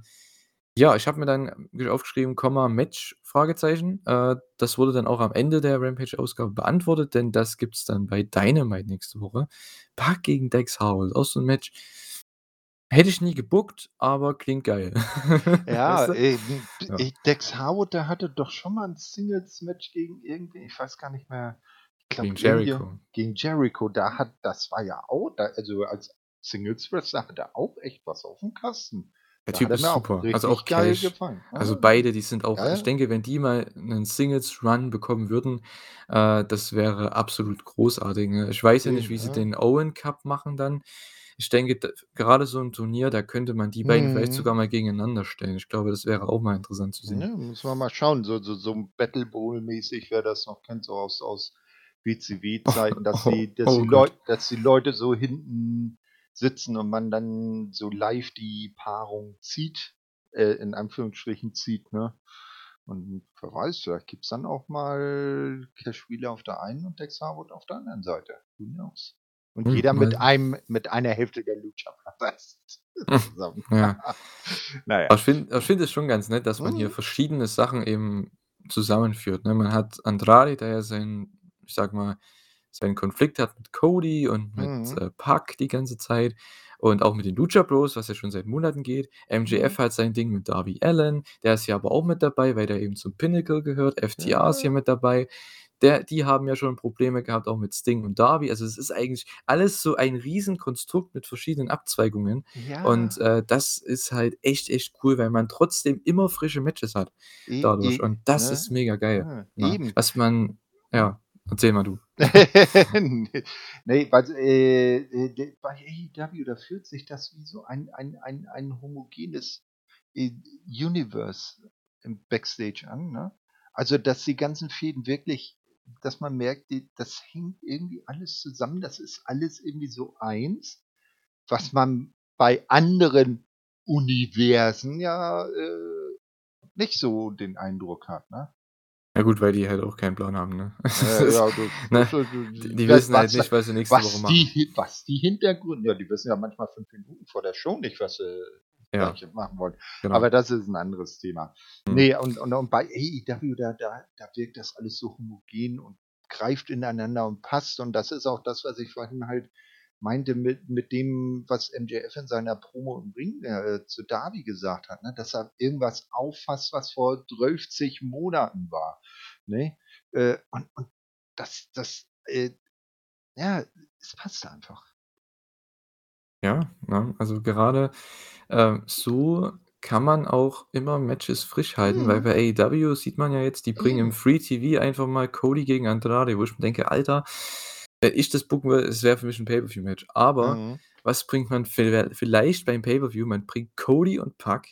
Ja, ich habe mir dann aufgeschrieben, Komma, Match, Fragezeichen. Äh, das wurde dann auch am Ende der Rampage-Ausgabe beantwortet, denn das gibt's dann bei Dynamite nächste Woche. Pac gegen Dex Harwood, auch so 'n Match. Hätte ich nie gebuckt, aber klingt geil. Ja, Weißt du? äh, Ja. Dex Harwood, der hatte doch schon mal 'n Singles-Match gegen irgendwen, ich weiß gar nicht mehr. Ich glaube Gegen Jericho. Gegen Jericho, da hat das war ja auch da also als Singles-Wrestler hat er auch echt was aufm Kasten. Der Da Typ ist super. Also auch Cash. gefallen. Also Ja. beide, die sind auch Ja, ich ja. denke, wenn die mal 'nen Singles-Run bekommen würden, äh, das wäre absolut großartig, ne? Ich weiß ja nicht, wie sie ja. den Owen Cup machen dann. Ich denke, d gerade so 'n Turnier, da könnte man die beiden vielleicht Mhm. sogar mal gegeneinander stellen. Ich glaube, das wäre auch mal interessant zu Ja, sehen. müssen wir mal schauen. So so so Battle Bowl-mäßig, wer das noch kennt, so aus aus WCW-Zeiten, dass Oh, die dass oh die dass die Leute so hinten sitzen und man dann so live die Paarung zieht, äh, in Anführungsstrichen zieht, ne? Und wer weiß, vielleicht gibt's dann auch mal Cash Wheeler auf der einen und Dex Harwood auf der anderen Seite. Who knows? Und Hm, jeder mit einem mit einer Hälfte der Lucha Brothers zusammen. Ja. Na ja. Aber ich finde ich finde es schon ganz nett, dass man hier Mhm. verschiedene Sachen eben zusammenführt, ne? Man hat Andrade, der ja seinen ich sage mal, seinen Konflikt hat mit Cody und mit, Mhm. äh, Pac die ganze Zeit und auch mit den Lucha Bros, was ja schon seit Monaten geht. MJF Mhm. hat sein Ding mit Darby Allin, der ist hier aber auch mit dabei, weil der eben zum Pinnacle gehört. FTR ist hier Ja. mit dabei. Der die haben ja schon Probleme gehabt, auch mit Sting und Darby. Also, es ist eigentlich alles so ein Riesenkonstrukt mit verschiedenen Abzweigungen. Und, Ja. äh, das ist halt echt, echt cool, weil man trotzdem immer frische Matches hat E dadurch. e Und das ne? ist mega geil, Ja, ne? eben. Was man ja, erzähl mal du. Ne, ne, weil, äh, äh, bei AEW, da fühlt sich das wie so ein ein ein ein homogenes, äh, Universe im Backstage an, ne? Also, dass die ganzen Fäden wirklich dass man merkt, das hängt irgendwie alles zusammen. Das ist alles irgendwie so eins, was man bei anderen Universen ja, äh, nicht so den Eindruck hat, ne? Ja gut, weil die halt auch keinen Plan haben, ne? Ja, Das ja, das ne? Die die wissen halt nicht, was sie nächste Woche was machen. die was die Hintergründe ja, die wissen ja manchmal 5 Minuten vor der Show nicht, was sie Ja. machen wollen. Genau. Aber das ist 'n anderes Thema. Mhm. Ne, und und und bei AEW, da da da wirkt das alles so homogen und greift ineinander und passt. Und das ist auch das, was ich vorhin halt meinte mit mit dem, was MJF in seiner Promo im Ring, äh, zu Darby gesagt hat, ne, dass er irgendwas auffasst, was vor 12 Monaten war, ne? Äh, und und das das, äh ja, es passt einfach. Ja, ne? Also, gerade, ähm, so kann man auch immer Matches frisch halten, weil Mhm. bei AEW sieht man ja jetzt, die bringen im Eben. Free TV einfach mal Cody gegen Andrade, wo ich mir denke: „Alter, wenn ich das booken würde, es wäre für mich 'n Pay-per-View-Match.“ Aber Mhm. was bringt man viellei vielleicht beim Pay-per-View? Man bringt Cody und Pac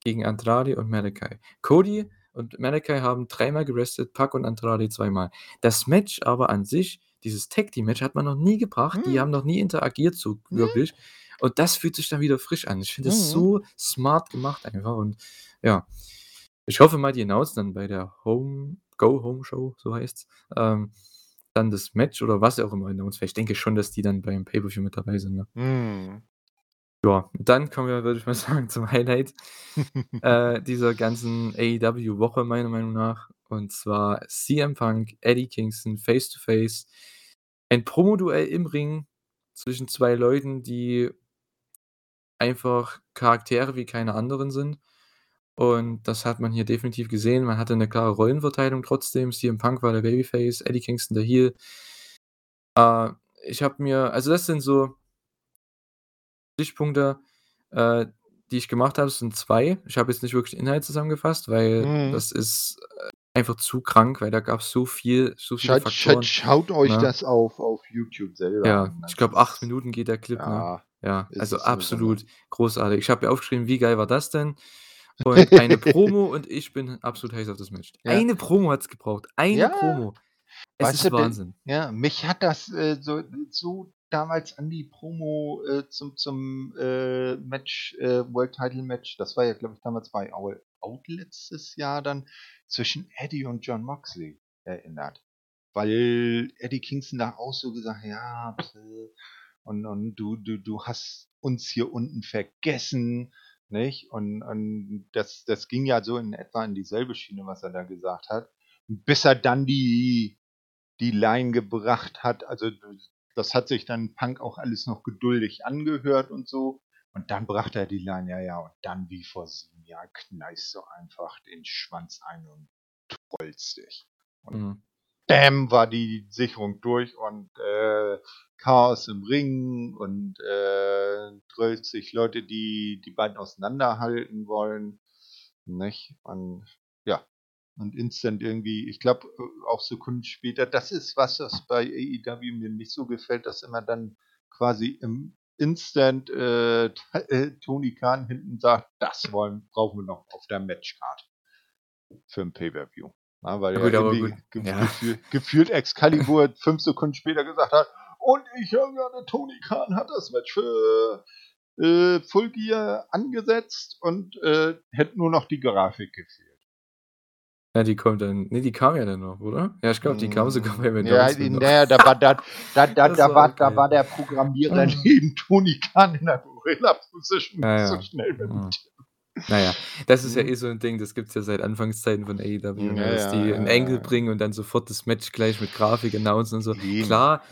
gegen Andrade und Malakai. Cody und Malakai haben dreimal gewrestelt, Pac und Andrade zweimal. Das Match aber an sich, dieses Tag-Team-Match hat man noch nie gebracht. Die Mhm. haben noch nie interagiert so Ne? wirklich. Und das fühlt sich dann wieder frisch an. Ich finde das Mhm. so smart gemacht einfach und ja. Ich hoffe mal, die announcen dann bei der Home Go-Home-Show, so heißt's, ähm, dann das Match oder was auch immer announcen. Weil ich denke schon, dass die dann beim Pay-per-View mit dabei sind, ne? Mhm. Ja, dann kommen wir, würde ich mal sagen, zum Highlight, äh, dieser ganzen AEW-Woche meiner Meinung nach. Und zwar CM Punk, Eddie Kingston face to face. Ein Promoduell im Ring zwischen 2 Leuten, die einfach Charaktere wie keine anderen sind. Und das hat man hier definitiv gesehen. Man hatte 'ne klare Rollenverteilung trotzdem. CM Punk war der Babyface, Eddie Kingston der Heel. Äh, ich habe mir also, das sind so Stichpunkte, äh, die ich gemacht habe. Es sind 2. Ich habe jetzt nicht wirklich den Inhalt zusammengefasst, weil Mhm. das ist, äh, einfach zu krank, weil da gab's so viel so viele Schaut schaut Faktoren, schaut euch ne? das auf auf YouTube selber Ja, an. ich glaube, 8 ist Minuten geht der Clip, ne? ja, Ja, es also, 'ne absolut großartig. Ich habe mir aufgeschrieben: „Wie geil war das denn?“ Und eine Promo und ich bin absolut heiß auf das Match. Ja. Eine Promo hat's gebraucht, eine Ja. Promo. Es Weißt du, ist de Wahnsinn. ja, mich hat das, äh, so so damals an die Promo, äh, zum zum, äh, Match äh, World Title Match, das war ja, glaube ich, damals bei All Out letztes Jahr dann, zwischen Eddie und Jon Moxley erinnert. Weil Eddie Kingston da auch so gesagt: „Ja, und und du du du hast uns hier unten vergessen.“ Nicht? Und, und das, das ging ja so in etwa in dieselbe Schiene, was er da gesagt hat. Bis er dann die, die Line gebracht hat, also das hat sich dann Punk auch alles noch geduldig angehört und so. Und dann brachte er die Line, ja, ja, und dann wie vor sieben Jahren knallst du einfach den Schwanz ein und trollst dich. Und mhm. Bam, war die Sicherung durch und äh, Chaos im Ring und äh, sich Leute, die die beiden auseinanderhalten wollen. Nicht? Und ja, und instant irgendwie, ich glaube, auch Sekunden später, das ist was, was bei AEW mir nicht so gefällt, dass immer dann quasi im Instant äh, äh, Tony Khan hinten sagt, das wollen, brauchen wir noch auf der Matchcard für ein Pay-Per-View. Ja, weil gut, irgendwie ge ja. gefühlt, gefühlt Excalibur fünf Sekunden später gesagt hat, und ich höre gerade, Tony Khan hat das Match für äh, Full Gear angesetzt und äh, hätte nur noch die Grafik gefehlt. Ja, die kommt dann. Ne, die kam ja dann noch, oder? Ja, ich glaube, die kam sogar bei mir. Ja, naja, da war, da, da, da, da, war, okay. da war der Programmierer ah. neben Tony Khan in der Gorilla-Position ja, ja. so schnell mit ja. Naja, das ist ja mhm. eh so ein Ding, das gibt es ja seit Anfangszeiten von AEW, ja, ne, dass die einen Engel bringen und dann sofort das Match gleich mit Grafik announcen und so. Klar,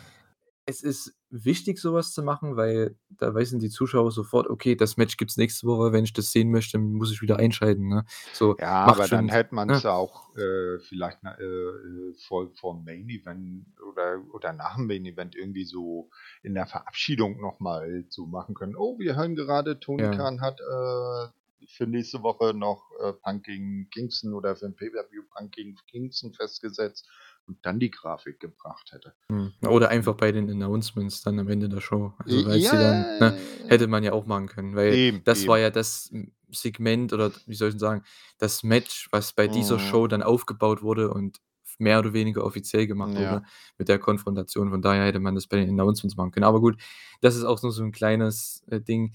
es ist wichtig, sowas zu machen, weil da wissen die Zuschauer sofort: „Okay, das Match gibt's nächste Woche. Wenn ich das sehen möchte, muss ich wieder einschalten“, ne? So, Ja, aber dann hätte man es ja. auch, äh, vielleicht äh, äh, vor vorm Main Event oder oder nach dem Main Event irgendwie so in der Verabschiedung nochmal so machen können: „Oh, wir hören gerade, Tony Ja. Khan hat, äh, für nächste Woche noch, äh, Punk gegen Kingston oder für ein Pay-Per-View Punk gegen Kingston festgesetzt und dann die Grafik gebracht hätte. Hm. Oder einfach bei den Announcements dann am Ende der Show. Also weil ja, sie dann, ne, hätte man ja auch machen können, weil eben, das eben. war ja das Segment oder wie soll ich sagen, das Match, was bei dieser mhm. Show dann aufgebaut wurde und mehr oder weniger offiziell gemacht ja. wurde mit der Konfrontation. Von daher hätte man das bei den Announcements machen können. Aber gut, das ist auch nur so ein kleines äh, Ding.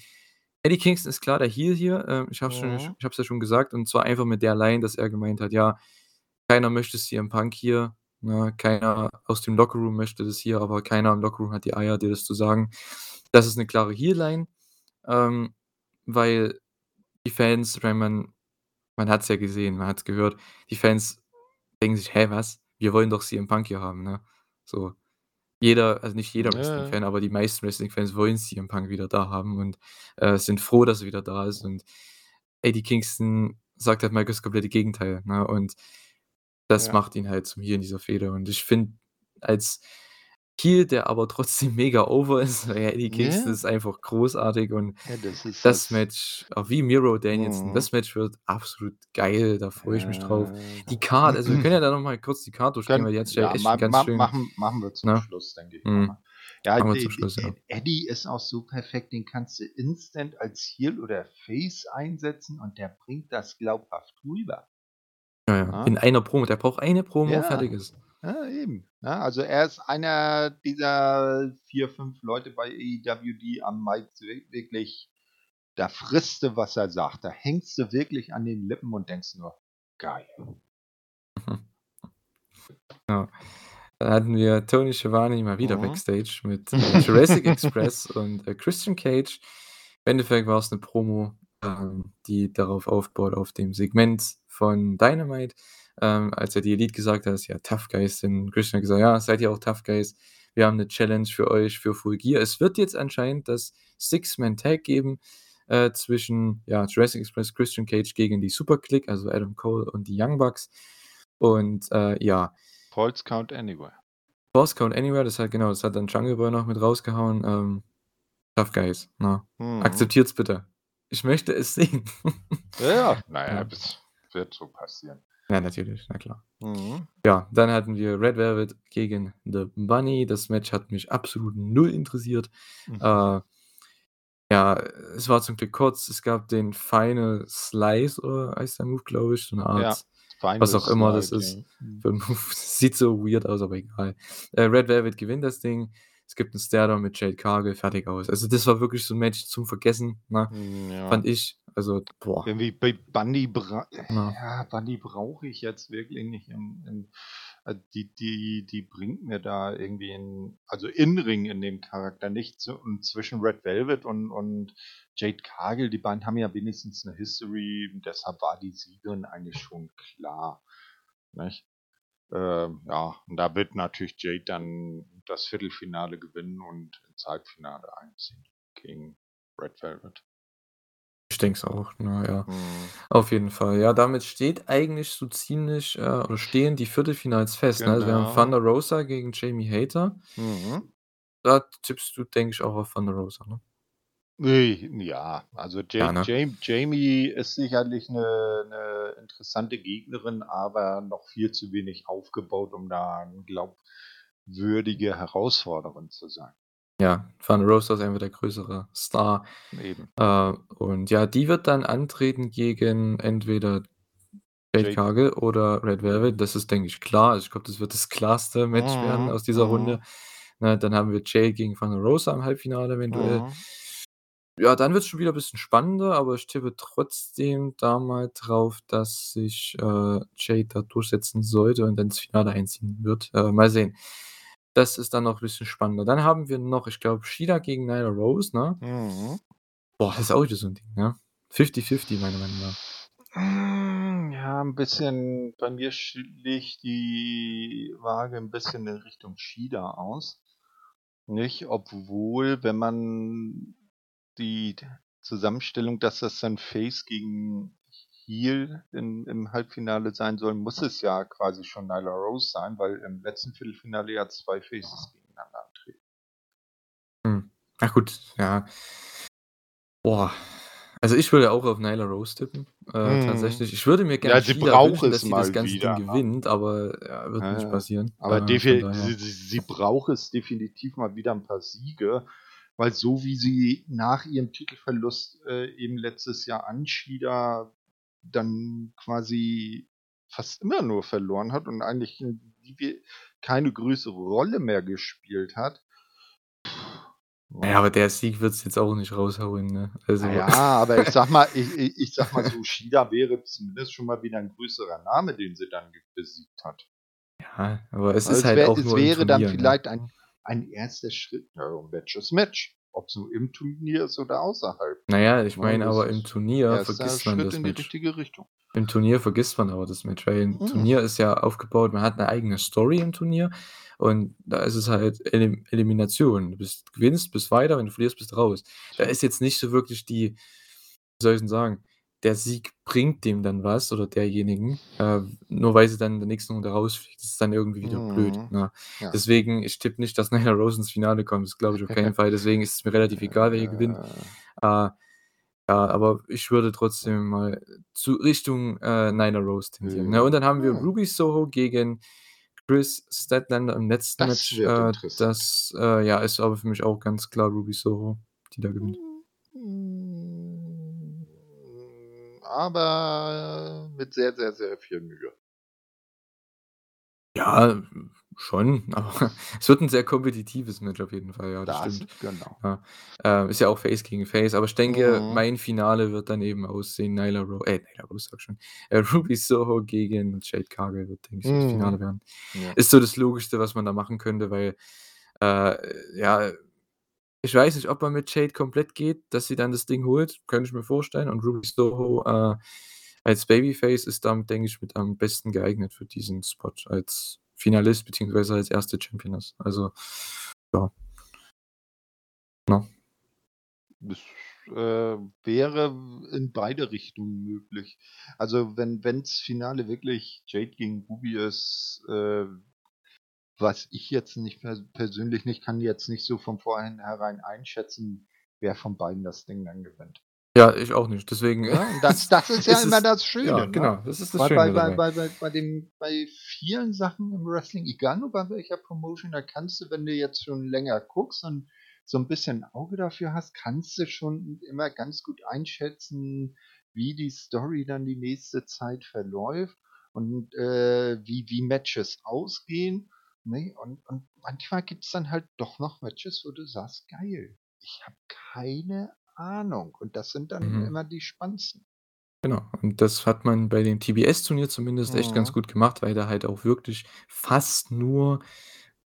Eddie Kingston ist klar der Heel hier. Äh, ich habe es mhm. ja schon gesagt. Und zwar einfach mit der Line, dass er gemeint hat, ja, keiner möchte CM Punk hier. Ne, keiner aus dem Lockerroom möchte das hier, aber keiner im Lockerroom hat die Eier, dir das zu sagen. Das ist eine klare Heel-Line, ähm, weil die Fans, wenn man man hat's ja gesehen, man hat's gehört, die Fans denken sich: „Hä, was? Wir wollen doch CM Punk hier haben“, ne? So. Jeder also nicht jeder Wrestling-Fan, aber die meisten Wrestling-Fans wollen CM Punk wieder da haben und, äh, sind froh, dass er wieder da ist und Eddie Kingston sagt halt mal das komplette Gegenteil, ne? Und das Ja. macht ihn halt zum Heel in dieser Fehde. Und ich finde, als Heel, der aber trotzdem mega over ist, ja, Eddie Kingston Ja. ist einfach großartig und Ja, das das das. Match, auch wie Miro Danielson, Mhm. das Match wird absolut geil, da freue ich mich drauf. Die Card, also wir können ja da noch mal kurz die Card durchgehen, weil die hat ja echt ma ganz ma schön machen machen wir zum ne? Schluss, denke ich Mhm. Ja, wir zum Schluss, ja. Eddie ist auch so perfekt, den kannst du instant als Heel oder Face einsetzen und der bringt das glaubhaft rüber. Ja, ja. In einer Promo. Der braucht eine Promo, fertig ist. Ja, eben. Ja, also er ist einer dieser vier, fünf Leute bei AEW, die am Mic wirklich, da frisst du, was er sagt. Da hängst du wirklich an den Lippen und denkst nur, geil. Ja. Dann hatten wir Tony Schiavone mal wieder Mhm. Backstage mit äh, Jurassic Express und äh, Christian Cage. Im Endeffekt war es eine Promo, ähm, die darauf aufbaut, auf dem Segment von Dynamite, ähm, als er die Elite gesagt hat, ja, Tough Guys, denn Christian hat gesagt, ja, seid ihr auch Tough Guys? Wir haben eine Challenge für euch für Full Gear. Es wird jetzt anscheinend das Six-Man-Tag geben äh, zwischen ja, Jurassic Express, Christian Cage gegen die Super Click, also Adam Cole und die Young Bucks. Und äh, ja. False Count Anywhere. False Count Anywhere, das hat genau, das hat dann Jungle Boy noch mit rausgehauen. Ähm, Tough Guys, na. Ne? Mhm. Akzeptiert's bitte. Ich möchte es sehen. ja, ja, naja, ja. das wird so passieren. Ja, natürlich, na klar. Mhm. Ja, dann hatten wir Red Velvet gegen The Bunny. Das Match hat mich absolut null interessiert. Mhm. Äh, ja, es war zum Glück kurz. Es gab den Final Slice, oder heißt der Move, glaube ich, so eine Art, ja, was auch immer das ist. Mhm. Sieht so weird aus, aber egal. Äh, Red Velvet gewinnt das Ding. Es gibt einen Stairdown mit Jade Cargill, fertig aus. Also das war wirklich so ein Match zum Vergessen, ne? Hm, ja. fand ich. Also, boah. Irgendwie bei Bundy, bra ja. ja, Bundy brauche ich jetzt wirklich nicht. Im, im Also die, die, die bringt mir da irgendwie in, also In-Ring in dem Charakter nicht. Und zwischen Red Velvet und, und Jade Cargill, die beiden haben ja wenigstens eine History, deshalb war die Siegerin eigentlich schon klar. Nicht? Ähm, ja, und da wird natürlich Jade dann das Viertelfinale gewinnen und ins Halbfinale einziehen gegen Red Velvet. Ich denke es auch, na ja. Mhm. Auf jeden Fall. Ja, damit steht eigentlich so ziemlich, äh, oder stehen die Viertelfinals fest, ne? Also, wir haben genau. Thunder Rosa gegen Jamie Hater. Mhm. Da tippst du, denke ich, auch auf Thunder Rosa, ne? Ja, also Ja, Ja, ne? Jam Jamie ist sicherlich eine 'ne interessante Gegnerin, aber noch viel zu wenig aufgebaut, um da 'ne glaubwürdige Herausforderin zu sein. Ja, Thunder Rosa ist einfach der größere Star. Eben. Äh, und ja, die wird dann antreten gegen entweder Jade. Cargill oder Red Velvet. Das ist, denke ich, klar. Ich glaube, das wird das klarste Match werden mhm, aus dieser Runde. mhm. Ne, dann haben wir Jade gegen Thunder Rosa im Halbfinale eventuell. Mhm. Ja, dann wird es schon wieder ein bisschen spannender, aber ich tippe trotzdem da mal drauf, dass sich, äh, Jade da durchsetzen sollte und dann ins Finale einziehen wird. Äh, mal sehen. Das ist dann noch ein bisschen spannender. Dann haben wir noch, ich glaube, Shida gegen Nyla Rose, ne? Mhm. Boah, das ist auch wieder so ein Ding, ne? 50-50 meiner Meinung nach. Hm, ja, ein bisschen bei mir schlägt die Waage ein bisschen in Richtung Shida aus. Nicht? Obwohl, wenn man die Zusammenstellung, dass das dann Face gegen Heel in, im Halbfinale sein soll, muss es ja quasi schon Nyla Rose sein, weil im letzten Viertelfinale ja zwei Faces gegeneinander antreten. Hm. Ach gut, ja. Boah. Also ich würde auch auf Nyla Rose tippen. Äh, hm. Tatsächlich. Ich würde mir gerne ja, sie braucht wünschen, dass sie das ganze wieder, Ding ne? gewinnt, aber ja, wird ja, nicht passieren. Aber äh, sie, sie, sie braucht es definitiv mal wieder ein paar Siege weil so wie sie nach ihrem Titelverlust äh, eben letztes Jahr Anschida dann quasi fast immer nur verloren hat und eigentlich keine größere Rolle mehr gespielt hat. Ja, aber der Sieg wird es jetzt auch nicht raushauen, ne? Also ja, aber ich sag mal, ich, ich, ich sag mal so, Shida wäre zumindest schon mal wieder ein größerer Name, den sie dann besiegt hat. Ja, aber es also ist halt wär, auch es nur wäre dann ne? vielleicht ein ein erster Schritt, Match ist Match. Ob es nur im Turnier ist oder außerhalb. Naja, ich meine aber im Turnier vergisst man Schritt das in die richtige Richtung. Im Turnier vergisst man aber das Match, weil ein mhm. Turnier ist ja aufgebaut, man hat eine eigene Story im Turnier und da ist es halt Elim Elimination. Du bist, gewinnst, bist weiter, wenn du verlierst, bist raus. Da ist jetzt nicht so wirklich die, wie soll ich denn sagen, der Sieg bringt dem dann was oder derjenigen, äh, nur weil sie dann in der nächsten Runde rausfliegt. Ist dann irgendwie wieder mhm. blöd. Ne? Ja. Deswegen, ich tippe nicht, dass Nyla Rose ins Finale kommt. Das glaube ich auf keinen Fall. Deswegen ist es mir relativ egal, wer hier gewinnt. Äh, ja, aber ich würde trotzdem mal zu Richtung äh, Nyla Rose tendieren. Mhm. Ne? Und dann haben wir mhm. Ruby Soho gegen Chris Statlander im letzten das Match. Äh, das äh, ja, ist aber für mich auch ganz klar Ruby Soho, die da gewinnt. Mhm aber mit sehr, sehr, sehr viel Mühe. Ja, schon, aber es wird ein sehr kompetitives Match auf jeden Fall, ja, das, Das, stimmt. genau. Ja, äh, ist ja auch Face gegen Face, aber ich denke, Mhm. mein Finale wird dann eben aussehen, Nyla Rose, äh, Nyla Rose sag schon, äh, Ruby Soho gegen Jade Cargill wird, denke ich, das Finale Mhm. werden. Ja. Ist so das Logischste, was man da machen könnte, weil, äh, ja ich weiß nicht, ob man mit Jade komplett geht, dass sie dann das Ding holt, könnte ich mir vorstellen. Und Ruby Soho äh, als Babyface ist damit, denke ich, mit am besten geeignet für diesen Spot als Finalist beziehungsweise als erste Championess. Also, ja. No. Das äh, wäre in beide Richtungen möglich. Also wenn wenns Finale wirklich Jade gegen Ruby ist, äh, was ich jetzt nicht persönlich nicht kann jetzt nicht so von vornherein einschätzen, wer von beiden das Ding dann gewinnt. Ja, ich auch nicht. Deswegen. Ja, das, das ist ja immer das Schöne. Ja, ne? genau, das ist das bei, Schöne. Bei, bei, bei, bei, dem, bei vielen Sachen im Wrestling, egal nur bei welcher Promotion, da kannst du, wenn du jetzt schon länger guckst und so ein bisschen Auge dafür hast, kannst du schon immer ganz gut einschätzen, wie die Story dann die nächste Zeit verläuft und äh, wie, wie Matches ausgehen. Ne? Und, und manchmal gibt es dann halt doch noch Matches, wo du sagst, geil, ich habe keine Ahnung. Und das sind dann mhm. immer die spannendsten. Genau, und das hat man bei dem TBS-Turnier zumindest echt ganz Mhm. gut gemacht, weil da halt auch wirklich fast nur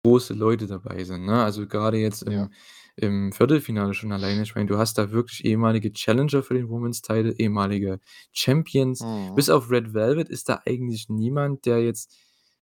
große Leute dabei sind, ne? Also, grade jetzt Ja. im im Viertelfinale schon alleine. Ich meine, du hast da wirklich ehemalige Challenger für den Women's Title, ehemalige Champions. Mhm. Bis auf Red Velvet ist da eigentlich niemand, der jetzt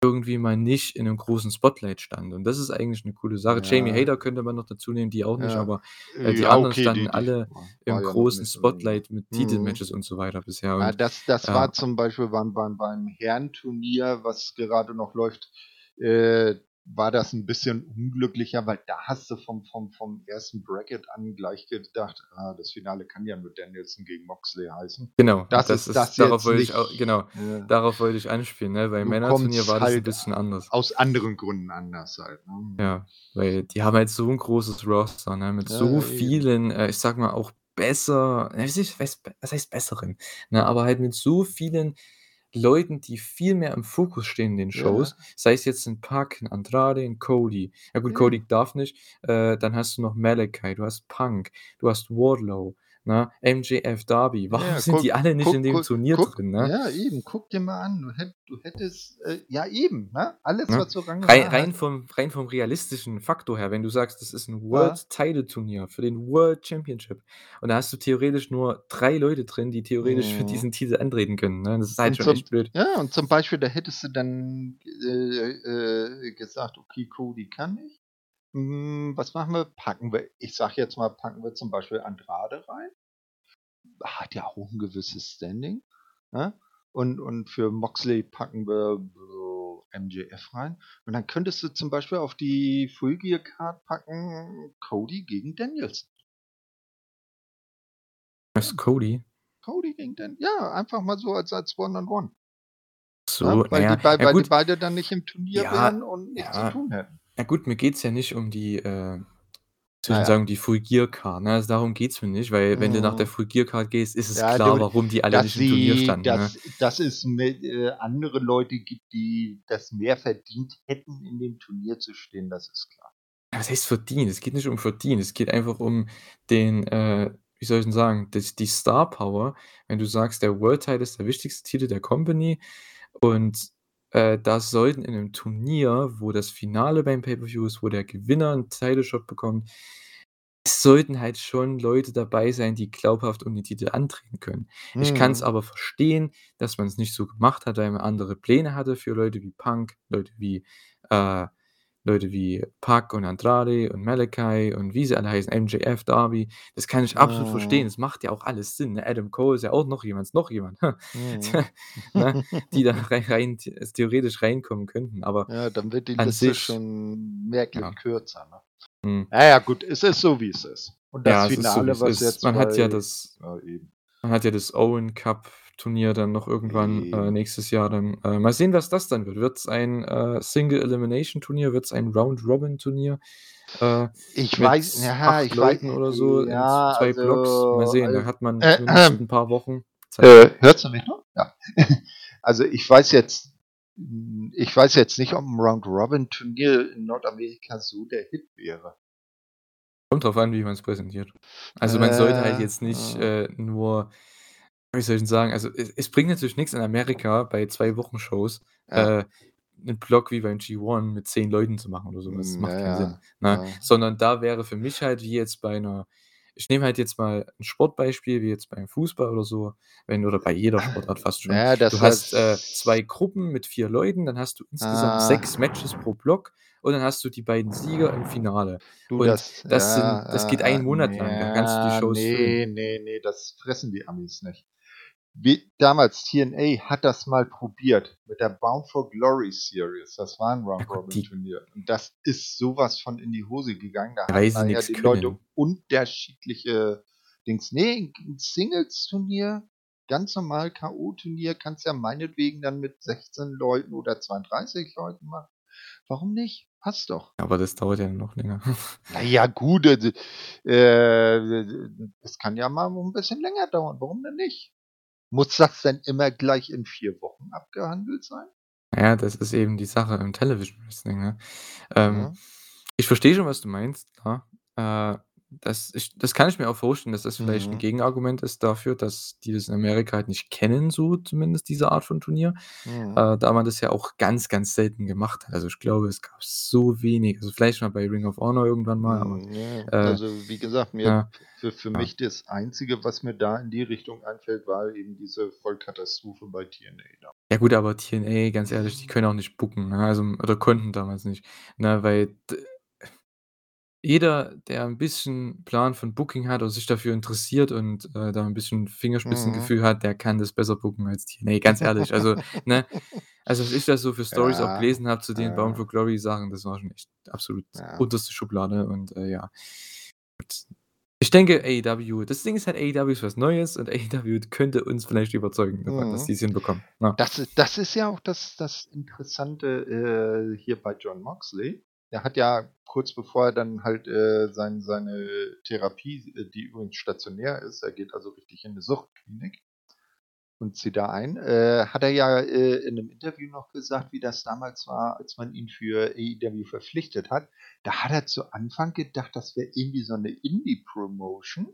irgendwie mal nicht in 'nem großen Spotlight stand und das ist eigentlich 'ne coole Sache. Jamie Ja. Hader könnte man noch dazu nehmen, die auch nicht, Ja. aber, äh, die Ja, anderen okay, standen die die alle wa im war ja noch großen nicht so lange. Spotlight mit Mhm. Titelmatches und so weiter bisher Ah, und das das ja. war zum Beispiel beim beim beim Herrenturnier, was gerade noch läuft, äh, war das 'n bisschen unglücklicher, weil da hast du vom vom vom 1. Bracket an gleich gedacht: „Ah, das Finale kann ja nur Danielson gegen Moxley heißen.“ Genau, Das das ist das ist darauf wollte ich au nicht, genau, ne? darauf wollte ich anspielen, ne? Beim Du Männerturnier war das halt bisschen anders. aus anderen Gründen anders halt, ne? Ja, weil die haben halt so 'n großes Roster, ne, mit Ja, so vielen, äh, ich sage mal auch besser heißt was heißt besseren, ne, aber halt mit so vielen Leuten, die viel mehr im Fokus stehen in den Ja. Shows, sei es jetzt 'n Pac, 'n Andrade, 'n Cody. Ja gut, Cody Eben. darf nicht, äh, dann hast du noch Malakai, du hast Punk, du hast Wardlow, ne, MJF, Darby. Ja, Warum ja, sind die guck alle nicht in guck dem guck Turnier drin, ne? ja, eben, guck dir mal an, du hätt du hättest äh, ja eben, ne? Alles, Ne? was so rein hat vom rein vom realistischen Faktor her, wenn du sagst, das ist 'n Ja. World Title Turnier für den World Championship und da hast du theoretisch nur 3 Leute drin, die theoretisch für Mhm. diesen Titel antreten können, ne? Das ist halt Und schon zum echt blöd. ja, und zum Beispiel, da hättest du dann, äh, äh, gesagt: „Okay, Cody kann nicht. Hm, was machen wir? Packen wir“ ich sage jetzt mal, packen wir zum Beispiel Andrade rein. Hat ja auch 'n gewisses Standing, ne? Und und für Moxley packen wir MJF rein und dann könntest du zum Beispiel auf die Full Gear Card packen, Cody gegen Danielson. Was, Ja. Cody? Cody gegen Dan ja, einfach mal so als als One on One. So, na Weil die ja, bei ja weil die beide dann nicht im Turnier Ja, wären und nichts zu ja. tun hätten. Ja gut, mir geht's ja nicht um die, äh, Na ja. sagen, die Full Gear Card, ne? Also, darum geht's mir nicht, weil wenn du nach der Mhm. Full Gear Card gehst, ist es Ja, klar, du warum die alle dass nicht im Turnier standen, ne? dass dass es mit äh, andere Leute gibt, die das mehr verdient hätten, in dem Turnier zu stehen, das ist klar. Ja, was heißt verdient? Es geht nicht um verdienen. Es geht einfach um den, äh, wie soll ich denn sagen, das die Star Power. Wenn du sagst, der World Title ist der wichtigste Titel der Company und, äh, da sollten in 'nem Turnier, wo das Finale beim Pay-per-View ist, wo der Gewinner 'n Title Shot bekommt es sollten halt schon Leute dabei sein, die glaubhaft um den Titel antreten können. Ich kann's Mhm. aber verstehen, dass man's nicht so gemacht hat, weil man andere Pläne hatte für Leute wie Punk, Leute wie äh, Leute wie Pac und Andrade und Malakai und wie sie alle heißen, MJF, Darby. Das kann ich absolut verstehen. Mhm. Das macht ja auch alles Sinn, ne? Adam Cole ist ja auch noch jemand ist noch jemand, ne, die da rei rein the theoretisch reinkommen könnten, aber Ja, dann wird die Liste sich schon merklich ja. kürzer, ne? Mhm. Na ja, gut, es ist so, wie es ist. Und das Ja, so, Finale, wie's was ist. jetzt Man hat ja das ja, man hat ja das Owen Cup Turnier dann noch irgendwann, äh, nächstes Jahr dann. Äh, mal sehen, was das dann wird. Wird's ein, äh, Single Elimination Turnier? Wird's ein Round Robin Turnier, äh, Ich weiß ja, 8 ich Leuten oder so ja, 2 Blocks? Mal also sehen, da al hat man äh, zumindest 'n paar Wochen Zeit. äh, hörst du mich noch? Ja. Also, ich weiß jetzt ich weiß jetzt nicht, ob 'n Round Robin Turnier in Nordamerika so der Hit wäre. Kommt drauf an, wie man's präsentiert. Also, man sollte halt Äh, jetzt nicht, äh. äh, nur wie soll ich denn sagen? Also, es es bringt natürlich nix in Amerika bei 2 Wochen-Shows, Ja. äh, 'nen Block wie beim G1 mit 10 Leuten zu machen oder so was. Hm, ja, Macht keinen Sinn, ja, ne? ja. Sondern da wäre für mich halt wie jetzt bei 'ner ich nehme halt jetzt mal 'n Sportbeispiel wie jetzt beim Fußball oder so, wenn oder bei jeder Sportart fast schon. ja, das Du hast, äh, das 2 Gruppen mit 4 Leuten, dann hast du insgesamt Ah. 6 Matches pro Block und dann hast du die beiden Sieger im Finale. Du, Und das das sind das geht ja, einen Monat lang, da kannst du die ja, Shows füllen. ne, ne, ne, das fressen die Amis nicht. Wie damals TNA hat das mal probiert mit der Bound for Glory Series. Das war 'n Ja Round gut, Robin Turnier. Und das ist so was von in die Hose gegangen. Da nachher nix die Leute können. unterschiedliche Dings. Ne, 'n Singles-Turnier, ganz normal K.O.-Turnier kannst ja meinetwegen dann mit 16 Leuten oder 32 Leuten machen. Warum nicht? Passt doch. Aber das dauert ja noch länger. Na ja, gut, äh, äh, es kann ja mal 'n bisschen länger dauern. Warum denn nicht? Muss das denn immer gleich in 4 Wochen abgehandelt sein? Ja, das ist eben die Sache im Television Wrestling, ne? Ähm, Mhm. ich verstehe schon, was du meinst, klar. Äh das ich das kann ich mir auch vorstellen, dass das vielleicht 'n Mhm. Gegenargument ist dafür, dass die das in Amerika halt nicht kennen, so zumindest diese Art von Turnier, Mhm. äh, da man das ja auch ganz, ganz selten gemacht hat. Also, ich glaube, es gab so wenig also, vielleicht mal bei Ring of Honor irgendwann mal, aber, Hm, ja, äh, also, wie gesagt, mir ja, für für ja. mich das Einzige, was mir da in die Richtung einfällt, war eben diese Vollkatastrophe bei TNA da. Ja gut, aber TNA, ganz ehrlich, die können auch nicht booken, ne? Also oder konnten damals nicht, ne, weil d jeder, der 'n bisschen Plan von Booking hat oder sich dafür interessiert und, äh, da 'n bisschen Mhm. Fingerspitzengefühl hat, der kann das besser booken als TNA, ganz ehrlich. Also, ne? Also, was ich da so für Stories auch Ja, gelesen habe zu den Bound ja. for Glory Sachen, das war schon echt absolut Ja. unterste Schublade und, äh, ja. Ich denke, AEW das Ding ist halt, AEW ist was Neues und AEW könnte uns vielleicht überzeugen davon, dass Mhm. die's hinbekommen, ne? Das das ist ja auch das das Interessante, äh, hier bei Jon Moxley. Der hat ja kurz bevor er dann halt, äh, sein seine Therapie, äh, die übrigens stationär ist er geht also richtig in 'ne Suchtklinik und zieht da ein, äh, hat er ja, äh, in 'nem Interview noch gesagt, wie das damals war, als man ihn für AEW verpflichtet hat. Da hat er zu Anfang gedacht, das wäre irgendwie so 'ne Indie-Promotion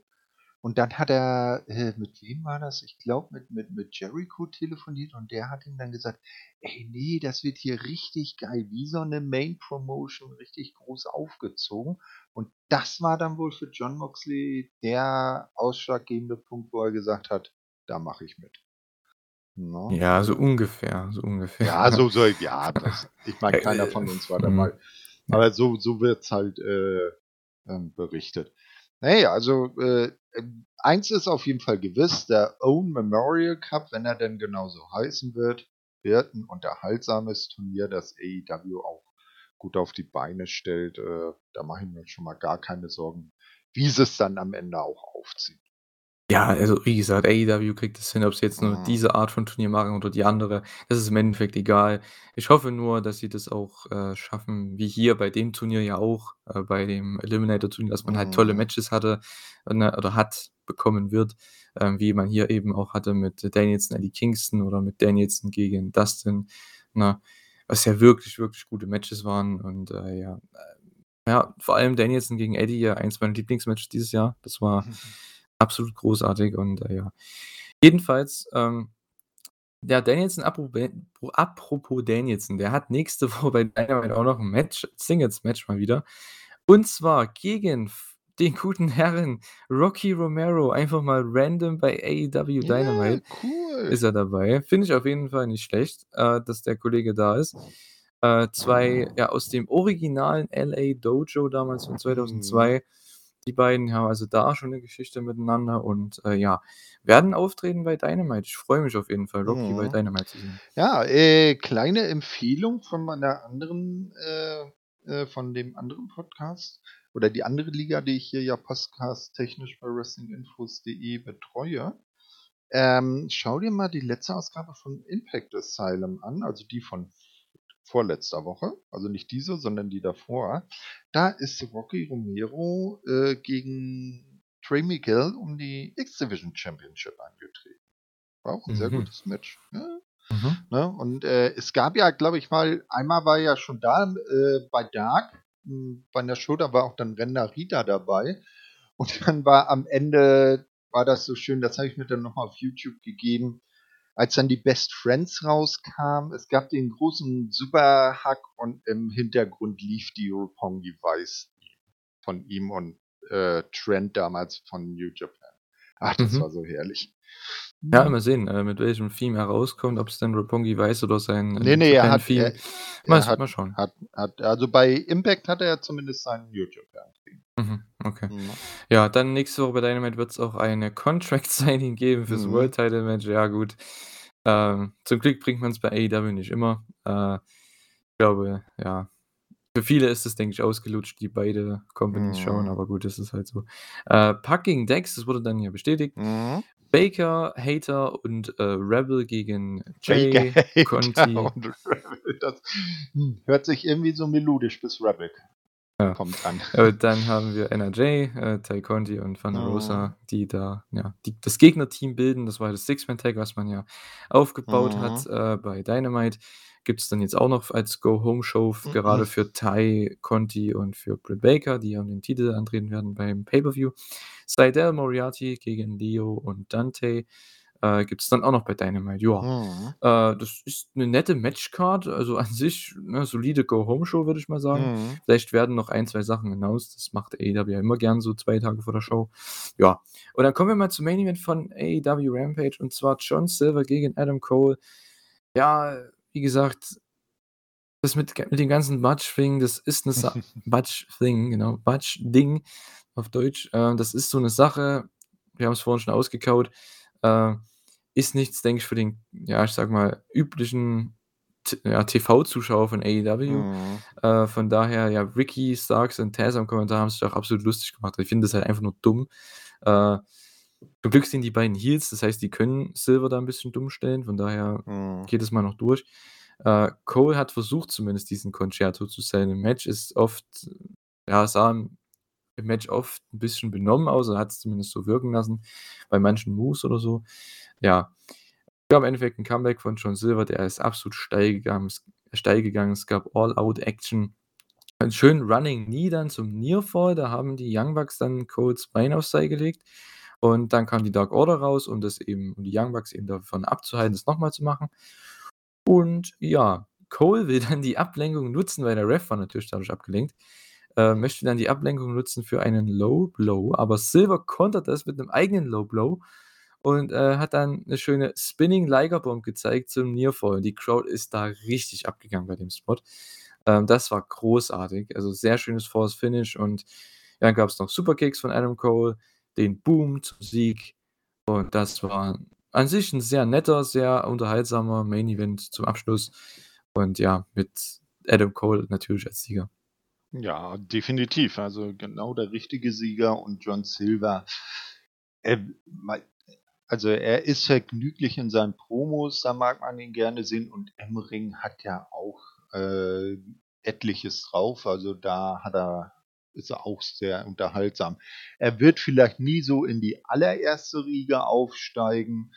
und dann hat er äh, mit wem war das? Ich glaube, mit mit mit Jericho telefoniert und der hat ihm dann gesagt: „Ey, ne, das wird hier richtig geil, wie so 'ne Main-Promotion, richtig groß aufgezogen.“ Und das war dann wohl für Jon Moxley der ausschlaggebende Punkt, wo er gesagt hat: „Da mache ich mit.“ Ne? Ja, so ungefähr, so ungefähr. Ja, so so ja, das ich meine, keiner von uns war Mhm. dabei. Ja. Aber so so wird's halt, äh, ähm, berichtet. Na ja, also, äh, ähm, eins ist auf jeden Fall gewiss, der Own Memorial Cup, wenn er denn genauso heißen wird, wird 'n unterhaltsames Turnier, das AEW auch gut auf die Beine stellt. Äh, da mache ich mir schon mal gar keine Sorgen, wie sie's dann am Ende auch aufziehen. Ja, also, wie gesagt, AEW kriegt es hin, ob sie jetzt nur Mhm. diese Art von Turnier machen oder die andere. Das ist im Endeffekt egal. Ich hoffe nur, dass sie das auch, äh, schaffen, wie hier bei dem Turnier ja auch, äh, bei dem Eliminator-Turnier, dass man halt tolle Mhm. Matches hatte, ne, oder hat bekommen wird, ähm, wie man hier eben auch hatte mit Danielson, Eddie Kingston oder mit Danielson gegen Dustin, ne? Was ja wirklich, wirklich gute Matches waren und, äh, ja, äh, ja, vor allem Danielson gegen Eddie, ja eins meiner Lieblingsmatches dieses Jahr. Das war absolut großartig und, äh, ja. Jedenfalls, ähm, ja, Danielson, apropos Danielson, der hat nächste Woche bei Dynamite auch noch 'n Match Singles-Match mal wieder. Und zwar gegen den guten Herren Rocky Romero, einfach mal random bei AEW Dynamite cool. ist er dabei. Finde ich auf jeden Fall nicht schlecht, äh, dass der Kollege da ist. Äh, 2 ja, aus dem originalen LA Dojo damals von Mhm. 2002. Die beiden haben also da schon 'ne Geschichte miteinander und, äh, ja, werden auftreten bei Dynamite. Ich freue mich auf jeden Fall, Rocky bei Mhm. Dynamite zu sehen. Ja, äh, kleine Empfehlung von meiner anderen äh, äh, von dem anderen Podcast oder die andere Liga, die ich hier ja podcast-technisch bei WrestlingInfos.de betreue. Ähm, schau dir mal die letzte Ausgabe von Impact Asylum an, also die von vorletzter Woche, also nicht diese, sondern die davor. Da ist Rocky Romero, äh, gegen Trey Miguel um die X-Division Championship angetreten. War auch 'n sehr Mhm. gutes Match, ne? Mhm. Ne, und, äh, es gab ja, glaube ich mal einmal war er ja schon da, äh, bei Dark, hm, bei 'ner Show, da war auch dann Ren Narita dabei. Und dann war am Ende war das so schön, das habe ich mir dann noch mal auf YouTube gegeben, als dann die Best Friends rauskamen. Es gab den großen Super-Hug und im Hintergrund lief die Roppongi Vice von ihm und, äh, Trent damals von New Japan. Ach, das Mhm. war so herrlich. Ja, Mhm. mal sehen, äh, mit welchem Theme er rauskommt, ob's dann Roppongi Vice oder sein, äh, Ne, New ne, er hat Theme. er Mal er s hat mal schauen. hat hat also, bei Impact hatte er zumindest sein New Japan Theme. Mhm, okay. Ja, dann nächste Woche bei Dynamite wird's auch eine Contract Signing geben fürs Mhm. World Title Match. Ja gut, ähm, zum Glück bringt man's bei AEW nicht immer. Äh, ich glaube, ja, für viele ist es, denke ich, ausgelutscht, die beide Companies schauen, Mhm. aber gut, das ist halt so. Äh, Pac gegen Dex, das wurde dann ja bestätigt. Mhm. Baker, Hayter und, äh, Rebel gegen Baker, Jay Hayter Conti. und Rebel, das, hm, hört sich irgendwie so melodisch bis Rebel Ja. Kommt an. Äh, dann haben wir NRJ, äh, Tay Conti und Thunder Mhm. Rosa, die da, ja, die das Gegnerteam bilden. Das war das Six-Man-Tag, was man ja aufgebaut hat, Mhm. äh, bei Dynamite. Gibt's dann jetzt auch noch als Go-Home-Show f gerade Mhm. für Tay Conti und für Britt Baker, die um den Titel antreten werden beim Pay-Per-View. Sydal Moriarty gegen Leo und Dante, äh, gibt's dann auch noch bei Dynamite. Ja, Mhm. äh, das ist 'ne nette Matchcard, also an sich, ne, solide Go-Home-Show, würde ich mal sagen. Mhm. Vielleicht werden noch 1, 2 Sachen announced. Das macht AEW ja immer gern so 2 Tage vor der Show. Ja, und dann kommen wir mal zum Main Event von AEW Rampage und zwar John Silver gegen Adam Cole. Ja, wie gesagt das mit mit dem ganzen Botch-Thing, das ist 'ne Sa Botch-Thing, genau, Botch-Ding auf Deutsch. Äh, das ist so 'ne Sache, wir haben's vorhin schon ausgekaut, äh, ist nichts, denke ich, für den, ja, ich sage mal, üblichen ja, TV-Zuschauer von AEW. Mhm. Äh, von daher, ja, Ricky Starks und Taz am Kommentar haben sich auch absolut lustig gemacht. Ich finde das halt einfach nur dumm. Äh, zum Glück sind die beiden Heels, das heißt, die können Silver da 'n bisschen dumm stellen, von daher Mhm. geht es mal noch durch. Äh, Cole hat versucht zumindest diesen Con-Chair-To zu sellen im Match, ist oft ja, sah im im Match oft 'n bisschen benommen aus, er hat's zumindest so wirken lassen bei manchen Moves oder so. Ja, gab im Endeffekt 'n Comeback von John Silver, der ist absolut steil gegangen s steil gegangen. Es gab All-Out-Action. Einen schönen Running Knee dann zum Nearfall, da haben die Young Bucks dann Coles Bein aufs Seil gelegt und dann kam die Dark Order raus, um das eben um die Young Bucks eben davon abzuhalten, das noch mal zu machen. Und ja, Cole will dann die Ablenkung nutzen, weil der Ref war natürlich dadurch abgelenkt, äh, möchte dann die Ablenkung nutzen für einen Low Blow, aber Silver kontert das mit 'nem eigenen Low Blow und, äh, hat dann 'ne schöne Spinning Liger Bomb gezeigt zum Nearfall. Die Crowd ist da richtig abgegangen bei dem Spot. Ähm, das war großartig, also sehr schönes False Finish und dann gab's noch Superkicks von Adam Cole, den Boom zum Sieg und das war an sich 'n sehr netter, sehr unterhaltsamer Main Event zum Abschluss und ja, mit Adam Cole natürlich als Sieger. Ja, definitiv. Also, genau der richtige Sieger und John Silver, mei also, er ist vergnüglich in seinen Promos, da mag man ihn gerne sehen und im Ring hat er auch, äh, etliches drauf. Also, da hat er ist er auch sehr unterhaltsam. Er wird vielleicht nie so in die allererste Riege aufsteigen,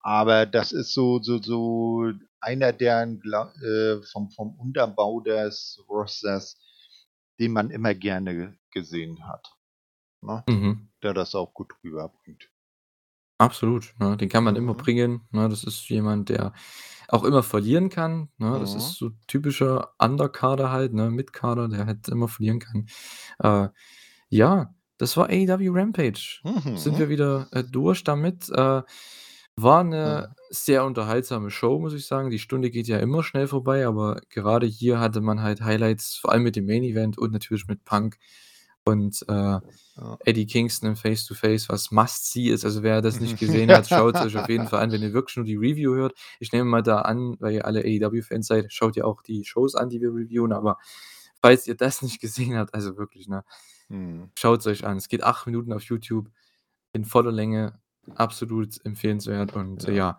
aber das ist so so so einer, der äh, vom vom Unterbau des Rosters, den man immer gerne gesehen hat, ne? Mhm. Der das auch gut rüberbringt. Absolut, ne? Den kann man immer Mhm. bringen, ne? Das ist jemand, der auch immer verlieren kann, ne? Das ist Mhm. so typischer Undercarder halt, ne, Midcarder, der halt immer verlieren kann. Äh, ja, das war AEW Rampage. Sind Mhm. wir wieder, äh, durch damit. Äh, war 'ne Mhm. sehr unterhaltsame Show, muss ich sagen. Die Stunde geht ja immer schnell vorbei, aber gerade hier hatte man halt Highlights, vor allem mit dem Main Event und natürlich mit Punk und, äh, Ja. Eddie Kingston im Face to Face, was Must See ist. Also, wer das nicht gesehen hat, schaut's euch auf jeden Fall an, wenn ihr wirklich nur die Review hört. Ich nehme mal da an, weil ihr alle AEW-Fans seid, schaut ihr auch die Shows an, die wir reviewen, aber falls ihr das nicht gesehen habt, also wirklich, ne, Mhm. schaut's euch an. Es geht 8 Minuten auf YouTube in voller Länge, absolut empfehlenswert und, äh, Ja. ja.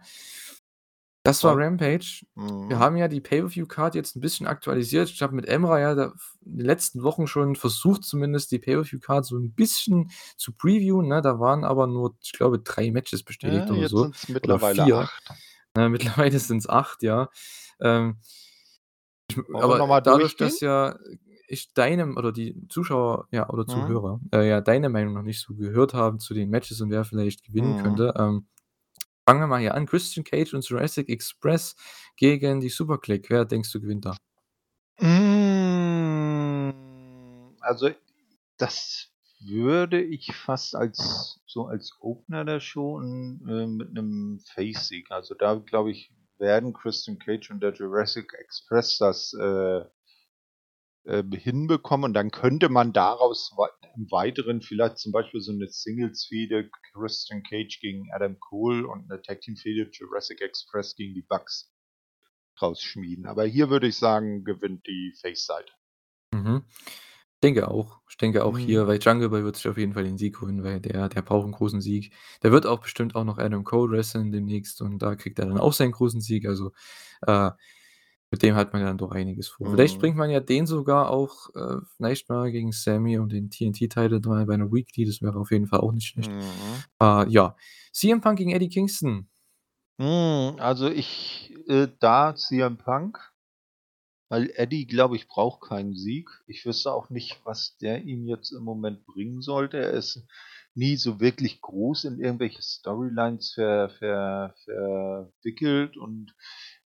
Das war Rampage. Wir Mhm. haben ja die Pay-Per-View-Card jetzt 'n bisschen aktualisiert. Ich habe mit Emra ja da in den letzten Wochen schon versucht, zumindest die Pay-Per-View-Card so 'n bisschen zu previewen, ne? Da waren aber nur, ich glaube, 3 Matches bestätigt Ja, oder so sind's oder mittlerweile 4. 8. Ne, mittlerweile sind's 8, ja. Ähm, ich wir aber dadurch, dass ja ich deine oder die Zuschauer, ja, oder Mhm. Zuhörer, äh, ja deine Meinung noch nicht so gehört haben zu den Matches und wer vielleicht gewinnen Mhm. könnte, ähm, fangen wir mal hier an. Christian Cage und Jurassic Express gegen die Super Kliq. Wer denkst du gewinnt da? Hm, also, das würde ich fast als so als Opener der Show äh, mit 'nem Face-Sieg also, da glaube ich, werden Christian Cage und der Jurassic Express das, äh äh, hinbekommen und dann könnte man daraus im Weiteren vielleicht zum Beispiel so 'ne Singles-Fehde Christian Cage gegen Adam Cole und 'ne Tag-Team-Fehde Jurassic Express gegen die Bucks draus schmieden. Aber hier würde ich sagen, gewinnt die Face-Seite. Mhm. Denke auch. Ich denke auch Mhm. hier, weil Jungle Boy wird sich auf jeden Fall den Sieg holen, weil der der braucht 'n großen Sieg. Der wird auch bestimmt auch noch Adam Cole wresteln demnächst und da kriegt er dann auch seinen großen Sieg. Also, äh Mit dem hat man ja dann doch einiges vor. Mhm. Vielleicht bringt man ja den sogar auch, äh, vielleicht mal gegen Sammy und den TNT-Title bei einer Weekly, das wäre auf jeden Fall auch nicht schlecht. Mhm. Äh, ja. CM Punk gegen Eddie Kingston. Mhm, also ich, äh, da CM Punk, weil Eddie, glaube ich, braucht keinen Sieg. Ich wüsste auch nicht, was der ihm jetzt im Moment bringen sollte. Er ist nie so wirklich groß in irgendwelche Storylines ver, ver, verwickelt und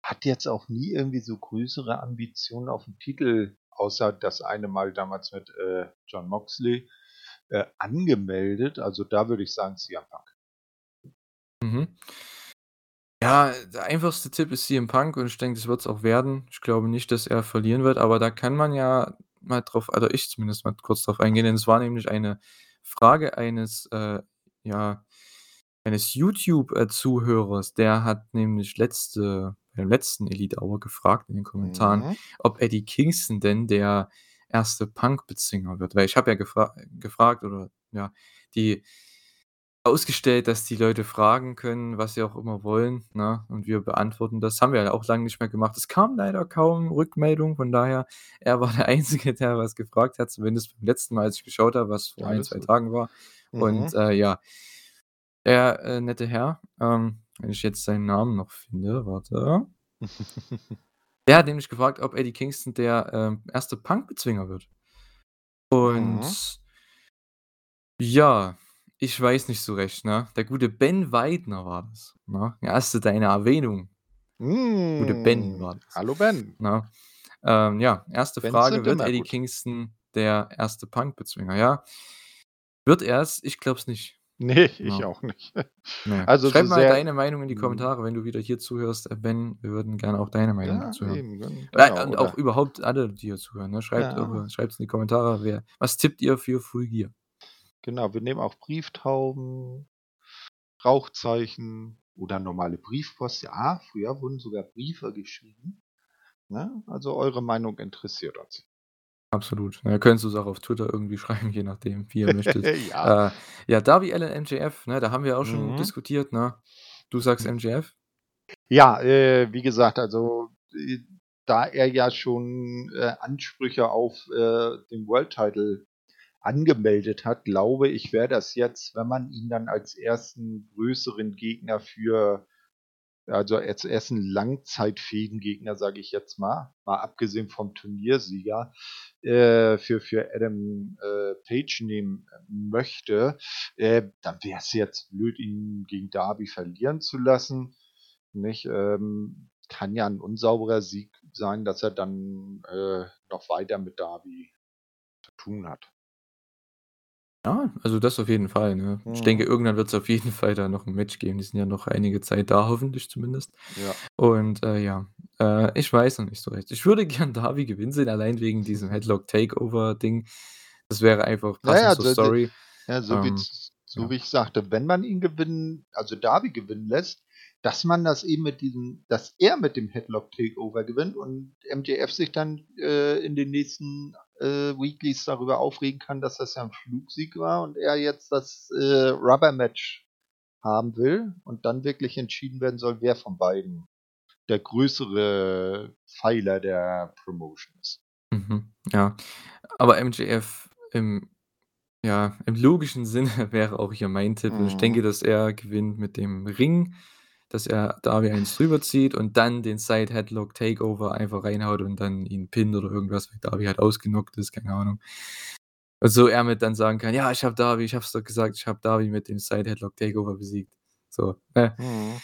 hat jetzt auch nie irgendwie so größere Ambitionen auf den Titel, außer das eine Mal damals mit äh, John Moxley äh, angemeldet. Also da würde ich sagen CM Punk. Mhm. Ja, der einfachste Tipp ist CM Punk und ich denke, das wird es auch werden. Ich glaube nicht, dass er verlieren wird, aber da kann man ja mal drauf, also ich zumindest mal kurz drauf eingehen, denn es war nämlich eine Frage eines, äh, ja, eines YouTube-Zuhörers, der hat nämlich letzte beim letzten Elite Hour gefragt in den Kommentaren, Mhm. ob Eddie Kingston denn der erste Punk-Bezwinger wird. Weil ich habe ja gefra gefragt oder ja, die ausgestellt, dass die Leute fragen können, was sie auch immer wollen, ne? Und wir beantworten das. Haben wir ja auch lange nicht mehr gemacht. Es kam leider kaum Rückmeldung, von daher, er war der Einzige, der was gefragt hat, zumindest beim letzten Mal, als ich geschaut habe, was vor ein, zwei gut. Tagen war. Und, mhm. äh, ja, der, äh, nette Herr, ähm, wenn ich jetzt seinen Namen noch finde, warte. Der hat nämlich gefragt, ob Eddie Kingston der, ähm, erste Punk-Bezwinger wird. Und Mhm. ja, ich weiß nicht so recht, ne? Der gute Ben Weidner war das, ne? Du deine Erwähnung. Gute Ben hm, war das, hallo Ben. ne? Ähm, ja, erste Bens Frage: Wird Eddie gut. Kingston der erste Punk-Bezwinger? Ja. Wird er es? Ich glaube es nicht. Nee, ich ja. auch nicht. Nee. Also Schreib mal deine Meinung in die mhm. Kommentare, wenn du wieder hier zuhörst. Äh, ben, wir würden gerne auch deine Meinung ja, dazu hören. Genau, und auch überhaupt alle, die hier zuhören. Ne? Schreibt ja. es in die Kommentare, wer, was tippt ihr für Full Gear? Genau, wir nehmen auch Brieftauben, Rauchzeichen oder normale Briefpost. Ja, früher wurden sogar Briefe geschrieben. Ne? Also eure Meinung interessiert uns. Absolut. Ja, könntest du's auch auf Twitter irgendwie schreiben, je nachdem, wie ihr möchtet. Ja. Äh, ja, Darby Allin MJF, ne, da haben wir auch schon Mhm. diskutiert, ne? Du sagst MJF? Ja, äh, wie gesagt, also äh, da er ja schon äh, Ansprüche auf äh, den World Title angemeldet hat, glaube ich, wäre das jetzt, wenn man ihn dann als ersten größeren Gegner für also als ersten langzeitfähigen Gegner, sage ich jetzt mal, mal abgesehen vom Turniersieger, äh, für, für Adam äh, Page nehmen möchte, äh, dann wäre es jetzt blöd, ihn gegen Darby verlieren zu lassen. Nicht? Ähm, kann ja ein unsauberer Sieg sein, dass er dann äh, noch weiter mit Darby zu tun hat. Ja, also das auf jeden Fall, ne? Ich denke, mhm. irgendwann wird es auf jeden Fall da noch ein Match geben. Die sind ja noch einige Zeit da, hoffentlich zumindest. Ja. Und, äh, ja, äh, ich weiß noch nicht so recht. Ich würde gern Darby gewinnen sehen, allein wegen diesem Headlock-Takeover-Ding. Das wäre einfach passend ja, zur so, Story. Ja, so, ähm, wie, so ja. wie ich sagte, wenn man ihn gewinnen, also Darby gewinnen lässt, dass man das eben mit diesem, dass er mit dem Headlock Takeover gewinnt und MJF sich dann äh, in den nächsten äh, Weeklies darüber aufregen kann, dass das ja ein Flugsieg war und er jetzt das äh, Rubber Match haben will und dann wirklich entschieden werden soll, wer von beiden der größere Pfeiler der Promotion ist. Mhm, ja, aber MJF im ja, im logischen Sinne wäre auch hier mein Tipp. Mhm. Ich denke, dass er gewinnt mit dem Ring dass er Darby eins drüber zieht und dann den Side Headlock Takeover einfach reinhaut und dann ihn pinnt oder irgendwas, weil Darby halt ausgenockt ist, keine Ahnung. Und so er mit dann sagen kann, ja, ich habe Darby, ich hab's doch gesagt, ich habe Darby mit dem Side Headlock Takeover besiegt. So, ne? Mhm.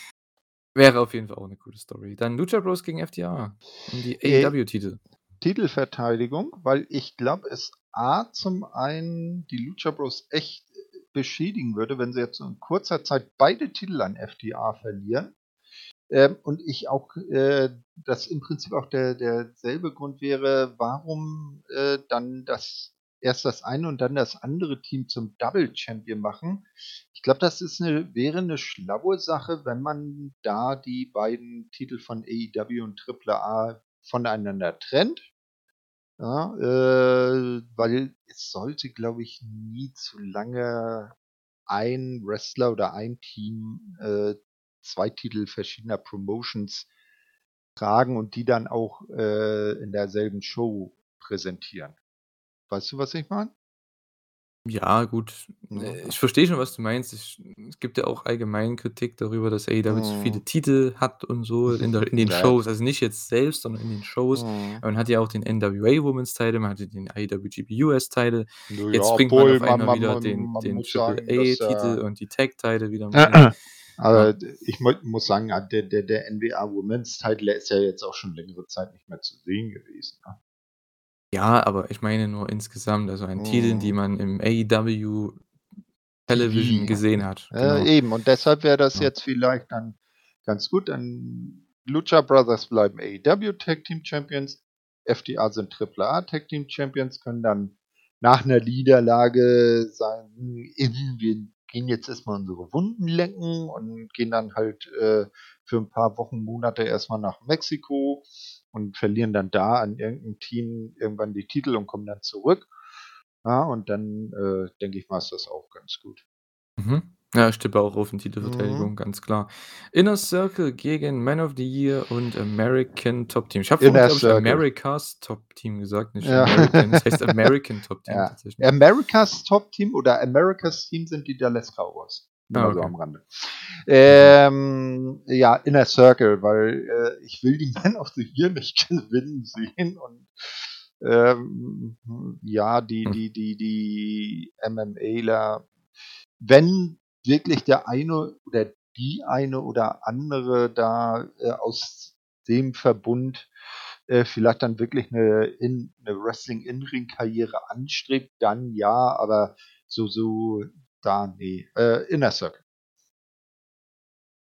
Wäre auf jeden Fall auch eine coole Story. Dann Lucha Bros gegen FTA um die äh, AEW-Titel. Titelverteidigung, weil ich glaube, es A zum einen die Lucha Bros echt beschädigen würde, wenn sie jetzt in kurzer Zeit beide Titel an FDA verlieren. Ähm, und ich auch, äh, das im Prinzip auch der, derselbe Grund wäre, warum äh, dann das erst das eine und dann das andere Team zum Double Champion machen. Ich glaube, das ist eine, wäre eine schlaue Sache, wenn man da die beiden Titel von AEW und AAA voneinander trennt. Ja, äh, weil es sollte, glaube ich, nie zu lange ein Wrestler oder ein Team äh, zwei Titel verschiedener Promotions tragen und die dann auch äh, in derselben Show präsentieren. Weißt du, was ich meine? Ja, gut. Äh, ich verstehe schon, was du meinst. Ich, es gibt ja auch allgemein Kritik darüber, dass AEW zu viele Mhm. Titel hat und so in, der, in den Ja. Shows. Also nicht jetzt selbst, sondern in den Shows. Mhm. Man hat ja auch den NWA Women's Title, man hatte den IWGP US Title. Jetzt ja, bringt man obwohl auf einmal man- wieder man- den, man den muss sagen, dass AAA-Titel der- und die Tag-Title wieder. mit rein. Aber ich mu muss sagen, der, der, der NWA Women's Title der ist ja jetzt auch schon längere Zeit nicht mehr zu sehen gewesen. Ne? Ja, aber ich meine nur insgesamt, also an Titeln, die Mhm. man im AEW Television TV. gesehen hat. Äh, Genau. eben, und deshalb wäre das Ja. jetzt vielleicht dann ganz gut. Dann Lucha Brothers bleiben AEW Tag Team Champions, FDA sind AAA Tag Team Champions, können dann nach einer Niederlage sagen, "Hm, wir gehen jetzt erstmal unsere Wunden lecken und gehen dann halt äh, für ein paar Wochen, Monate erstmal nach Mexiko und verlieren dann da an irgendeinem Team irgendwann die Titel und kommen dann zurück. Ja, und dann äh, denke ich mal, ist das auch ganz gut. Mhm. Ja, ich tippe auch auf eine Titelverteidigung, Mhm. ganz klar. Inner Circle gegen Man of the Year und American Top Team. Ich habe vorhin, glaube ich. Americas Top Team gesagt, nicht Ja. American. Das heißt American Top Team Ja. tatsächlich. Americas Top Team oder Americas Team sind die Dallas Cowboys. Nur Ah, mal so okay. am Rande. Ähm, ja, Inner Circle, weil äh, ich will die Man of the Year nicht gewinnen sehen und ähm, ja, die, Hm. die, die, die MMAler, wenn wirklich der eine oder die eine oder andere da äh, aus dem Verbund äh, vielleicht dann wirklich eine, in, eine Wrestling-In-Ring-Karriere anstrebt, dann ja, aber so, so, da, nee. Äh, Inner Circle.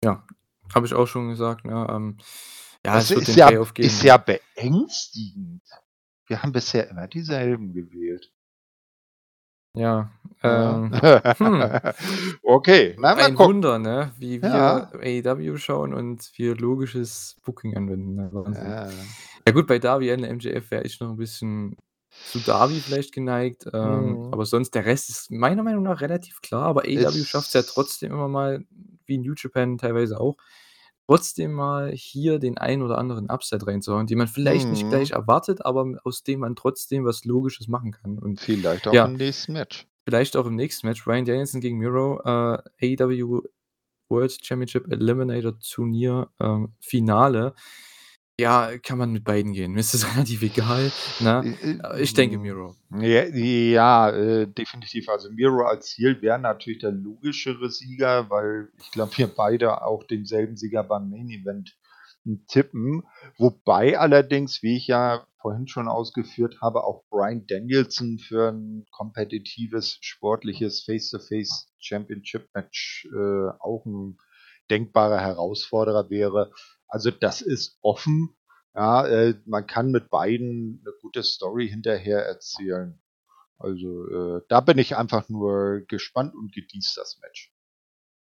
Ja, habe ich auch schon gesagt. Ne? Ähm, ja, das es wird ist den ja, Payoff geben. ist ja beängstigend. Wir haben bisher immer dieselben gewählt. Ja, Ja. ähm, hm. okay, na, mal ein gucken. Wunder, ne? wie wir Ja. AEW schauen und wir logisches Booking anwenden. Ne? Ja. Ja gut, bei Darby Allin MJF wäre ich noch ein bisschen zu Darby vielleicht geneigt, ähm, Mhm. aber sonst der Rest ist meiner Meinung nach relativ klar, aber AEW schafft es ja trotzdem immer mal, wie New Japan teilweise auch, trotzdem mal hier den einen oder anderen Upset reinzuhauen, den man vielleicht nicht Mhm. gleich erwartet, aber aus dem man trotzdem was Logisches machen kann und Vielleicht auch Ja. im nächsten Match. vielleicht auch im nächsten Match Ryan Danielson gegen Miro, äh, AEW World Championship Eliminator Turnier ähm, Finale. Ja, kann man mit beiden gehen. Mir ist das relativ egal. Ne? Äh, Ich denke Miro. Ja, ja äh, definitiv. Also Miro als Ziel wäre natürlich der logischere Sieger, weil ich glaube, wir beide auch denselben Sieger beim Main Event tippen. Wobei allerdings, wie ich ja vorhin schon ausgeführt habe, auch Brian Danielson für ein kompetitives, sportliches Face-to-Face Championship Match äh, auch ein denkbarer Herausforderer wäre. Also das ist offen. Ja, äh, man kann mit beiden eine gute Story hinterher erzählen. Also äh, da bin ich einfach nur gespannt und genieße das Match.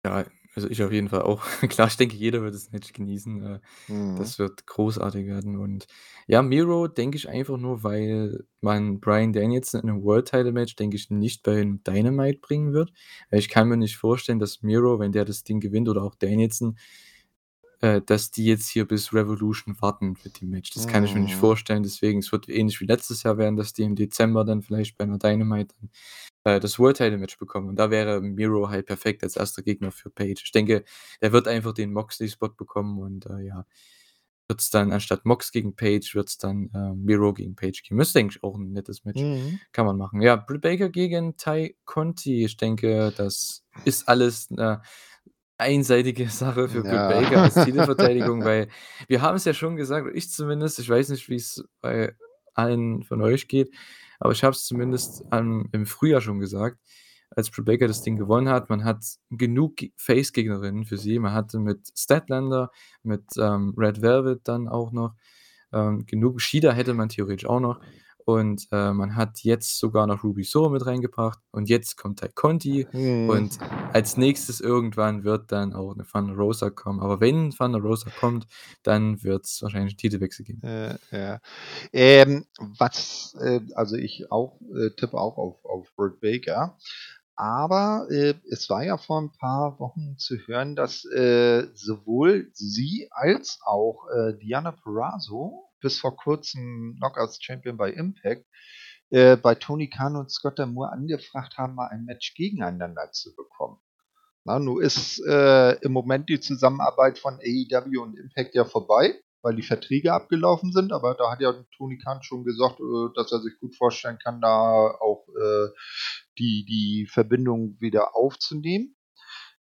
Ja, also ich auf jeden Fall auch. Klar, ich denke, jeder wird das Match genießen. Äh, Mhm. Das wird großartig werden. Und ja, Miro denke ich einfach nur, weil man Brian Danielson in einem World Title Match, denke ich, nicht bei einem Dynamite bringen wird. Weil ich kann mir nicht vorstellen, dass Miro, wenn der das Ding gewinnt oder auch Danielson, äh, dass die jetzt hier bis Revolution warten mit dem Match. Das kann ich mir nicht Mhm. vorstellen. Deswegen, es wird ähnlich wie letztes Jahr werden, dass die im Dezember dann vielleicht bei einer Dynamite dann, äh, das World Title Match bekommen. Und da wäre Miro halt perfekt als erster Gegner für Page. Ich denke, der wird einfach den Moxley-Spot bekommen und äh, ja, wird es dann anstatt Mox gegen Page, wird es dann äh, Miro gegen Page geben. Ist, denke ich, auch ein nettes Match. Mhm. Kann man machen. Ja, Britt Baker gegen Ty Conti. Ich denke, das ist alles eine einseitige Sache für Britt Ja. Baker als Titelverteidigung, weil wir haben es ja schon gesagt, ich zumindest, ich weiß nicht, wie es bei allen von euch geht, aber ich habe es zumindest ähm, im Frühjahr schon gesagt, als Britt Baker das Ding gewonnen hat. Man hat genug Ge- Face-Gegnerinnen für sie. Man hatte mit Statlander, mit ähm, Red Velvet dann auch noch ähm, genug. Shida hätte man theoretisch auch noch. Und äh, man hat jetzt sogar noch Ruby Soho mit reingebracht. Und jetzt kommt Ty Conti. Mhm. Und als nächstes irgendwann wird dann auch eine Thunder Rosa kommen. Aber wenn Thunder Rosa kommt, dann wird es wahrscheinlich einen Titelwechsel geben. Äh, ja. Ähm, was, äh, also ich auch äh, tippe auch auf, auf Britt Baker. aber äh, es war ja vor ein paar Wochen zu hören, dass äh, sowohl sie als auch äh, Diana Perazzo, bis vor kurzem Knockouts Champion bei Impact, äh, bei Tony Khan und Scott Moore angefragt haben, mal ein Match gegeneinander zu bekommen. Na, nun ist äh, im Moment die Zusammenarbeit von AEW und Impact ja vorbei weil die Verträge abgelaufen sind. Aber da hat ja Tony Khan schon gesagt, äh, dass er sich gut vorstellen kann, da auch äh, die, die Verbindung wieder aufzunehmen.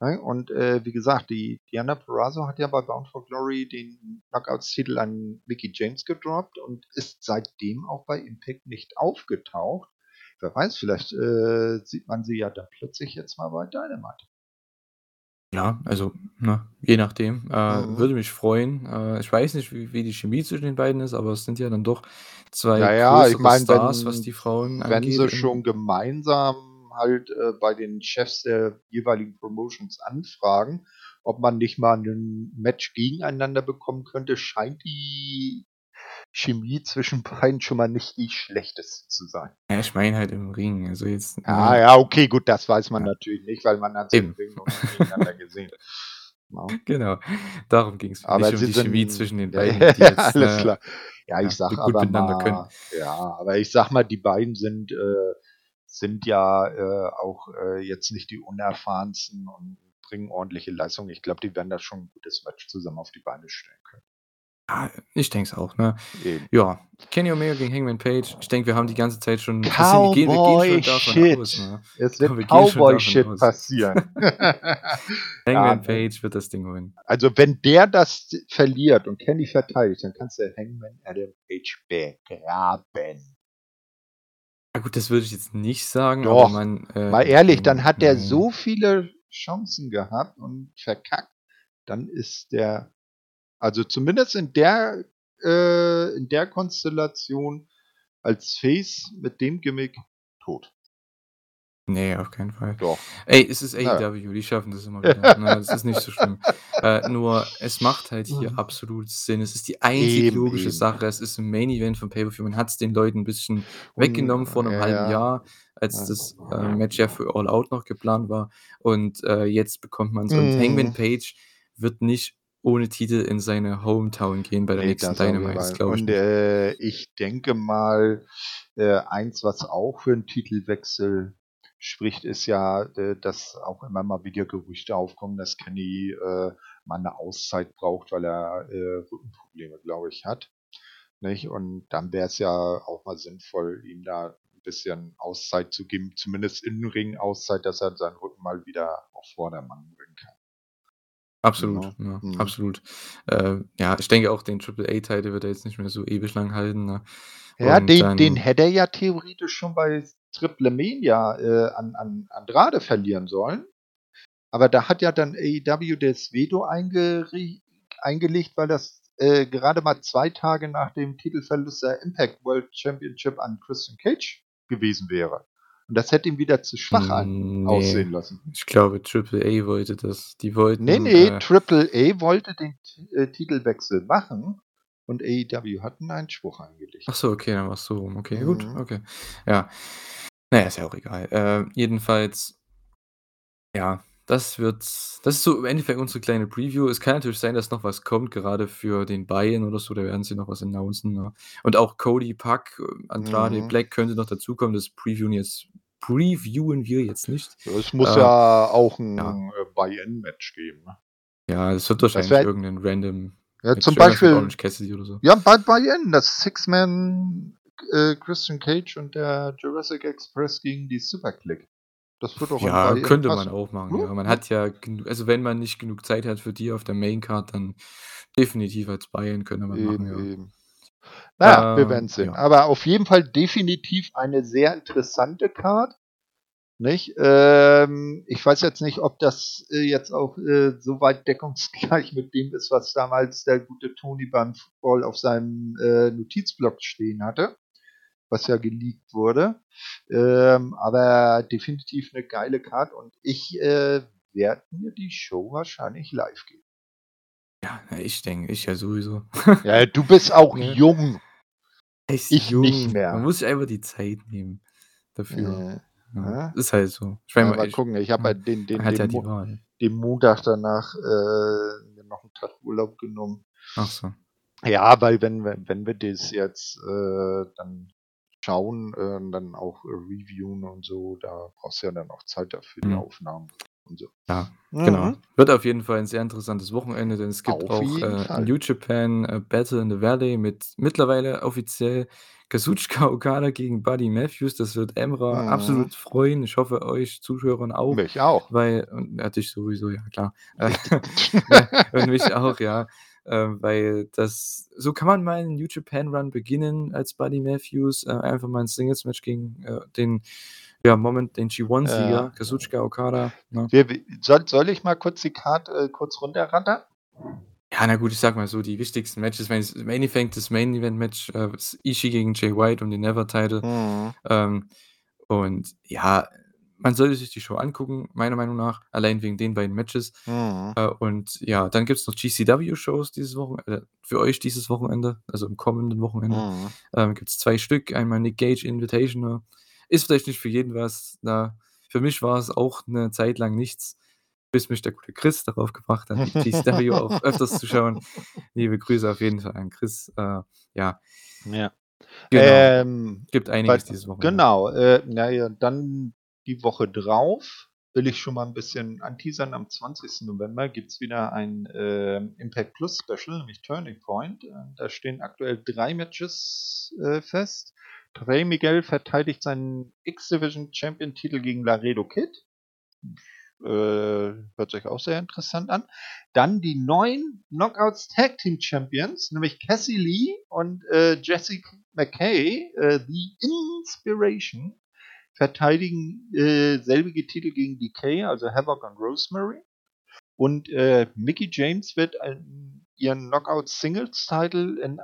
Und äh, wie gesagt, die Diana Perazzo hat ja bei Bound for Glory den Knockouts-Titel an Mickey James gedroppt und ist seitdem auch bei Impact nicht aufgetaucht. Wer weiß, vielleicht äh, sieht man sie ja dann plötzlich jetzt mal bei Dynamite. Ja, also, ne, je nachdem. Äh, Mhm. würde mich freuen. Äh, ich weiß nicht, wie wie die Chemie zwischen den beiden ist, aber es sind ja dann doch zwei Naja, ich meine, Stars, was die Frauen wenn angeht sie schon gemeinsam halt äh, bei den Chefs der jeweiligen Promotions anfragen, ob man nicht mal ein Match gegeneinander bekommen könnte, scheint die Chemie zwischen beiden schon mal nicht die schlechteste zu sein. Ja, ich meine halt im Ring. Also jetzt. Ah, ja, okay, gut, das weiß man ja. natürlich nicht, weil man hat im Ring noch nicht gegeneinander gesehen. No. Genau, darum ging es. Aber nicht um die Chemie zwischen den beiden. Die jetzt, alles äh, klar. Ja, ich ja, sag aber mal, können. ja, aber ich sag mal, die beiden sind, äh, sind ja äh, auch äh, jetzt nicht die unerfahrensten und bringen ordentliche Leistungen. Ich glaube, die werden da schon ein gutes Match zusammen auf die Beine stellen können. Ja, ich denke es auch, ne? Eben. Ja, Kenny Omega gegen Hangman Page. Ich denke, wir haben die ganze Zeit schon wir gehen, wir gehen schon davon Shit. aus, ne? Es wird Cowboy-Shit passieren. Hangman ja, Page wird das Ding holen. Also, wenn der das verliert und Kenny verteidigt, dann kannst du Hangman Adam Page begraben. Ja gut, das würde ich jetzt nicht sagen, Doch, man, äh, mal ehrlich, dann hat der so viele Chancen gehabt und verkackt, dann ist der also zumindest in der, äh, in der Konstellation als Face mit dem Gimmick tot. Nee, auf keinen Fall. Doch. Ey, es ist AEW, ja. die schaffen das immer wieder. Na, das ist nicht so schlimm. Äh, nur, es macht halt hier mhm. absolut Sinn. Es ist die einzige eben, logische eben. Sache. Es ist ein Main Event von Pay-Per-View. Man hat es den Leuten ein bisschen weggenommen vor einem ja, halben Jahr, als ja. das äh, Match ja für All Out noch geplant war. Und äh, jetzt bekommt man es. Und mhm. Hangman Page wird nicht ohne Titel in seine Hometown gehen bei der nee, nächsten Dynamite, glaube ich. Und äh, ich denke mal, äh, eins, was auch für einen Titelwechsel spricht, ist ja, äh, dass auch immer mal wieder Gerüchte aufkommen, dass Kenny äh, mal eine Auszeit braucht, weil er äh, Rückenprobleme, glaube ich, hat. Nicht? Und dann wäre es ja auch mal sinnvoll, ihm da ein bisschen Auszeit zu geben, zumindest in Ring Auszeit, dass er seinen Rücken mal wieder auf Vordermann bringen kann. Absolut, Genau. ja, Mhm. absolut. Äh, ja, ich denke auch, den Triple-A-Title wird er jetzt nicht mehr so ewig lang halten, ne? Ja, den den hätte er ja theoretisch schon bei Triple Mania, äh, an an Andrade verlieren sollen. Aber da hat ja dann AEW das Veto eingeri eingelegt, weil das, äh, gerade mal zwei Tage nach dem Titelverlust der Impact World Championship an Christian Cage gewesen wäre. Und das hätte ihn wieder zu schwach an, nee, aussehen lassen. Ich glaube, Triple A wollte das. Die wollten. Nee, nee, äh, Triple A wollte den äh, Titelwechsel machen und AEW hat einen Einspruch eingelegt. Ach so, okay, dann war es so rum. Okay, mhm. gut, okay. Ja. Naja, ist ja auch egal. Äh, jedenfalls, ja, das wird, das ist so im Endeffekt unsere kleine Preview. Es kann natürlich sein, dass noch was kommt, gerade für den Bayern oder so, da werden sie noch was announcen. Ne? Und auch Cody, Puck, Andrade, mhm. Black könnte noch dazukommen. Das Previewen jetzt previewen wir jetzt nicht. Es muss äh, ja auch ein ja. Äh, Buy-In-Match geben. Ne? Ja, es wird wahrscheinlich irgendein random. Ja, zum Beispiel. Orange Cassidy oder so. Ja, bei Buy-In, das Six-Man äh, Christian Cage und der Jurassic Express gegen die Superclick. Das wird auch Ja, könnte man auch machen. Ja. Man hat ja, also wenn man nicht genug Zeit hat für die auf der Maincard, dann definitiv als Bayern könnte man eben, machen. Ja. Eben. Naja, äh, wir werden sehen. Ja. Aber auf jeden Fall definitiv eine sehr interessante Card. Nicht? Ähm, ich weiß jetzt nicht, ob das äh, jetzt auch äh, so weit deckungsgleich mit dem ist, was damals der gute Tony beim Football auf seinem äh, Notizblock stehen hatte was ja geleakt wurde. Ähm, aber definitiv eine geile Card und ich äh, werde mir die Show wahrscheinlich live geben. Ja, ich denke, ich ja sowieso. ja, du bist auch ja. jung. Ich, ich jung. nicht mehr. Man muss sich einfach die Zeit nehmen dafür. Ja, ist halt so. Ich meine, ja, mal, gucken, ich habe halt den, den, den, ja Mo den Montag danach äh, noch einen Tag Urlaub genommen. Ach so. Ja, weil wenn, wenn, wenn wir das jetzt äh, dann schauen, äh, dann auch äh, reviewen und so, da brauchst du ja dann auch Zeit dafür, die mhm. Aufnahmen und so. Ja, mhm. genau. Wird auf jeden Fall ein sehr interessantes Wochenende, denn es gibt auf auch äh, New Japan äh, Battle in the Valley mit mittlerweile offiziell Kazuchika Okada gegen Buddy Matthews. Das wird Emra mhm. absolut freuen. Ich hoffe, euch Zuhörern auch. Mich auch. Weil, und dich sowieso, ja klar. und mich auch, ja. Äh, weil das, so kann man mal einen New Japan Run beginnen als Buddy Matthews. Äh, einfach mal ein Singles-Match gegen äh, den ja, Moment, den G1-Sieger, ja. Kazuchika Okada. Ne? Wir, soll, soll ich mal kurz die Karte äh, kurz runterrattern? Ja, na gut, ich sag mal so, die wichtigsten Matches, wenn es Main Event, das Main Event Match, äh, Ishii gegen Jay White um den Never Title. Mhm. Ähm, und ja, man sollte sich die Show angucken, meiner Meinung nach, allein wegen den beiden Matches. Mhm. Äh, und ja, dann gibt es noch GCW-Shows dieses Wochenende, äh, für euch dieses Wochenende, also im kommenden Wochenende. Mhm. Ähm, gibt es zwei Stück, einmal Nick Gage Invitational ist vielleicht nicht für jeden was. Na, für mich war es auch eine Zeit lang nichts, bis mich der gute Chris darauf gebracht hat, GCW auch öfters zu schauen. Liebe Grüße auf jeden Fall an Chris. Äh, ja. Ja. Genau. Ähm, Gibt einiges dieses Wochenende. Genau. Äh, naja, dann die Woche drauf will ich schon mal ein bisschen anteasern. Am 20. November gibt es wieder ein äh, Impact Plus Special, nämlich Turning Point. Äh, da stehen aktuell drei Matches äh, fest. Rey Miguel verteidigt seinen X-Division Champion-Titel gegen Laredo Kid. Äh, hört sich auch sehr interessant an. Dann die neuen Knockouts Tag Team Champions, nämlich Cassie Lee und äh, Jessica McKay, äh, The Inspiration, verteidigen äh, selbige Titel gegen DK, also Havoc und Rosemary. Und äh, Mickey James wird ihren Knockout Singles Title in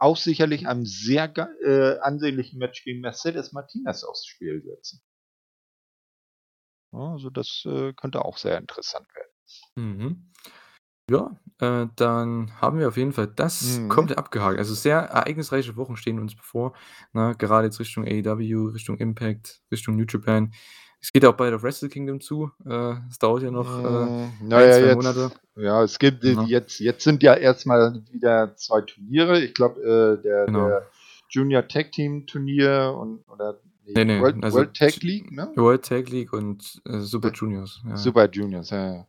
auch sicherlich einem sehr äh, ansehnlichen Match gegen Mercedes Martinez aufs Spiel setzen. Ja, also das äh, könnte auch sehr interessant werden. Mhm. Ja, äh, dann haben wir auf jeden Fall das mhm. komplett abgehakt. Also sehr ereignisreiche Wochen stehen uns bevor. Ne? Gerade jetzt Richtung AEW, Richtung Impact, Richtung New Japan. Es geht auch bald auf Wrestle Kingdom zu. Äh, es dauert ja noch äh, naja, ein, zwei jetzt, Monate. Ja, es gibt ja. jetzt, jetzt sind ja erstmal wieder zwei Turniere. Ich glaube, äh, der, genau. der Junior Tag Team Turnier und oder Nee, nee, World, also World Tag League, ne? World Tag League und äh, Super Juniors. Ja. Super Juniors, ja.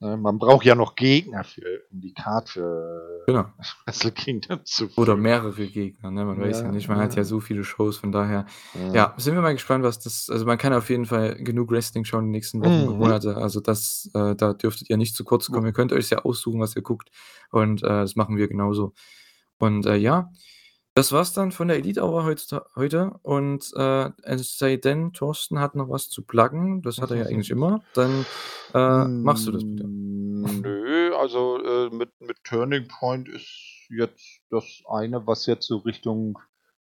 Mhm. Man braucht ja noch Gegner für um die Card für genau. Wrestle Kingdom zu führen. Oder mehrere Gegner, ne? Man ja, weiß ja nicht, man ja. hat ja so viele Shows, von daher. Ja. sind wir mal gespannt, was das. Also man kann auf jeden Fall genug Wrestling schauen in den nächsten Wochen und mhm. Monate. Also das, äh, da dürftet ihr nicht zu kurz kommen. Ihr könnt euch ja aussuchen, was ihr guckt. Und äh, das machen wir genauso. Und äh, ja, das war's dann von der Elite Hour heutzuta heute und, äh, es sei denn, Thorsten hat noch was zu pluggen, das hat er ja eigentlich immer, dann, äh, machst du das bitte. Hm, nö, also, äh, mit mit Turning Point ist jetzt das eine, was jetzt so Richtung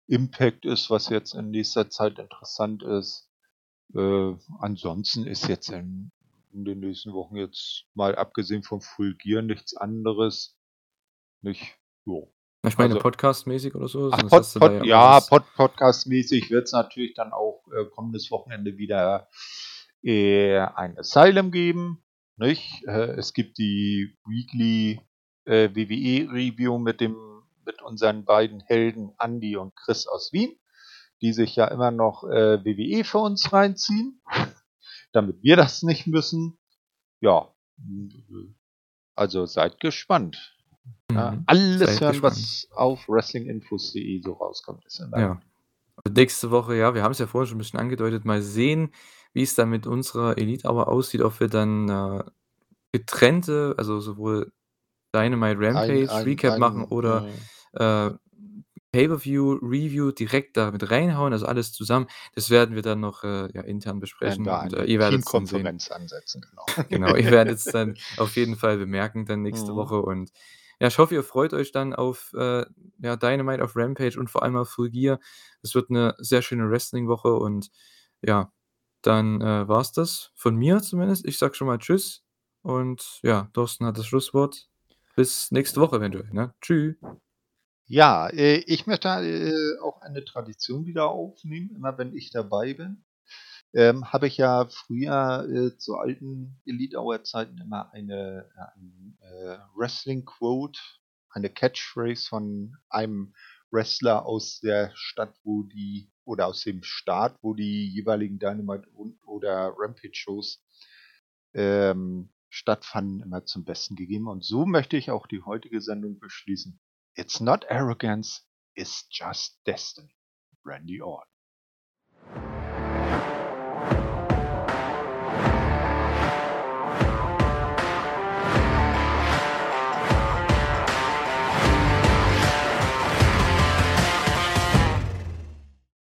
Impact ist, was jetzt in nächster Zeit interessant ist. Äh, ansonsten ist jetzt in in den nächsten Wochen jetzt mal abgesehen vom Full Gear nichts anderes. Nicht jo. Ich meine, also, podcastmäßig oder so? Ach, Pod, Pod, ja, ja Pod, podcastmäßig wird es natürlich dann auch äh, kommendes Wochenende wieder äh, ein Asylum geben. Nicht? Äh, es gibt die Weekly äh, WWE Review mit dem mit unseren beiden Helden Andy und Chris aus Wien, die sich ja immer noch äh, WWE für uns reinziehen, damit wir das nicht müssen. Ja, also seid gespannt. Ja, mhm. alles hören, was auf wrestlinginfos.de so rauskommt. Ist ja. Also nächste Woche, ja, wir haben es ja vorhin schon ein bisschen angedeutet, mal sehen, wie es dann mit unserer Elite aber aussieht, ob wir dann äh, getrennte, also sowohl Dynamite Rampage ein, ein, Recap ein, machen oder äh, Pay-per-View Review direkt da mit reinhauen, also alles zusammen. Das werden wir dann noch äh, ja, intern besprechen. Wir und, äh, ihr werdet Konferenz ansetzen, genau. genau, ihr werdet es dann auf jeden Fall bemerken dann nächste mhm. Woche und ja, ich hoffe, ihr freut euch dann auf äh, ja, Dynamite, auf Rampage und vor allem auf Full Gear. Es wird eine sehr schöne Wrestling-Woche und ja, dann äh, war es das von mir zumindest. Ich sag schon mal Tschüss und ja, Thorsten hat das Schlusswort. Bis nächste Woche eventuell. Ne? Tschüss. Ja, äh, ich möchte äh, auch eine Tradition wieder aufnehmen, immer wenn ich dabei bin. Ähm, habe ich ja früher äh, zu alten Elite Hour Zeiten immer eine, ein äh, Wrestling Quote, eine Catchphrase von einem Wrestler aus der Stadt, wo die oder aus dem Staat, wo die jeweiligen Dynamite und oder Rampage Shows ähm, stattfanden, immer zum Besten gegeben. Und so möchte ich auch die heutige Sendung beschließen. It's not arrogance, it's just destiny. Randy Orton.